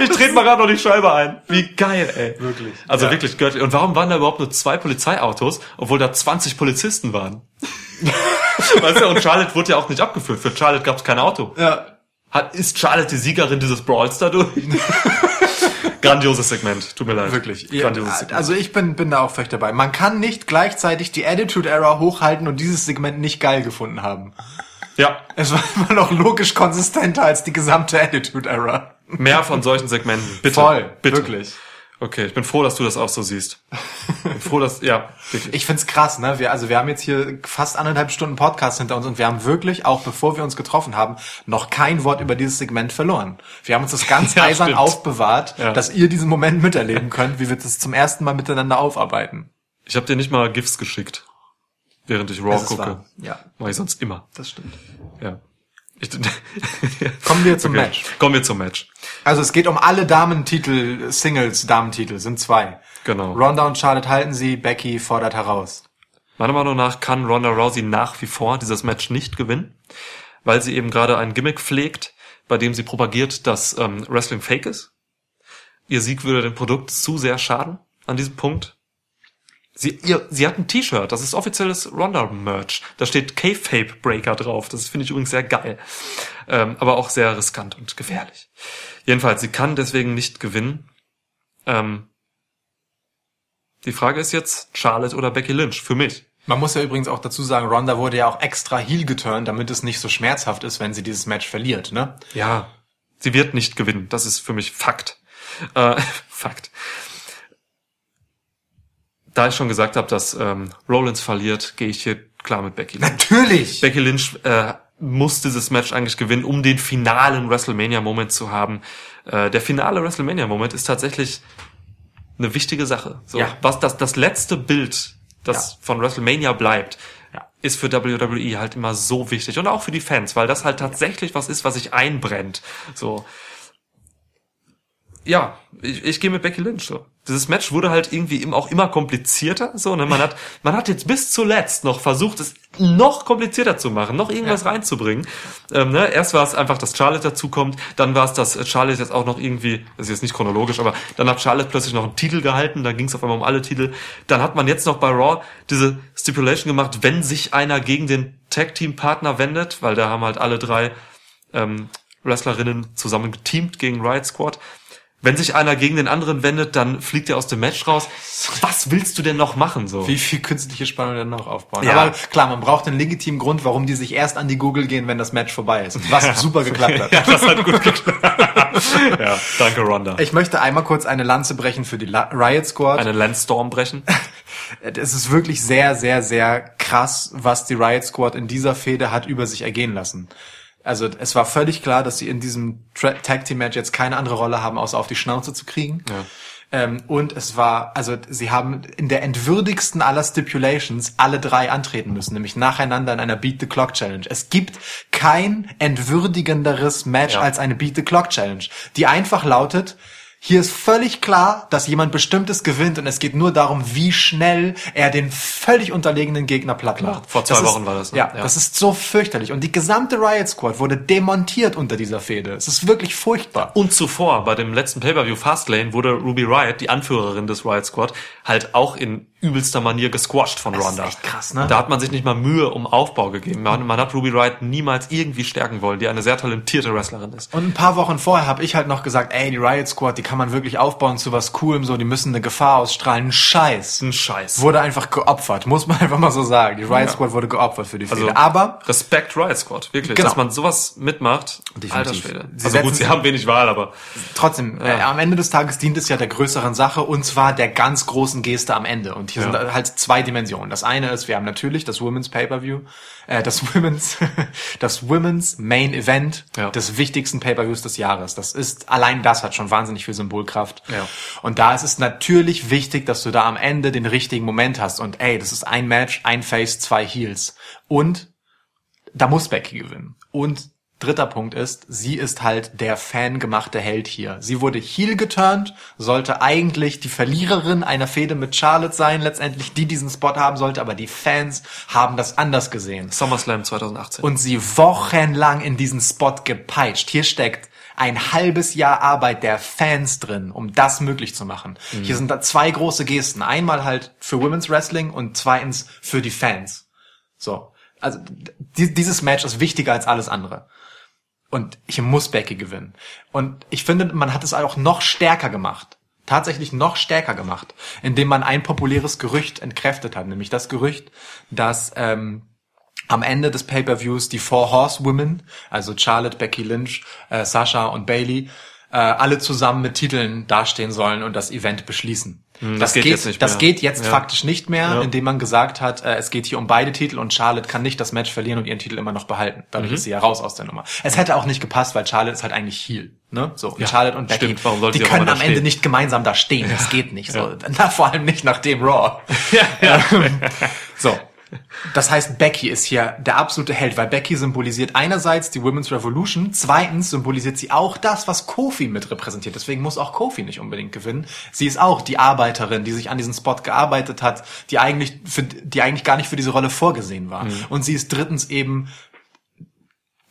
Ich trete mal gerade noch die Scheibe ein. Wie geil, ey. Wirklich. Also Ja. wirklich göttlich. Und warum waren da überhaupt nur zwei Polizeiautos, obwohl da 20 Polizisten waren? weißt du, und Charlotte wurde ja auch nicht abgeführt. Für Charlotte gab es kein Auto. Ja. Hat, ist Charlotte die Siegerin dieses Brawls dadurch? Grandioses Segment. Tut mir leid. Wirklich. Grandioses Ja, Segment. also ich bin, bin da auch völlig dabei. Man kann nicht gleichzeitig die Attitude Era hochhalten und dieses Segment nicht geil gefunden haben. ja. Es war immer noch logisch konsistenter als die gesamte Attitude Era. Mehr von solchen Segmenten. Bitte. Voll, Bitte. wirklich. Okay, ich bin froh, dass du das auch so siehst. Bin froh, dass, ja, wirklich. Ich find's krass, ne? Wir, also wir haben jetzt hier fast anderthalb Stunden Podcast hinter uns und wir haben wirklich, auch bevor wir uns getroffen haben, noch kein Wort über dieses Segment verloren. Wir haben uns das ganz Ja, eisern stimmt. aufbewahrt, Ja. dass ihr diesen Moment miterleben könnt, wie wir das zum ersten Mal miteinander aufarbeiten. Ich habe dir nicht mal GIFs geschickt, während ich Raw gucke. wahr. Ja, Mach ich sonst immer. das stimmt. Ja. Kommen wir zum Okay. Match. Kommen wir zum Match. Also es geht um alle Damentitel, Singles Damentitel, sind zwei. Genau. Ronda und Charlotte halten sie, Becky fordert heraus. Meiner Meinung nach kann Ronda Rousey nach wie vor dieses Match nicht gewinnen, weil sie eben gerade ein Gimmick pflegt, bei dem sie propagiert, dass ähm, Wrestling fake ist. Ihr Sieg würde dem Produkt zu sehr schaden an diesem Punkt. Sie, ihr, sie hat ein T-Shirt, das ist offizielles Ronda-Merch. Da steht K-Fape Breaker drauf. Das finde ich übrigens sehr geil. Ähm, aber auch sehr riskant und gefährlich. Jedenfalls, sie kann deswegen nicht gewinnen. Ähm, die Frage ist jetzt, Charlotte oder Becky Lynch? Für mich. Man muss ja übrigens auch dazu sagen, Ronda wurde ja auch extra heel geturnt, damit es nicht so schmerzhaft ist, wenn sie dieses Match verliert, ne? Ja, sie wird nicht gewinnen. Das ist für mich Fakt. Äh, Fakt. Da ich schon gesagt habe, dass ähm, Rollins verliert, gehe ich hier klar mit Becky Lynch. Natürlich! Becky Lynch äh, muss dieses Match eigentlich gewinnen, um den finalen WrestleMania-Moment zu haben. Äh, der finale WrestleMania-Moment ist tatsächlich eine wichtige Sache. So, Ja. Was das, das letzte Bild, das Ja. von WrestleMania bleibt, Ja. ist für WWE halt immer so wichtig und auch für die Fans, weil das halt tatsächlich was ist, was sich einbrennt. So. Ja, ich, ich gehe mit Becky Lynch so. Dieses Match wurde halt irgendwie im- auch immer komplizierter. So, ne? Man hat, man hat jetzt bis zuletzt noch versucht, es noch komplizierter zu machen, noch irgendwas reinzubringen. Ähm, ne? Erst war es einfach, dass Charlotte dazukommt, dann war es, dass Charlotte jetzt auch noch irgendwie, das ist jetzt nicht chronologisch, aber dann hat Charlotte plötzlich noch einen Titel gehalten, dann ging es auf einmal um alle Titel. Dann hat man jetzt noch bei Raw diese Stipulation gemacht, wenn sich einer gegen den Tag-Team-Partner wendet, weil da haben halt alle drei ähm, Wrestlerinnen zusammen geteamt gegen Riot Squad. Wenn sich einer gegen den anderen wendet, dann fliegt er aus dem Match raus. Was willst du denn noch machen so? Wie viel künstliche Spannung denn noch aufbauen? Ja. Aber klar, man braucht einen legitimen Grund, warum die sich erst an die Google gehen, wenn das Match vorbei ist. Was super geklappt hat. Ja, das hat gut geklappt. ja, danke Ronda. Ich möchte einmal kurz eine Lanze brechen für die La Riot Squad. Eine Landstorm brechen. Es ist wirklich sehr, sehr, sehr krass, was die Riot Squad in dieser Fehde hat über sich ergehen lassen. Also es war völlig klar, dass sie in diesem Tag Team Match jetzt keine andere Rolle haben, außer auf die Schnauze zu kriegen. Ja. Ähm, und es war, also sie haben in der entwürdigsten aller Stipulations alle drei antreten müssen, nämlich nacheinander in einer Beat the Clock Challenge. Es gibt kein entwürdigenderes Match Ja. als eine Beat the Clock Challenge, die einfach lautet, hier ist völlig klar, dass jemand Bestimmtes gewinnt und es geht nur darum, wie schnell er den völlig unterlegenen Gegner platt macht. vor zwei Das Wochen ist, war das, ne? Ja, Ja. das ist so fürchterlich. Und die gesamte Riot Squad wurde demontiert unter dieser Fehde. Es ist wirklich furchtbar. Und zuvor, bei dem letzten Pay-Per-View Fastlane, wurde Ruby Riot, die Anführerin des Riot Squad, halt auch in übelster Manier gesquashed von ist Ronda. echt krass, ne? Da hat man sich nicht mal Mühe um Aufbau gegeben. Man, man hat Ruby Riot niemals irgendwie stärken wollen, die eine sehr talentierte Wrestlerin ist. Und ein paar Wochen vorher habe ich halt noch gesagt, ey, die Riot Squad, die kann man wirklich aufbauen zu was Coolem, so, die müssen eine Gefahr ausstrahlen. Scheiß. Ein Scheiß. Wurde einfach geopfert, muss man einfach mal so sagen. Die Riot Squad wurde geopfert für die Fehde. Also, Aber Respekt Riot Squad, wirklich. Genau. dass man sowas mitmacht. Definitiv. Alter Schwede. Sie also gut, sie haben wenig Wahl, aber trotzdem, äh, am Ende des Tages dient es ja der größeren Sache und zwar der ganz großen Geste am Ende. Und hier Ja. sind halt zwei Dimensionen. Das eine ist, wir haben natürlich das Women's Pay-Per-View, äh, das Women's, das Women's Main Event Ja. des wichtigsten Pay-Per-Views des Jahres. Das ist, allein das hat schon wahnsinnig viel Symbolkraft. Ja. Und da ist es natürlich wichtig, dass du da am Ende den richtigen Moment hast. Und ey, das ist ein Match, ein Face, zwei Heels. Und da muss Becky gewinnen. Und dritter Punkt ist, sie ist halt der fangemachte Held hier. Sie wurde heel geturnt, sollte eigentlich die Verliererin einer Fehde mit Charlotte sein, letztendlich die diesen Spot haben sollte, aber die Fans haben das anders gesehen. SummerSlam 2018. Und sie wochenlang in diesen Spot gepeitscht. Hier steckt ein halbes Jahr Arbeit der Fans drin, um das möglich zu machen. Hier sind da zwei große Gesten. Einmal halt für Women's Wrestling und zweitens für die Fans. So. Also die, dieses Match ist wichtiger als alles andere. Und hier muss Becky gewinnen. Und ich finde, man hat es auch noch stärker gemacht. Tatsächlich noch stärker gemacht, indem man ein populäres Gerücht entkräftet hat, nämlich das Gerücht, dass ähm, am Ende des Pay-per-Views die Four Horsewomen, also Charlotte, Becky Lynch, äh, Sasha und Bailey, äh, alle zusammen mit Titeln dastehen sollen und das Event beschließen. Hm, das geht jetzt nicht das mehr. geht jetzt Ja. faktisch nicht mehr, Ja. indem man gesagt hat, äh, es geht hier um beide Titel und Charlotte kann nicht das Match verlieren und ihren Titel immer noch behalten. Mhm. Dadurch ist sie ja raus aus der Nummer. Es hätte auch nicht gepasst, weil Charlotte ist halt eigentlich Heel. Ne? So, und Ja, Charlotte und Becky, stimmt. Warum die können am Ende nicht gemeinsam da stehen. Das geht nicht. So. Ja. Na, vor allem nicht nach dem Raw. Ähm, so. Das heißt, Becky ist hier der absolute Held, weil Becky symbolisiert einerseits die Women's Revolution, zweitens symbolisiert sie auch das, was Kofi mit repräsentiert. Deswegen muss auch Kofi nicht unbedingt gewinnen. Sie ist auch die Arbeiterin, die sich an diesen Spot gearbeitet hat, die eigentlich für, die eigentlich gar nicht für diese Rolle vorgesehen war. Und sie ist drittens eben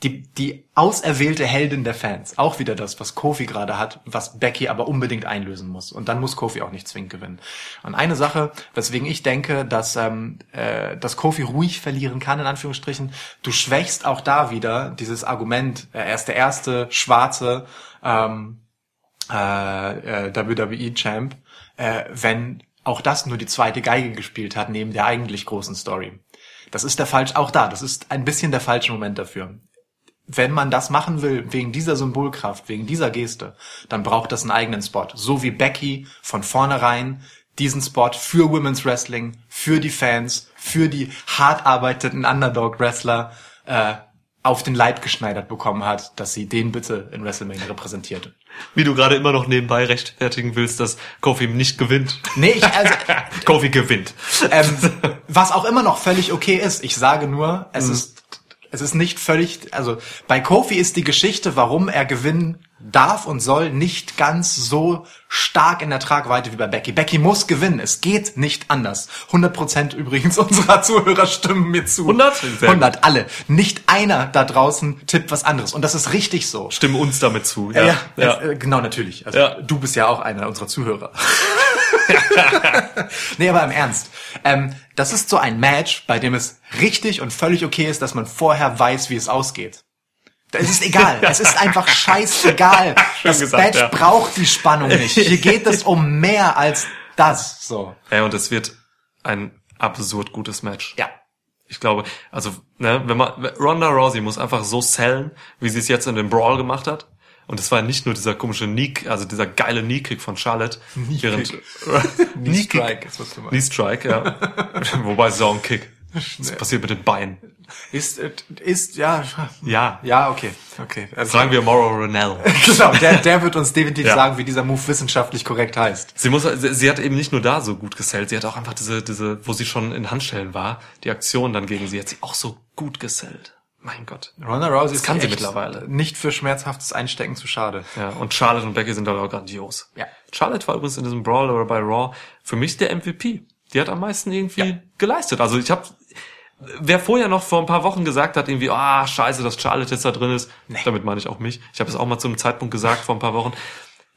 die, die auserwählte Heldin der Fans. Auch wieder das, was Kofi gerade hat, was Becky aber unbedingt einlösen muss. Und dann muss Kofi auch nicht zwingend gewinnen. Und eine Sache, weswegen ich denke, dass, ähm, äh, dass Kofi ruhig verlieren kann, in Anführungsstrichen, du schwächst auch da wieder dieses Argument, äh, er ist der erste schwarze ähm, äh, äh, WWE-Champ, äh, wenn auch das nur die zweite Geige gespielt hat, neben der eigentlich großen Story. Das ist der falsch, auch da, das ist ein bisschen der falsche Moment dafür wenn man das machen will, wegen dieser Symbolkraft, wegen dieser Geste, dann braucht das einen eigenen Spot. So wie Becky von vornherein diesen Spot für Women's Wrestling, für die Fans, für die hart arbeitenden Underdog-Wrestler äh, auf den Leib geschneidert bekommen hat, dass sie den bitte in WrestleMania repräsentiert. Wie du gerade immer noch nebenbei rechtfertigen willst, dass Kofi nicht gewinnt. Nee, ich, also, Kofi gewinnt. ähm, was auch immer noch völlig okay ist. Ich sage nur, es ist es ist nicht völlig, also bei Kofi ist die Geschichte, warum er gewinnen darf und soll, nicht ganz so stark in der Tragweite wie bei Becky. Becky muss gewinnen, es geht nicht anders. 100% übrigens unserer Zuhörer stimmen mir zu. 100? Sehr gut. 100, alle. Nicht einer da draußen tippt was anderes und das ist richtig so. Stimmen uns damit zu. Ja, Ja, ja. äh, genau, natürlich. Also, Ja. Du bist ja auch einer unserer Zuhörer. nee, aber im Ernst. Ähm, das ist so ein Match, bei dem es richtig und völlig okay ist, dass man vorher weiß, wie es ausgeht. Es ist egal. Es ist einfach scheißegal. Das gesagt, Match ja. braucht die Spannung nicht. Hier geht es um mehr als das. So. ja, und es wird ein absurd gutes Match. Ja. Ich glaube, also, ne, wenn man, Ronda Rousey muss einfach so sellen, wie sie es jetzt in dem Brawl gemacht hat. Und es war nicht nur dieser komische Knee, also dieser geile Knee-Kick von Charlotte. Während, Knee Strike ist, was du meinst. Knee Strike, ja. Wobei es ist auch ein Kick. Was passiert mit den Beinen? Ist, äh, ist, ja, Ja. ja, okay, okay. Also, Fragen wir Mauro Ronell. genau, der, der wird uns definitiv Ja. sagen, wie dieser Move wissenschaftlich korrekt heißt. Sie muss, sie, hat eben nicht nur da so gut gesellt, sie hat auch einfach diese, diese, wo sie schon in Handstellen war, die Aktion dann gegen sie hat sie auch so gut gesellt. Mein Gott. Ronda Rousey ist kann sie mittlerweile. Nicht für schmerzhaftes Einstecken zu schade. Ja, und Charlotte und Becky sind aber auch grandios. Ja. Charlotte war übrigens in diesem Brawl oder bei Raw für mich der MVP. Die hat am meisten irgendwie Ja. geleistet. Also ich habe wer vorher noch vor ein paar Wochen gesagt hat, irgendwie, ah, scheiße, dass Charlotte jetzt da drin ist, damit meine ich auch mich. Ich habe es auch mal zum Zeitpunkt gesagt vor ein paar Wochen.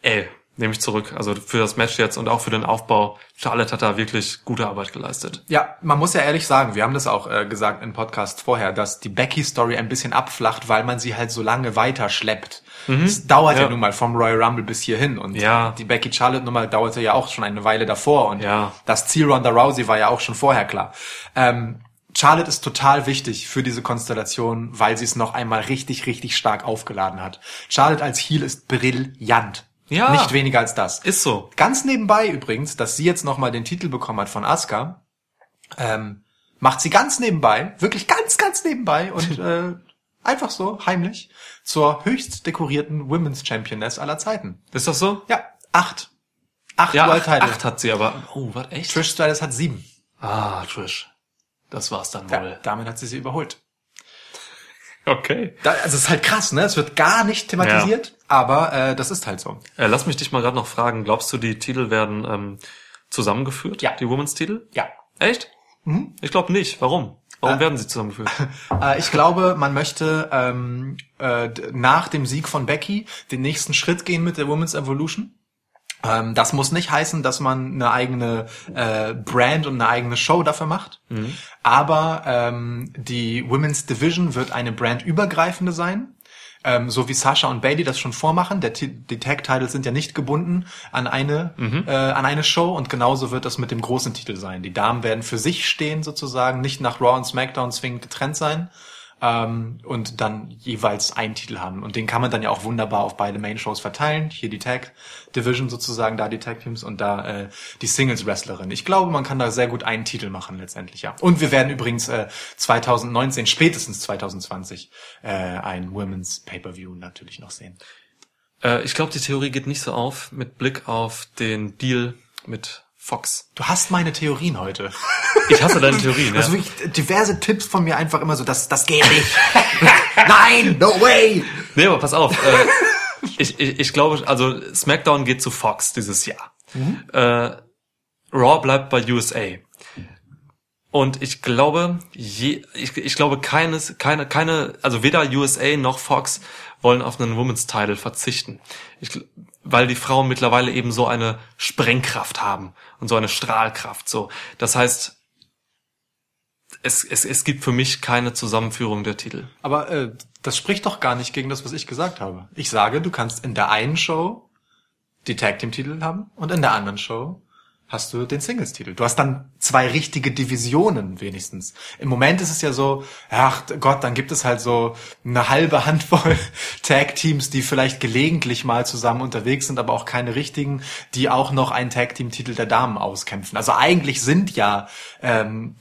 Ey, nehme ich zurück. Also für das Match jetzt und auch für den Aufbau. Charlotte hat da wirklich gute Arbeit geleistet. Ja, man muss ja ehrlich sagen, wir haben das auch äh, gesagt im Podcast vorher, dass die Becky-Story ein bisschen abflacht, weil man sie halt so lange weiter schleppt. Es dauert ja. Ja. nun mal vom Royal Rumble bis hierhin und Ja. die Becky Charlotte Nummer dauerte ja auch schon eine Weile davor und Ja. das Ziel Ronda Rousey war ja auch schon vorher klar. Ähm, Charlotte ist total wichtig für diese Konstellation, weil sie es noch einmal richtig, richtig stark aufgeladen hat. Charlotte als Heel ist brillant. Ja. Nicht weniger als das. Ist so. Ganz nebenbei übrigens, dass sie jetzt nochmal den Titel bekommen hat von Asuka, ähm, macht sie ganz nebenbei, wirklich ganz, ganz nebenbei und äh, einfach so heimlich zur höchst dekorierten Women's Championess aller Zeiten. Ist das so? Ja, acht. Acht Ja, World acht, Title. acht hat sie aber. Oh, was echt? Trish Stratus hat sieben. Ah, Trish. Das war's dann Ja, wohl. damit hat sie sie überholt. Okay. Da, also es ist halt krass, ne? Es wird gar nicht thematisiert, aber äh, das ist halt so. Äh, lass mich dich mal gerade noch fragen. Glaubst du, die Titel werden ähm, zusammengeführt? Ja. Die Women's Titel? Ja. Echt? Ich glaube nicht. Warum? Warum Äh. werden sie zusammengeführt? Äh, ich glaube, man möchte ähm, äh, nach dem Sieg von Becky den nächsten Schritt gehen mit der Women's Evolution. Ähm, das muss nicht heißen, dass man eine eigene äh, Brand und eine eigene Show dafür macht. Aber ähm, die Women's Division wird eine brandübergreifende sein. Ähm, so wie Sasha und Bailey das schon vormachen. Der, die Tag-Titles sind ja nicht gebunden an eine, äh, an eine Show und genauso wird das mit dem großen Titel sein. Die Damen werden für sich stehen sozusagen, nicht nach Raw und SmackDown zwingend getrennt sein ähm, und dann jeweils einen Titel haben. Und den kann man dann ja auch wunderbar auf beide Main-Shows verteilen. Hier die Tag Division sozusagen, da die Tag Teams und da äh, die Singles-Wrestlerin. Ich glaube, man kann da sehr gut einen Titel machen letztendlich, ja. Und wir werden übrigens äh, 2019, spätestens 2020, äh, ein Women's Pay-Per-View natürlich noch sehen. äh, ich glaube, die Theorie geht nicht so auf mit Blick auf den Deal mit Fox. Du hast meine Theorien heute. Ich hasse deine Theorien. Also ja. wirklich diverse Tipps von mir einfach immer so, das, das geht nicht. Nein, no way. Nee, aber pass auf. Äh, ich, ich, ich glaube, also SmackDown geht zu Fox dieses Jahr. Äh, Raw bleibt bei USA. Und ich glaube, je, ich, ich glaube keines, keine, keine, also weder USA noch Fox wollen auf einen Women's Title verzichten. Ich, weil die Frauen mittlerweile eben so eine Sprengkraft haben und so eine Strahlkraft. So, das heißt, es, es, es gibt für mich keine Zusammenführung der Titel. Aber äh, das spricht doch gar nicht gegen das, was ich gesagt habe. Ich sage, du kannst in der einen Show die Tag Team Titel haben und in der anderen Show hast du den Singles Titel. Du hast dann zwei richtige Divisionen wenigstens. Im Moment ist es ja so, ach Gott, dann gibt es halt so eine halbe Handvoll Tag Teams, die vielleicht gelegentlich mal zusammen unterwegs sind, aber auch keine richtigen, die auch noch einen Tag Team Titel der Damen auskämpfen. Also eigentlich sind ja ähm,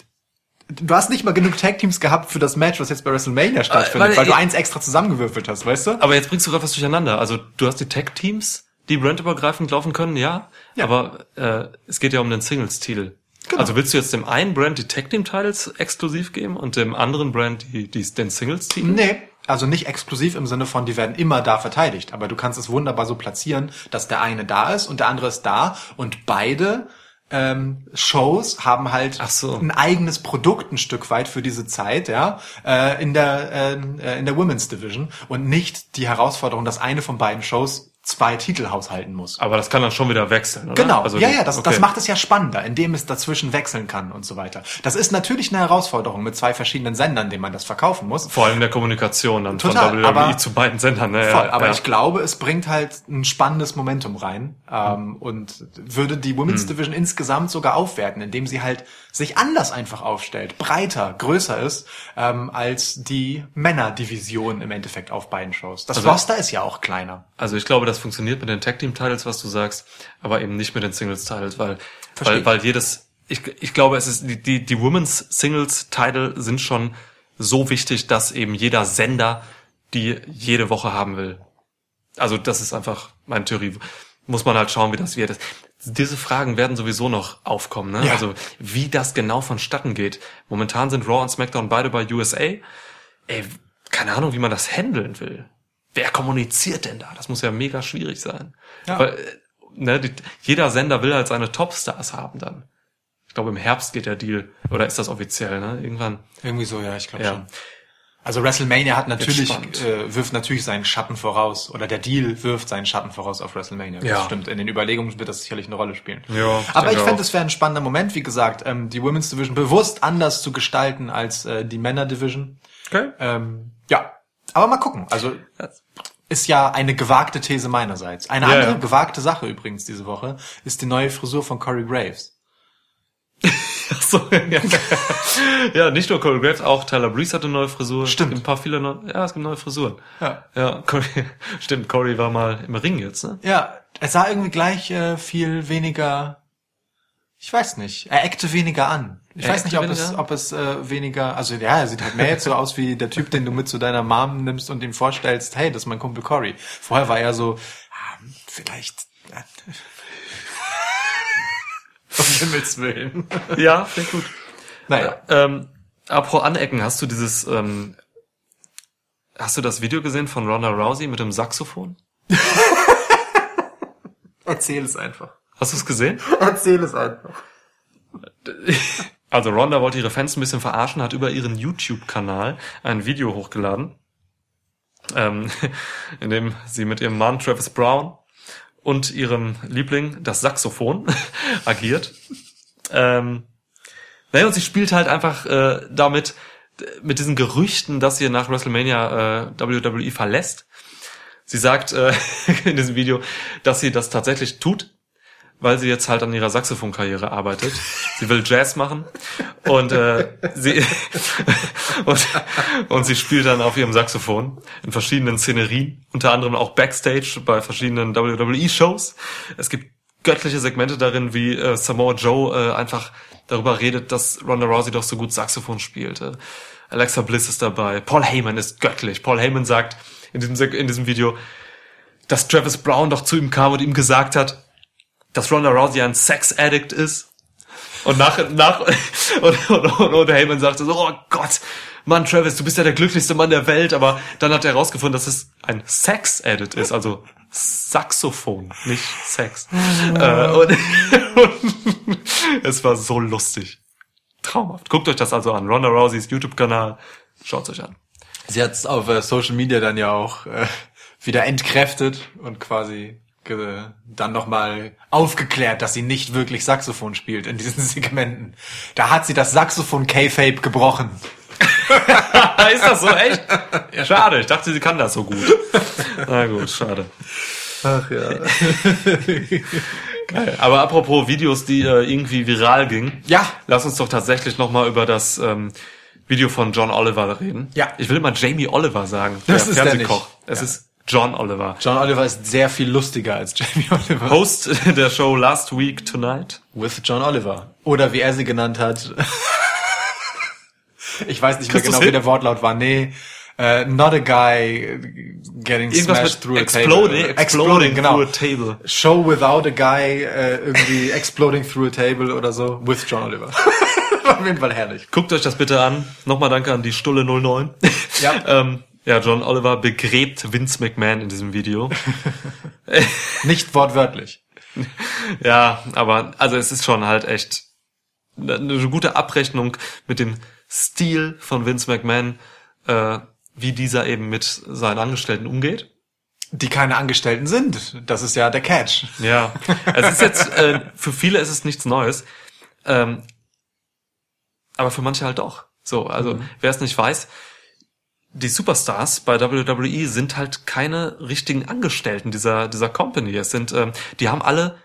Du hast nicht mal genug Tag Teams gehabt für das Match, was jetzt bei WrestleMania stattfindet, weil- weil du eins extra zusammengewürfelt hast, weißt du? Aber jetzt bringst du gerade was durcheinander. Also du hast die Tag-Teams, die brandübergreifend laufen können, ja. Ja. Aber äh, es geht ja um den Singles-Titel. Genau. Also willst du jetzt dem einen Brand die Tag-Team-Titles exklusiv geben und dem anderen Brand die, die, den Singles-Titel? Nee, also nicht exklusiv im Sinne von, die werden immer da verteidigt, aber du kannst es wunderbar so platzieren, dass der eine da ist und der andere ist da und beide ähm, Shows haben halt so. ein eigenes Produkt ein Stück weit für diese Zeit, ja, äh, in der äh, in der Women's Division und nicht die Herausforderung, dass eine von beiden Shows zwei Titel haushalten muss. Aber das kann dann schon wieder wechseln, oder? Genau, Also ja, ja, das, okay. das macht es ja spannender, indem es dazwischen wechseln kann und so weiter. Das ist natürlich eine Herausforderung mit zwei verschiedenen Sendern, denen man das verkaufen muss. Vor allem der Kommunikation dann Total, von WWE aber- zu beiden Sendern. Ne? Voll, ja, aber ja. ich glaube, es bringt halt ein spannendes Momentum rein ähm, und würde die. Women's Division insgesamt sogar aufwerten, indem sie halt sich anders einfach aufstellt, breiter, größer ist ähm, als die Männerdivision im Endeffekt auf beiden Shows. Das Also- Roster ist ja auch kleiner. Also ich glaube, das funktioniert mit den Tag Team Titles, was du sagst, aber eben nicht mit den Singles Titles, weil Verstehe. weil, weil jedes ich, ich glaube, es ist die, die, die Women's Singles Title sind schon so wichtig, dass eben jeder Sender die jede Woche haben will. Also das ist einfach meine Theorie. Muss man halt schauen, wie das wird. Diese Fragen werden sowieso noch aufkommen. Ne? Ja. Also wie das genau vonstatten geht. Momentan sind Raw und SmackDown beide bei USA. Ey, keine Ahnung, wie man das handeln will. Wer kommuniziert denn da? Das muss ja mega schwierig sein. Ja. Weil, äh, ne, die, jeder Sender will halt seine Topstars haben dann. Ich glaube, im Herbst geht der Deal. Oder ist das offiziell, ne? Irgendwann. Irgendwie so, ja, ich glaube Ja. schon. Also WrestleMania hat natürlich, äh, wirft natürlich seinen Schatten voraus. Oder der Deal wirft seinen Schatten voraus auf WrestleMania. Das Ja. stimmt. In den Überlegungen wird das sicherlich eine Rolle spielen. Ja, Aber ich fände, es wäre ein spannender Moment, wie gesagt, ähm, die Women's Division bewusst anders zu gestalten als äh, die Männer Division. Okay. Ähm. Aber mal gucken. Also ist ja eine gewagte These meinerseits. Eine Ja, andere ja. gewagte Sache übrigens diese Woche ist die neue Frisur von Corey Graves. Ach so, ja. ja, nicht nur Corey Graves, auch Tyler Breeze hatte eine neue Frisur. Stimmt. Ein paar viele neue, ja, es gibt neue Frisuren. Ja. Ja, Corey, stimmt, Corey war mal im Ring jetzt, ne? Ja, es sah irgendwie gleich äh, viel weniger. Ich weiß nicht. Er eckte weniger an. Ich weiß nicht, eckte ob es, weniger? ob es äh, weniger. Also ja, er sieht halt mehr jetzt so aus wie der Typ, den du mit zu deiner Mom nimmst und ihm vorstellst, hey, das ist mein Kumpel Cory. Vorher war er so, ah, vielleicht. Äh, um Himmels Willen. Ja, sehr gut. Naja. Ähm, apropos Anecken, hast du dieses, ähm, hast du das Video gesehen von Ronda Rousey mit dem Saxophon? Erzähl es einfach. Hast du es gesehen? Erzähl es einfach. Also Ronda wollte ihre Fans ein bisschen verarschen, hat über ihren YouTube-Kanal ein Video hochgeladen, ähm, in dem sie mit ihrem Mann Travis Brown und ihrem Liebling, das Saxophon, agiert. Ähm, naja, und sie spielt halt einfach äh, damit, mit diesen Gerüchten, dass sie nach WrestleMania äh, WWE verlässt. Sie sagt äh, in diesem Video, dass sie das tatsächlich tut, weil sie jetzt halt an ihrer Saxophonkarriere arbeitet. Sie will Jazz machen und äh, sie und, und sie spielt dann auf ihrem Saxophon in verschiedenen Szenerien, unter anderem auch Backstage bei verschiedenen WWE-Shows. Es gibt göttliche Segmente darin, wie äh, Samoa Joe äh, einfach darüber redet, dass Ronda Rousey doch so gut Saxophon spielte. Alexa Bliss ist dabei. Paul Heyman ist göttlich. Paul Heyman sagt in diesem, in diesem Video, dass Travis Brown doch zu ihm kam und ihm gesagt hat, dass Ronda Rousey ein Sex-Addict ist. Und nach, nach, und, und, und, und Heyman sagte so, oh Gott, Mann, Travis, du bist ja der glücklichste Mann der Welt, aber dann hat er herausgefunden, dass es ein Sex-Edit ist, also Saxophon, nicht Sex. äh, und, und es war so lustig. Traumhaft. Guckt euch das also an. Ronda Rouseys YouTube-Kanal. Schaut's euch an. Sie hat es auf äh, Social Media dann ja auch äh, wieder entkräftet und quasi dann nochmal aufgeklärt, dass sie nicht wirklich Saxophon spielt in diesen Segmenten. Da hat sie das Saxophon K-Fape gebrochen. ist das so echt? Schade, ich dachte, sie kann das so gut. Na gut, schade. Ach ja. Geil. Aber apropos Videos, die äh, irgendwie viral gingen. Ja. Lass uns doch tatsächlich nochmal über das ähm, Video von John Oliver reden. Ja. Ich will immer Jamie Oliver sagen. Das ist der Fernsehkoch. nicht. Es Ja. ist John Oliver. John Oliver ist sehr viel lustiger als Jamie Oliver. Host der Show Last Week Tonight. With John Oliver. Oder wie er sie genannt hat. ich weiß nicht mehr genau, wie hin? der Wortlaut war. Nee. äh, not a guy getting Irgendwas smashed through a exploding, table. exploding genau. through a table. Show without a guy äh, irgendwie exploding through a table oder so. With John Oliver. Auf jeden Fall herrlich. Guckt euch das bitte an. Nochmal danke an die Stulle 09. Ja. ähm, ja, John Oliver begräbt Vince McMahon in diesem Video. Nicht wortwörtlich. Ja, aber also es ist schon halt echt eine gute Abrechnung mit dem Stil von Vince McMahon, äh, wie dieser eben mit seinen Angestellten umgeht. Die keine Angestellten sind. Das ist ja der Catch. Ja, es ist jetzt äh, für viele ist es nichts Neues, ähm, aber für manche halt doch. So, also wer es nicht weiß, die Superstars bei WWE sind halt keine richtigen Angestellten dieser dieser Company. Es sind, ähm, die haben alle,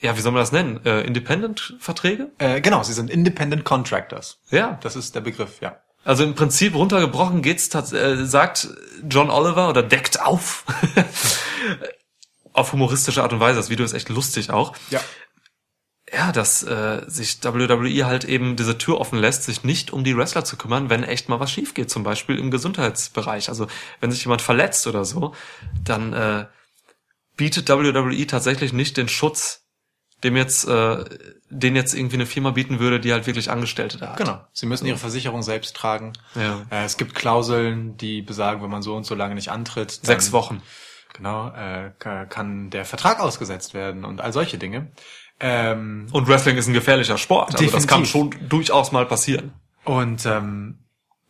ja, wie soll man das nennen, äh, Independent-Verträge? Äh, genau, sie sind Independent Contractors. Ja, Das ist der Begriff, ja. also im Prinzip runtergebrochen geht's, äh, sagt John Oliver oder deckt auf, auf humoristische Art und Weise. Das Video ist echt lustig auch. Ja. Ja, dass äh, sich WWE halt eben diese Tür offen lässt, sich nicht um die Wrestler zu kümmern, wenn echt mal was schief geht, zum Beispiel im Gesundheitsbereich. Also wenn sich jemand verletzt oder so, dann äh, bietet WWE tatsächlich nicht den Schutz, dem jetzt, äh, den jetzt irgendwie eine Firma bieten würde, die halt wirklich Angestellte da hat. Genau. Sie müssen ihre Versicherung selbst tragen. Ja. Äh, es gibt Klauseln, die besagen, wenn man so und so lange nicht antritt. Sechs Wochen. Genau, äh, ka- kann der Vertrag ausgesetzt werden und all solche Dinge. Ähm, Und Wrestling ist ein gefährlicher Sport. Also das kann Definitiv. schon durchaus mal passieren. Und ähm,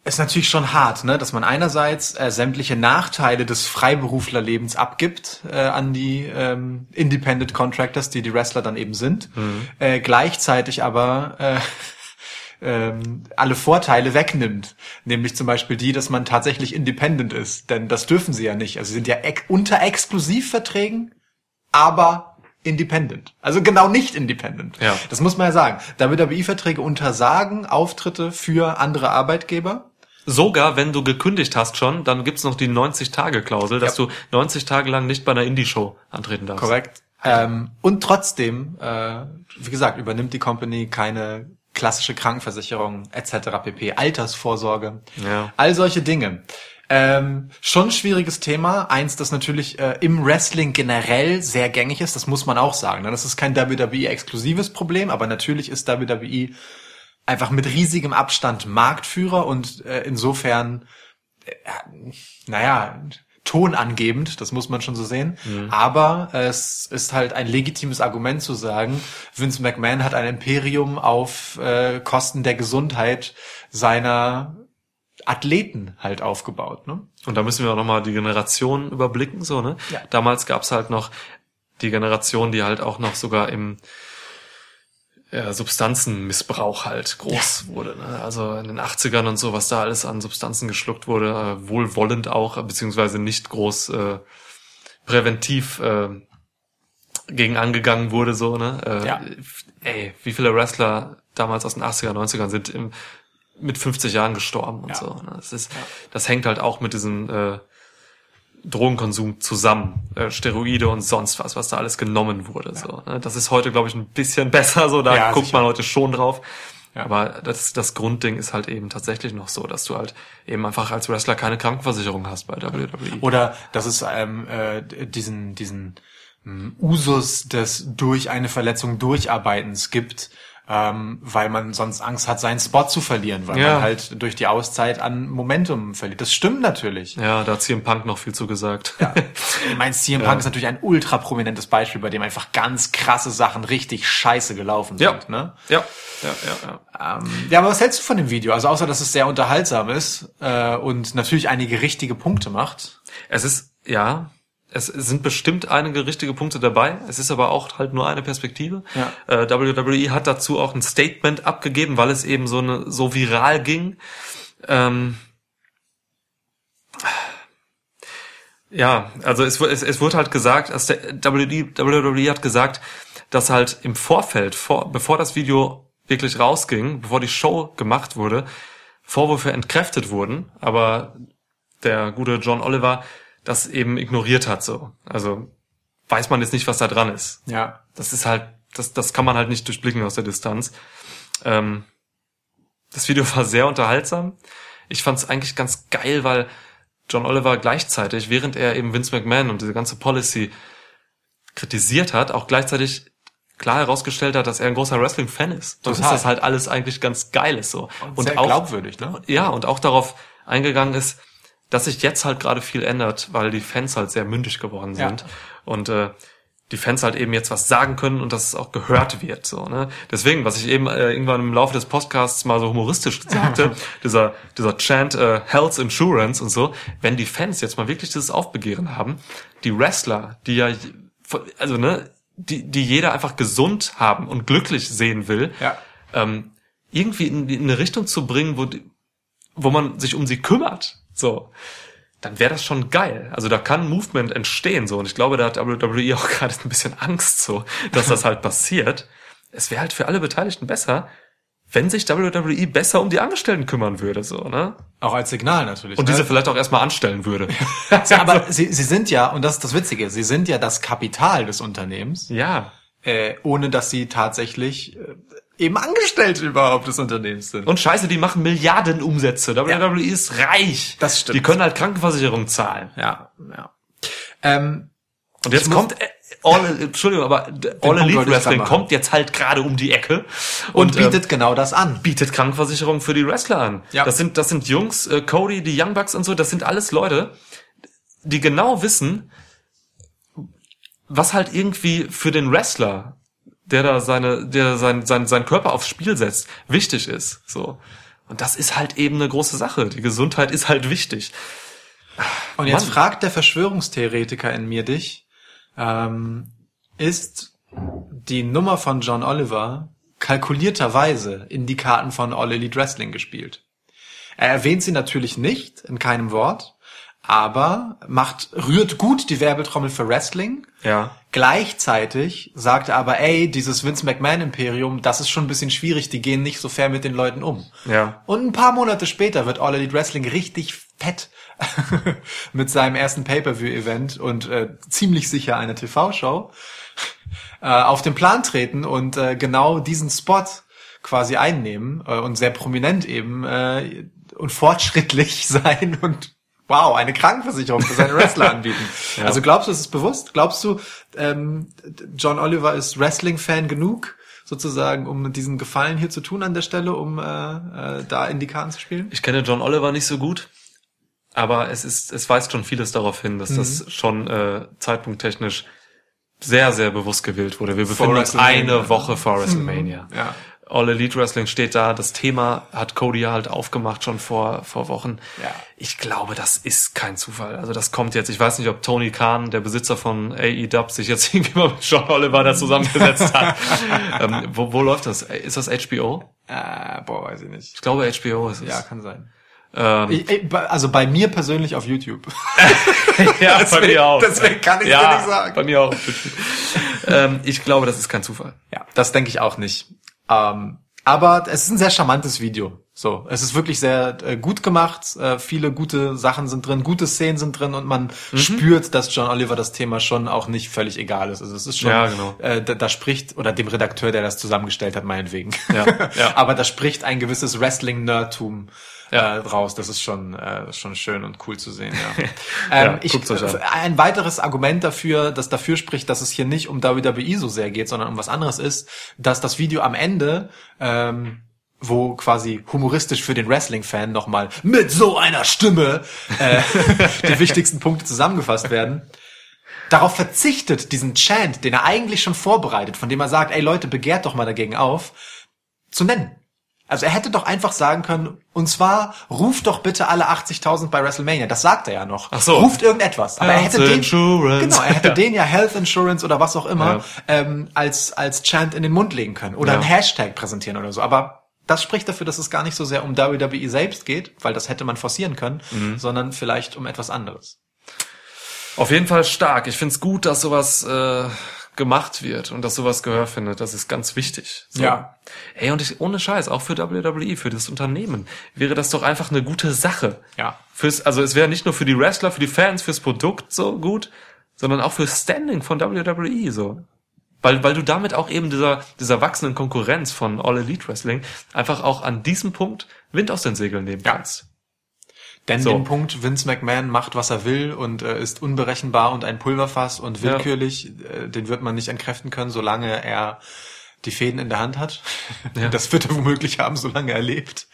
ist natürlich schon hart, ne, dass man einerseits äh, sämtliche Nachteile des Freiberuflerlebens abgibt äh, an die ähm, Independent Contractors, die die Wrestler dann eben sind, äh, gleichzeitig aber äh, ähm, alle Vorteile wegnimmt, nämlich zum Beispiel die, dass man tatsächlich independent ist, denn das dürfen sie ja nicht. Also sie sind ja ex unter Exklusivverträgen, aber independent. Also genau nicht independent. Ja. Das muss man ja sagen. WWE-Verträge untersagen Auftritte für andere Arbeitgeber. Sogar wenn du gekündigt hast schon, dann gibt's noch die 90-Tage-Klausel, dass Ja. du 90 Tage lang nicht bei einer Indie-Show antreten darfst. Korrekt. Ähm, und trotzdem, äh, wie gesagt, übernimmt die Company keine klassische Krankenversicherung etc. pp. Altersvorsorge. Ja. All solche Dinge. Ähm, schon ein schwieriges Thema. Eins, das natürlich äh, im Wrestling generell sehr gängig ist. Das muss man auch sagen. Ne? Das ist kein WWE-exklusives Problem, aber natürlich ist WWE einfach mit riesigem Abstand Marktführer und äh, insofern, äh, naja, tonangebend, das muss man schon so sehen. Aber es ist halt ein legitimes Argument zu sagen, Vince McMahon hat ein Imperium auf äh, Kosten der Gesundheit seiner Athleten halt aufgebaut. Ne? Und da müssen wir auch nochmal die Generation überblicken, so, ne? Ja. Damals gab's halt noch die Generation, die halt auch noch sogar im ja, Substanzenmissbrauch halt groß wurde. Ne? Also in den 80ern und so, was da alles an Substanzen geschluckt wurde, äh, wohlwollend auch, beziehungsweise nicht groß äh, präventiv äh, gegen angegangen wurde, so, ne? Äh, Ja. Ey, wie viele Wrestler damals aus den 80er, 90ern sind im, mit 50 Jahren gestorben und Ja. so. Ne? Das, ist, das hängt halt auch mit diesem äh, Drogenkonsum zusammen, äh, Steroide und sonst was, was da alles genommen wurde. So, ne? Das ist heute, glaube ich, ein bisschen besser. So, da Ja, guckt sicher. man heute schon drauf. Ja. Aber das, das Grundding ist halt eben tatsächlich noch so, dass du halt eben einfach als Wrestler keine Krankenversicherung hast bei WWE. Oder dass es ähm, äh, diesen, diesen ähm, Usus des durch eine Verletzung durcharbeitens gibt, ähm, weil man sonst Angst hat, seinen Spot zu verlieren, weil Ja. man halt durch die Auszeit an Momentum verliert. Das stimmt natürlich. Ja, da hat CM Punk noch viel zu gesagt. Ja. Ich meine, CM Punk ist natürlich ein ultra prominentes Beispiel, bei dem einfach ganz krasse Sachen richtig scheiße gelaufen Ja. sind. Ne? ja, ja, ja, ja. Ähm, ja, aber was hältst du von dem Video? Also außer, dass es sehr unterhaltsam ist äh, und natürlich einige richtige Punkte macht. Es ist, ja, es sind bestimmt einige richtige Punkte dabei. Es ist aber auch halt nur eine Perspektive. Ja. Äh, WWE hat dazu auch ein Statement abgegeben, weil es eben so eine, so viral ging. Ähm, ja, also es, es, es wurde halt gesagt, dass der WWE, WWE hat gesagt, dass halt im Vorfeld, vor, bevor das Video wirklich rausging, bevor die Show gemacht wurde, Vorwürfe entkräftet wurden, aber der gute John Oliver das eben ignoriert hat so. Also weiß man jetzt nicht, was da dran ist. Ja. Das ist halt, das, das kann man halt nicht durchblicken aus der Distanz. Ähm, das Video war sehr unterhaltsam. Ich fand es eigentlich ganz geil, weil John Oliver gleichzeitig, während er eben Vince McMahon und diese ganze Policy kritisiert hat, auch gleichzeitig klar herausgestellt hat, dass er ein großer Wrestling-Fan ist. Und Total. dass das halt alles eigentlich ganz geil ist so. Und sehr auch, glaubwürdig, ne? ja, und auch darauf eingegangen ist, dass sich jetzt halt gerade viel ändert, weil die Fans halt sehr mündig geworden Ja. sind. Und äh, die Fans halt eben jetzt was sagen können und dass es auch gehört wird. So, ne? Deswegen, was ich eben äh, irgendwann im Laufe des Podcasts mal so humoristisch sagte, dieser, dieser Chant äh, Health Insurance und so, wenn die Fans jetzt mal wirklich dieses Aufbegehren haben, die Wrestler, die ja, also ne, die, die jeder einfach gesund haben und glücklich sehen will, Ja. ähm, irgendwie in, in eine Richtung zu bringen, wo, die, wo man sich um sie kümmert, so, dann wäre das schon geil. Also da kann Movement entstehen, so. Und ich glaube, da hat WWE auch gerade ein bisschen Angst, so, dass das halt passiert. Es wäre halt für alle Beteiligten besser, wenn sich WWE besser um die Angestellten kümmern würde, so, ne? Auch als Signal natürlich. Und ne? diese vielleicht auch erstmal anstellen würde. Ja, aber sie, sie sind ja, und das ist das Witzige, sie sind ja das Kapital des Unternehmens. ja. äh, ohne dass sie tatsächlich äh, eben Angestellte überhaupt des Unternehmens sind. Und scheiße, die machen Milliarden Umsätze. WWE ist reich. Das stimmt. Die können halt Krankenversicherung zahlen. ja, ja. Ähm, Und jetzt kommt äh, All, Entschuldigung, aber All Elite Wrestling kommt jetzt halt gerade um die Ecke und, ähm, bietet genau das an. bietet Krankenversicherung für die Wrestler an. Ja. Das sind das sind Jungs, äh, Cody, die Young Bucks und so, das sind alles Leute, die genau wissen, was halt irgendwie für den Wrestler, der da seine der sein sein sein Körper aufs Spiel setzt, wichtig ist, so. Und das ist halt eben eine große Sache. Die Gesundheit ist halt wichtig. Und jetzt Mann. fragt der Verschwörungstheoretiker in mir dich, ähm, ist die Nummer von John Oliver kalkulierterweise in die Karten von All Elite Wrestling gespielt? Er erwähnt sie natürlich nicht, in keinem Wort, aber macht, rührt gut die Werbetrommel für Wrestling. Ja. Gleichzeitig sagt er aber, ey, dieses Vince McMahon Imperium, das ist schon ein bisschen schwierig, die gehen nicht so fair mit den Leuten um. Ja. Und ein paar Monate später wird All Elite Wrestling richtig fett mit seinem ersten Pay-Per-View-Event und äh, ziemlich sicher eine TV-Show äh, auf den Plan treten und äh, genau diesen Spot quasi einnehmen äh, und sehr prominent eben äh, und fortschrittlich sein und wow, eine Krankenversicherung für seine Wrestler anbieten. Also glaubst du, es ist bewusst? Glaubst du, ähm, John Oliver ist Wrestling-Fan genug, sozusagen, um diesen Gefallen hier zu tun an der Stelle, um äh, äh, da in die Karten zu spielen? Ich kenne John Oliver nicht so gut, aber es ist, es weist schon vieles darauf hin, dass das schon äh, zeitpunkttechnisch sehr, sehr bewusst gewählt wurde. Wir befinden uns eine Woche vor WrestleMania. Ja. All Elite Wrestling steht da. Das Thema hat Cody halt aufgemacht schon vor, vor Wochen. Ja. Ich glaube, das ist kein Zufall. Also das kommt jetzt. Ich weiß nicht, ob Tony Khan, der Besitzer von AEW, sich jetzt irgendwie mal mit John Oliver da zusammengesetzt hat. ähm, wo, wo läuft das? Ist das HBO? Äh, boah, weiß ich nicht. Ich glaube, HBO ist es. Ja, kann sein. Ähm, Ich, ich, also bei mir persönlich auf YouTube. Ja, Deswegen- bei mir auch. deswegen kann ich's ja, dir nicht sagen. Bei mir auch. ähm, ich glaube, das ist kein Zufall. Ja, das denke ich auch nicht. Ähm, aber es ist ein sehr charmantes Video. So, es ist wirklich sehr äh, gut gemacht. Äh, viele gute Sachen sind drin, gute Szenen sind drin und man Mhm. spürt, dass John Oliver das Thema schon auch nicht völlig egal ist. Also es ist schon, Ja, genau. äh, da, da spricht oder dem Redakteur, der das zusammengestellt hat, meinetwegen. Ja, ja. aber da spricht ein gewisses Wrestling-Nerdtum Ja. äh, raus. Das ist schon äh, schon schön und cool zu sehen. Ja. Ja, ähm, ich, euch an. äh, ein weiteres Argument dafür, das dafür spricht, dass es hier nicht um WWE so sehr geht, sondern um was anderes ist, dass das Video am Ende, ähm, wo quasi humoristisch für den Wrestling-Fan nochmal mit so einer Stimme äh, die wichtigsten Punkte zusammengefasst werden, darauf verzichtet, diesen Chant, den er eigentlich schon vorbereitet, von dem er sagt, ey Leute, begehrt doch mal dagegen auf, zu nennen. Also er hätte doch einfach sagen können, und zwar ruft doch bitte alle 80.000 bei WrestleMania. Das sagt er ja noch. Ach so. Ruft irgendetwas. Aber er Health hätte den, Insurance. genau, er hätte Ja. den ja Health Insurance oder was auch immer Ja. ähm, als als Chant in den Mund legen können oder Ja. einen Hashtag präsentieren oder so. Aber das spricht dafür, dass es gar nicht so sehr um WWE selbst geht, weil das hätte man forcieren können, Mhm. sondern vielleicht um etwas anderes. Auf jeden Fall stark. Ich find's gut, dass sowas äh, gemacht wird und dass sowas Gehör findet. Das ist ganz wichtig. So. Ja. Ey, und ich, ohne Scheiß, auch für WWE, für das Unternehmen, wäre das doch einfach eine gute Sache. Ja. Fürs, also es wäre nicht nur für die Wrestler, für die Fans, fürs Produkt so gut, sondern auch fürs Standing von WWE so. Weil, weil du damit auch eben dieser, dieser wachsenden Konkurrenz von All Elite Wrestling einfach auch an diesem Punkt Wind aus den Segeln nehmen Ja. kannst. Denn So. den Punkt, Vince McMahon macht, was er will und äh, ist unberechenbar und ein Pulverfass und Ja. willkürlich, äh, den wird man nicht entkräften können, solange er die Fäden in der Hand hat. Ja. Das wird er womöglich haben, solange er lebt.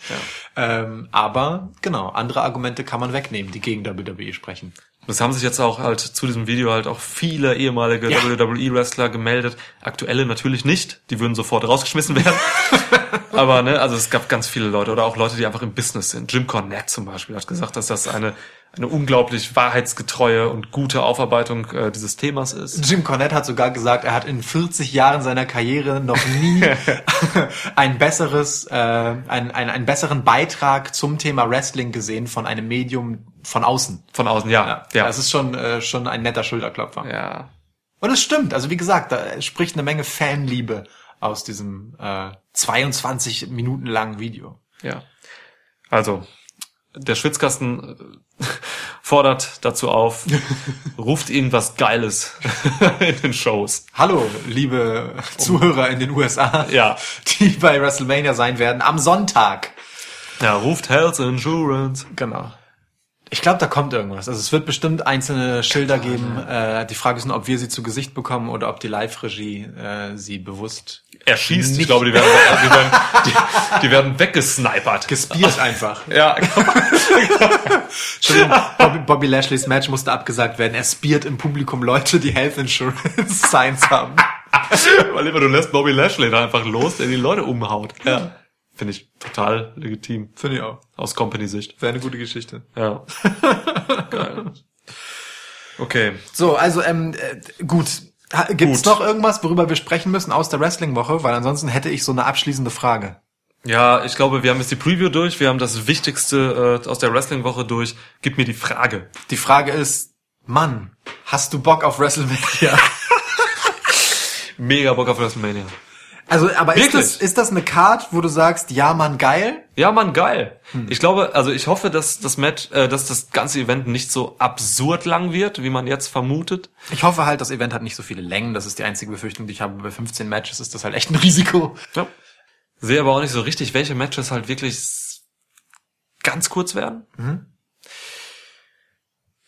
Ähm, aber genau, andere Argumente kann man wegnehmen, die gegen WWE sprechen. Das haben sich jetzt auch halt zu diesem Video halt auch viele ehemalige Ja. WWE-Wrestler gemeldet. Aktuelle natürlich nicht. Die würden sofort rausgeschmissen werden. Aber ne, also es gab ganz viele Leute oder auch Leute, die einfach im Business sind. Jim Cornette zum Beispiel hat gesagt, dass das eine eine unglaublich wahrheitsgetreue und gute Aufarbeitung äh, dieses Themas ist. Jim Cornette hat sogar gesagt, er hat in 40 Jahren seiner Karriere noch nie ein besseres, äh, ein, ein, einen besseren Beitrag zum Thema Wrestling gesehen von einem Medium von außen. Von außen, ja. Ja, Ja. das ist schon, äh, schon ein netter Schulterklopfer. ja. Und es stimmt, also wie gesagt, da spricht eine Menge Fanliebe aus diesem äh, 22 Minuten langen Video. Ja. Also, der Schwitzkasten äh, fordert dazu auf, ruft irgendwas Geiles in den Shows. Hallo, liebe Zuhörer in den USA, Ja. die bei WrestleMania sein werden am Sonntag. Ja, ruft Health Insurance. Genau. Ich glaube, da kommt irgendwas. Also es wird bestimmt einzelne Schilder geben. Äh, die Frage ist nur, ob wir sie zu Gesicht bekommen oder ob die Live-Regie äh, sie bewusst Er schießt, ich Nicht- glaube, die werden, die werden, die, die werden weggesnipert. gespielt einfach. Ja, Entschuldigung, Bobby, Bobby Lashleys Match musste abgesagt werden. Er spiert im Publikum Leute, die Health Insurance Signs haben. weil immer du lässt Bobby Lashley da einfach los, der die Leute umhaut. Ja. Finde ich total legitim. Finde ich auch. Aus Company-Sicht. Wäre eine gute Geschichte. Ja. Geil. Okay. So, also ähm, äh, gut. Ha- Gibt's Gut. noch irgendwas, worüber wir sprechen müssen aus der Wrestling-Woche? Weil ansonsten hätte ich so eine abschließende Frage. Ja, ich glaube, wir haben jetzt die Preview durch, wir haben das Wichtigste äh, aus der Wrestling-Woche durch. Gib mir die Frage. Die Frage ist, Mann, hast du Bock auf WrestleMania? Mega Bock auf WrestleMania. Also, aber ist das, ist das eine Card, wo du sagst, ja, Mann, geil? Ja, Mann, geil. Hm. Ich glaube, also ich hoffe, dass das Match, äh, dass das ganze Event nicht so absurd lang wird, wie man jetzt vermutet. Ich hoffe halt, das Event hat nicht so viele Längen. Das ist die einzige Befürchtung, die ich habe. Bei 15 Matches ist das halt echt ein Risiko. Ja. Sehe aber auch nicht so richtig, welche Matches halt wirklich ganz kurz werden. Mhm.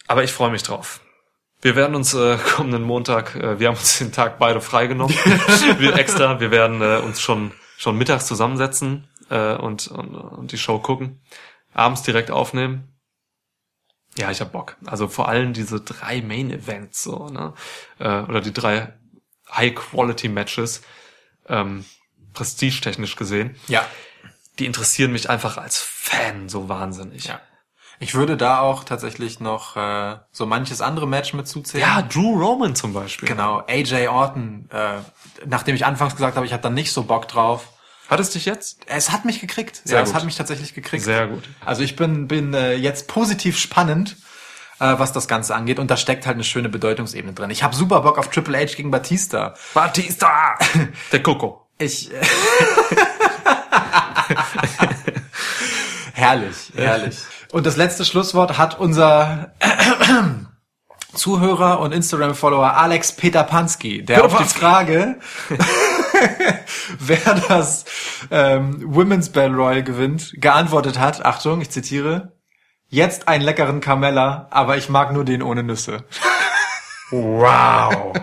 Aber ich freue mich drauf. Wir werden uns äh, kommenden Montag, äh, wir haben uns den Tag beide freigenommen, wir extra, wir werden äh, uns schon schon mittags zusammensetzen äh, und, und und die Show gucken, abends direkt aufnehmen. Ja, ich hab Bock. Also vor allem diese drei Main Events so, ne? Äh, oder die drei High Quality Matches. Ähm, prestigetechnisch gesehen, Ja. die interessieren mich einfach als Fan so wahnsinnig. Ja. Ich würde da auch tatsächlich noch äh, so manches andere Match mit zuzählen. ja Drew Roman zum Beispiel. Genau, AJ Orton, äh, nachdem ich anfangs gesagt habe, ich habe da nicht so Bock drauf. Hat es dich jetzt? Es hat mich gekriegt. Sehr ja, es gut. hat mich tatsächlich gekriegt. Sehr gut. Also ich bin, bin äh, jetzt positiv spannend, äh, was das Ganze angeht. Und da steckt halt eine schöne Bedeutungsebene drin. Ich habe super Bock auf Triple H gegen Batista. Batista! Der Coco. Ich. äh, herrlich, herrlich. Und das letzte Schlusswort hat unser Zuhörer und Instagram-Follower Alex Peter Pansky, der auf die. Frage, wer das ähm, Women's Battle Royal gewinnt, geantwortet hat, Achtung, ich zitiere, jetzt einen leckeren Carmella, aber ich mag nur den ohne Nüsse. Wow.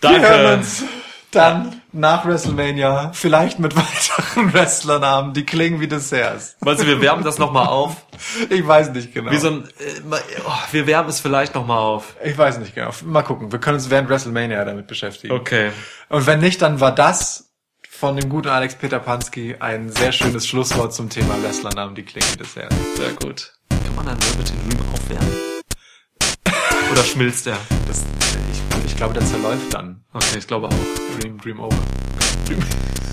Wir hören Danke. uns dann nach WrestleMania vielleicht mit weiteren Wrestlernamen, die klingen wie Desserts. Weißt du, wir wärmen das nochmal auf. Ich weiß nicht genau. Wie so ein, äh, oh, wir wärmen es vielleicht nochmal auf. ich weiß nicht genau. Mal gucken. Wir können uns während WrestleMania damit beschäftigen. Okay. Und wenn nicht, dann war das von dem guten Alex Peter Pansky ein sehr schönes Schlusswort zum Thema Wrestlernamen, die klingen wie Desserts. Sehr gut. Kann man einen Velvet Dream aufwärmen? Oder schmilzt er? Das, ich, ich glaube, der zerläuft dann. Okay, ich glaube auch. Dream, Dream over. Dream.